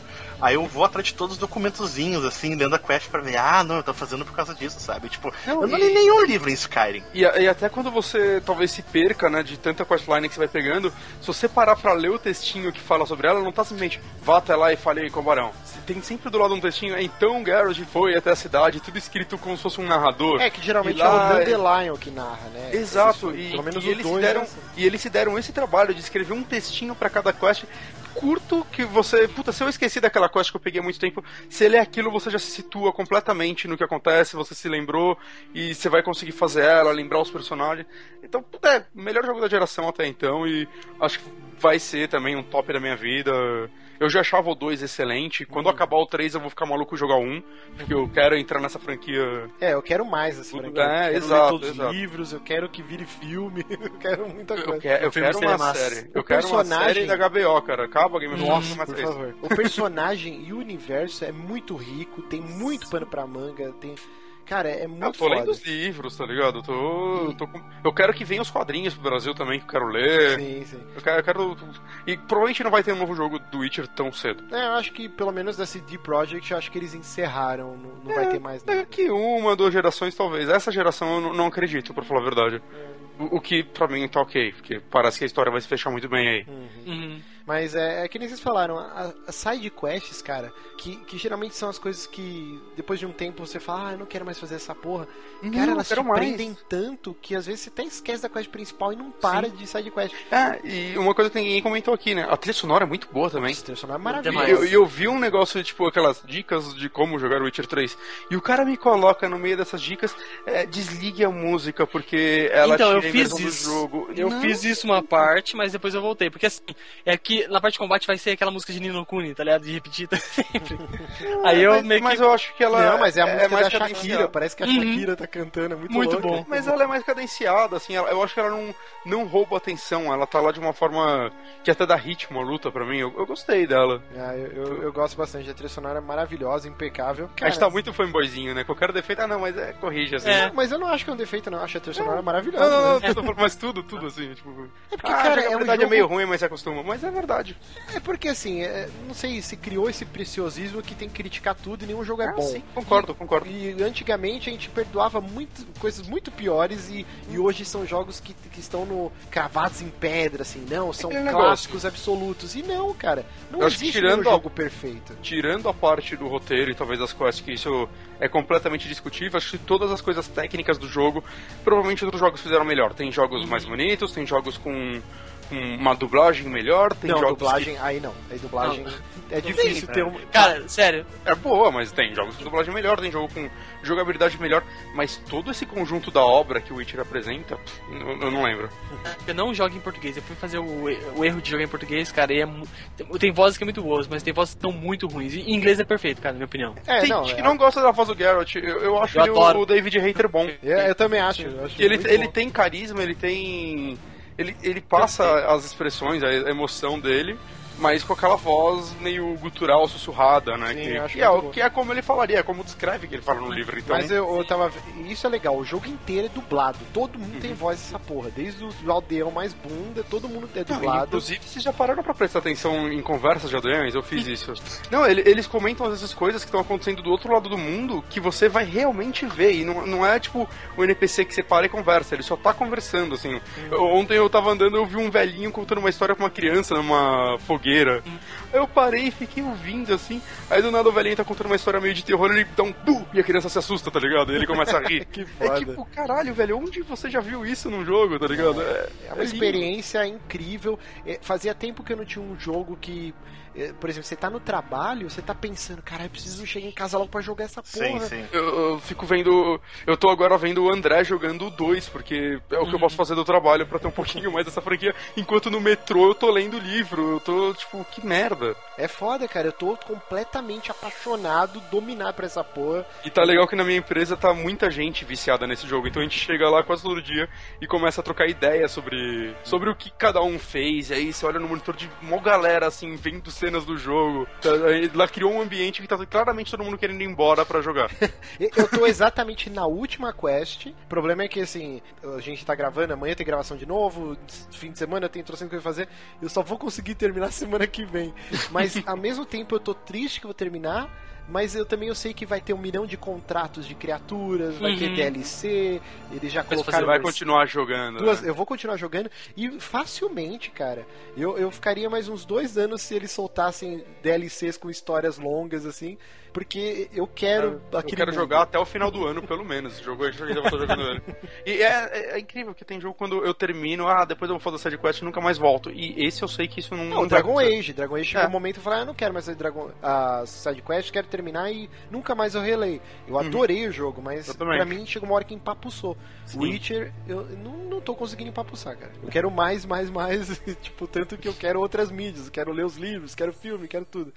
Aí eu vou atrás de todos os documentozinhos, assim, lendo a quest pra ver, ah, não, eu tô fazendo por causa disso, sabe? Tipo,
Não,
eu não
e-
li nenhum livro em Skyrim.
E, a- e até quando você talvez se perca, né, de tanta questline que você vai pegando, se você parar pra ler o textinho que fala sobre ela, não tá simplesmente vá até lá e fale aí com o barão. Tem sempre do lado um textinho, então Geralt foi até a cidade, tudo escrito como se fosse um narrador.
É, que geralmente
E
é o
lá-
Dandelion que narra, né?
Exato, e,
pelo menos
e
o
eles deram,
é assim.
e eles se deram esse trabalho de escrever um textinho pra cada quest curto que você, puta, se eu esqueci daquela quest que eu peguei há muito tempo, se ele é aquilo, você já se situa completamente no que acontece, você se lembrou e você vai conseguir fazer ela, lembrar os personagens. Então, puta, é melhor jogo da geração até então e acho que vai ser também um top da minha vida. Eu já achava o 2 excelente. Quando acabar o 3 eu vou ficar maluco jogar o 1, porque eu quero entrar nessa franquia
É, eu quero mais essa franquia.
É,
eu quero
exato,
ler todos
exato.
os livros, eu quero que vire filme, eu quero muita coisa.
Eu quero, eu quero uma
massa.
série.
O
Eu quero uma
personagem-
série da HBO, cara. Acaba Game of Thrones,
por
é
favor. O personagem e o universo é muito rico, tem muito pano pra manga, tem. Cara, é
Eu
muito
tô lendo
foda.
os livros, tá ligado? Eu, tô, eu, tô com- eu quero que venham os quadrinhos pro Brasil também, que eu quero ler.
Sim, sim.
Eu quero, eu quero- E provavelmente não vai ter um novo jogo do Witcher tão cedo.
É, eu acho que pelo menos da CD Projekt, eu acho que eles encerraram, não, não vai ter mais nada.
Daqui uma, duas gerações, talvez. Essa geração eu não, não acredito, pra falar a verdade. O, o que pra mim tá ok, porque parece que a história vai se fechar muito bem aí.
Uhum.
Mas é, é que nem vocês falaram, a- as side quests, cara, que, que geralmente são as coisas que depois de um tempo você fala, ah, eu não quero mais fazer essa porra.
Não,
cara,
eu
elas te
mais.
prendem tanto que às vezes você até esquece da quest principal e não para de side quest.
É, e uma coisa que ninguém comentou aqui, né? A trilha sonora é muito boa também.
Esse trilha sonora é
E
maravilhoso.
eu, e eu vi um negócio, tipo, aquelas dicas de como jogar o Witcher 3. E o cara me coloca no meio dessas dicas, é, desligue a música, porque ela
então, eu
tira a
fiz
do
isso.
jogo.
Eu
Não.
fiz isso uma parte, mas depois eu voltei. Porque assim, é que na parte de combate vai ser aquela música de Nino Kuni, tá ligado? De repetir sempre. Aí eu
mas,
meio que.
mas eu acho que ela
não, mas é a música
mais
da Shakira,
cadenciada.
parece que a
Uhum.
Shakira tá cantando, é muito,
Muito bom.
Mas ela é mais cadenciada, assim, ela- eu acho que ela não, não rouba atenção, ela tá lá de uma forma que até dá ritmo à luta pra mim, eu, eu gostei dela.
Ah, eu, eu, eu gosto bastante, a trilha sonora é maravilhosa, impecável.
a gente tá muito fanboyzinho, né? Qualquer defeito, ah não, mas é, corrige, assim.
É.
Mas eu não acho que é um defeito, não. Eu acho a trilha sonora maravilhosa.
Não, não,
né?
não, tudo- mas tudo, tudo assim, tipo...
É porque,
ah,
cara,
a
é um
verdade
jogo...
é meio ruim, mas se acostuma. Mas é verdade.
É porque, assim, é, não sei, se criou esse preciosismo que tem que criticar tudo e nenhum jogo é
Ah,
bom.
sim, concordo, concordo.
E antigamente a gente perdoava muito, coisas muito piores e, e hoje são jogos que, que estão no, cravados em pedra, assim, não, são
Aquele negócio.
clássicos absolutos. E não, cara, não
Eu
existe
tirando
nenhum
a-
jogo perfeito.
Tirando a parte do roteiro e talvez das quests, que isso é completamente discutível, acho que todas as coisas técnicas do jogo, provavelmente outros jogos fizeram melhor. Tem jogos mais bonitos, tem jogos com uma dublagem melhor, tem
não,
jogos
dublagem, aí não. Aí dublagem é difícil ter
né?
um.
Cara, sério,
que é boa, mas tem jogos com dublagem melhor, tem jogo com jogabilidade melhor, mas todo esse conjunto da obra que o Witcher apresenta, eu, eu não lembro.
eu não jogo em português. Eu fui fazer o, o erro de jogar em português, cara, e é, tem, vozes que é muito boas, mas tem vozes que estão muito ruins. E em inglês é perfeito, cara, na minha opinião.
É,
tem
não,
gente que
é-
não gosta da voz do Geralt, eu, eu acho
Eu
ele o,
adoro.
o David Hater bom.
É, eu também acho. eu acho
Que ele, ele
bom.
tem carisma, ele tem. Ele, ele passa as expressões, a emoção dele, mas com aquela voz meio gutural, sussurrada, né?
Sim,
que,
acho
que é, que é como ele falaria, é como descreve que ele fala no livro. Então,
Mas eu, eu tava. Isso é legal, o jogo inteiro é dublado. Todo mundo
Uhum.
tem voz dessa porra. Desde o aldeão mais bunda, todo mundo é
Não,
dublado.
inclusive, vocês já pararam pra prestar atenção em conversas de aldeões? Eu fiz isso. Não, ele- eles comentam essas coisas que estão acontecendo do outro lado do mundo que você vai realmente ver. E não, não é tipo o NPC que você para e conversa, ele só tá conversando, assim. Eu- Ontem eu tava andando eu vi um velhinho contando uma história pra uma criança numa fogueira. Aí eu parei e fiquei ouvindo, assim. Aí do nada o velhinho tá contando uma história meio de terror, ele dá um bu e a criança se assusta, tá ligado? E ele começa a rir.
Que
É
foda.
tipo, caralho, velho, onde você já viu isso num jogo, tá ligado? É,
É uma
lindo.
experiência incrível. É, fazia tempo que eu não tinha um jogo que. É, Por exemplo, você tá no trabalho, você tá pensando, cara, eu preciso chegar em casa logo pra jogar essa porra.
Sim, sim.
Eu, eu fico vendo. Eu tô agora vendo o André jogando o 2, porque é o que eu posso fazer do trabalho pra ter um pouquinho mais dessa franquia. Enquanto no metrô eu tô lendo livro. Eu tô, tipo, que merda.
É foda, cara. Eu tô completamente apaixonado, dominado por essa porra.
E tá legal que na minha empresa tá muita gente viciada nesse jogo. Então a gente chega lá quase todo dia e começa a trocar ideia sobre, sobre o que cada um fez. E aí você olha no monitor de uma galera assim, vendo cenas do jogo. Tá, Lá criou um ambiente que tá claramente todo mundo querendo ir embora pra jogar.
Eu tô exatamente na última quest. O problema é que, assim, a gente tá gravando, amanhã tem gravação de novo, fim de semana tem trocentas coisas pra fazer. Eu só vou conseguir terminar semana que vem. Mas, ao mesmo tempo, eu tô triste que eu vou terminar. Mas eu também eu sei que vai ter um milhão de contratos de criaturas, vai ter
Uhum.
DLC, eles já
Mas
colocaram...
você vai continuar jogando.
Duas,
né?
eu vou continuar jogando e facilmente, cara. Eu, eu ficaria mais uns dois anos se eles soltassem DLCs com histórias longas, assim, porque eu quero
Eu
aquele
quero
mundo.
jogar até o final do ano, pelo menos. Esse jogo eu ainda vou estar jogando. E é, é- é incrível que tem jogo quando eu termino, ah, depois eu vou fazer a side quest e nunca mais volto. E esse eu sei que isso não.
Não,
não
Dragon. Age. Dragon Age chegou
É.
um momento eu falei, ah, eu não quero mais fazer Dragon, a side quest, quero terminar e nunca mais eu relei. Eu adorei o jogo, mas
Eu também.
pra mim chegou uma hora que empapuçou. Witcher, eu não, não tô conseguindo empapuçar, cara. Eu quero mais, mais, mais, tipo, tanto que eu quero outras mídias, eu quero ler os livros, quero filme, quero tudo.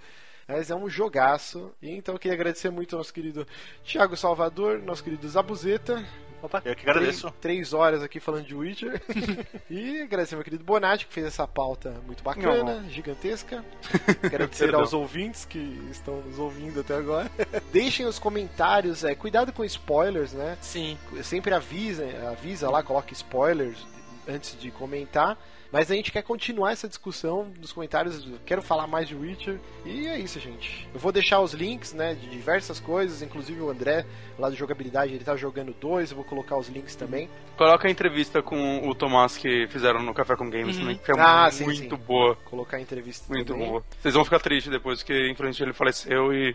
Mas é um jogaço. E então eu queria agradecer muito ao nosso querido Thiago Salvador, nosso querido Zabuzeta.
Opa, eu que agradeço.
Três, três horas aqui falando de Witcher. e agradecer ao meu querido Bonatti, que fez essa pauta muito bacana, gigantesca. Agradecer aos ouvintes que estão nos ouvindo até agora. Deixem os comentários, é, cuidado com spoilers, né?
Sim.
Sempre avisa, avisa lá, coloque spoilers antes de comentar. Mas a gente quer continuar essa discussão nos comentários. eu Quero falar mais de Witcher. E é isso, gente. Eu vou deixar os links, né, de diversas coisas, inclusive o André, lá do jogabilidade, ele tá jogando dois. Eu vou colocar os links também.
Coloca a entrevista com o Tomás que fizeram no Café com Games também, que é
Ah, sim,
muito
sim.
boa.
Colocar a entrevista
Muito
também.
boa. Vocês vão ficar tristes depois, que infelizmente ele faleceu e.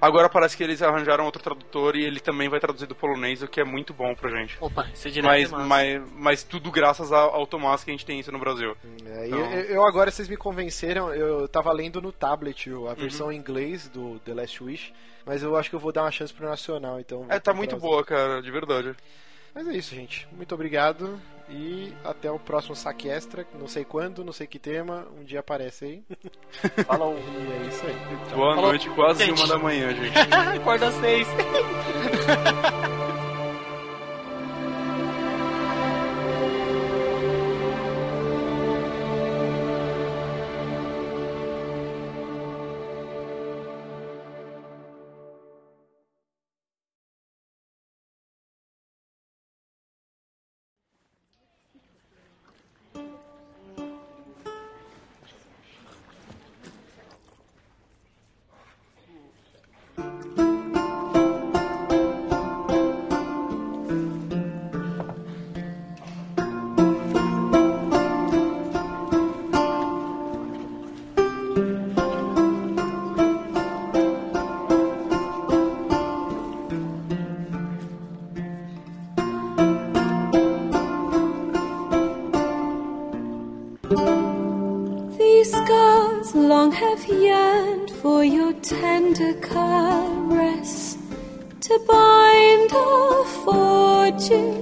Agora parece que eles arranjaram outro tradutor e ele também vai traduzir do polonês, o que é muito bom pra gente.
Opa, isso é direto
Mas,
é
mas, mas tudo graças ao, ao Tomás que a gente tem isso no Brasil.
É, e
Então-
eu, eu agora, vocês me convenceram, eu tava lendo no tablet a versão
Uhum.
em inglês do The Last Wish, mas eu acho que eu vou dar uma chance pro Nacional, então...
É, tá muito boa, cara, de verdade.
Mas é isso, gente. Muito obrigado e até o próximo saque extra, não sei quando, não sei que tema, um dia aparece aí.
Falou.
E é isso aí.
Boa
Falou.
noite, quase
Gente.
uma da manhã, gente.
Acorda às seis.
tender caress to bind our fortunes.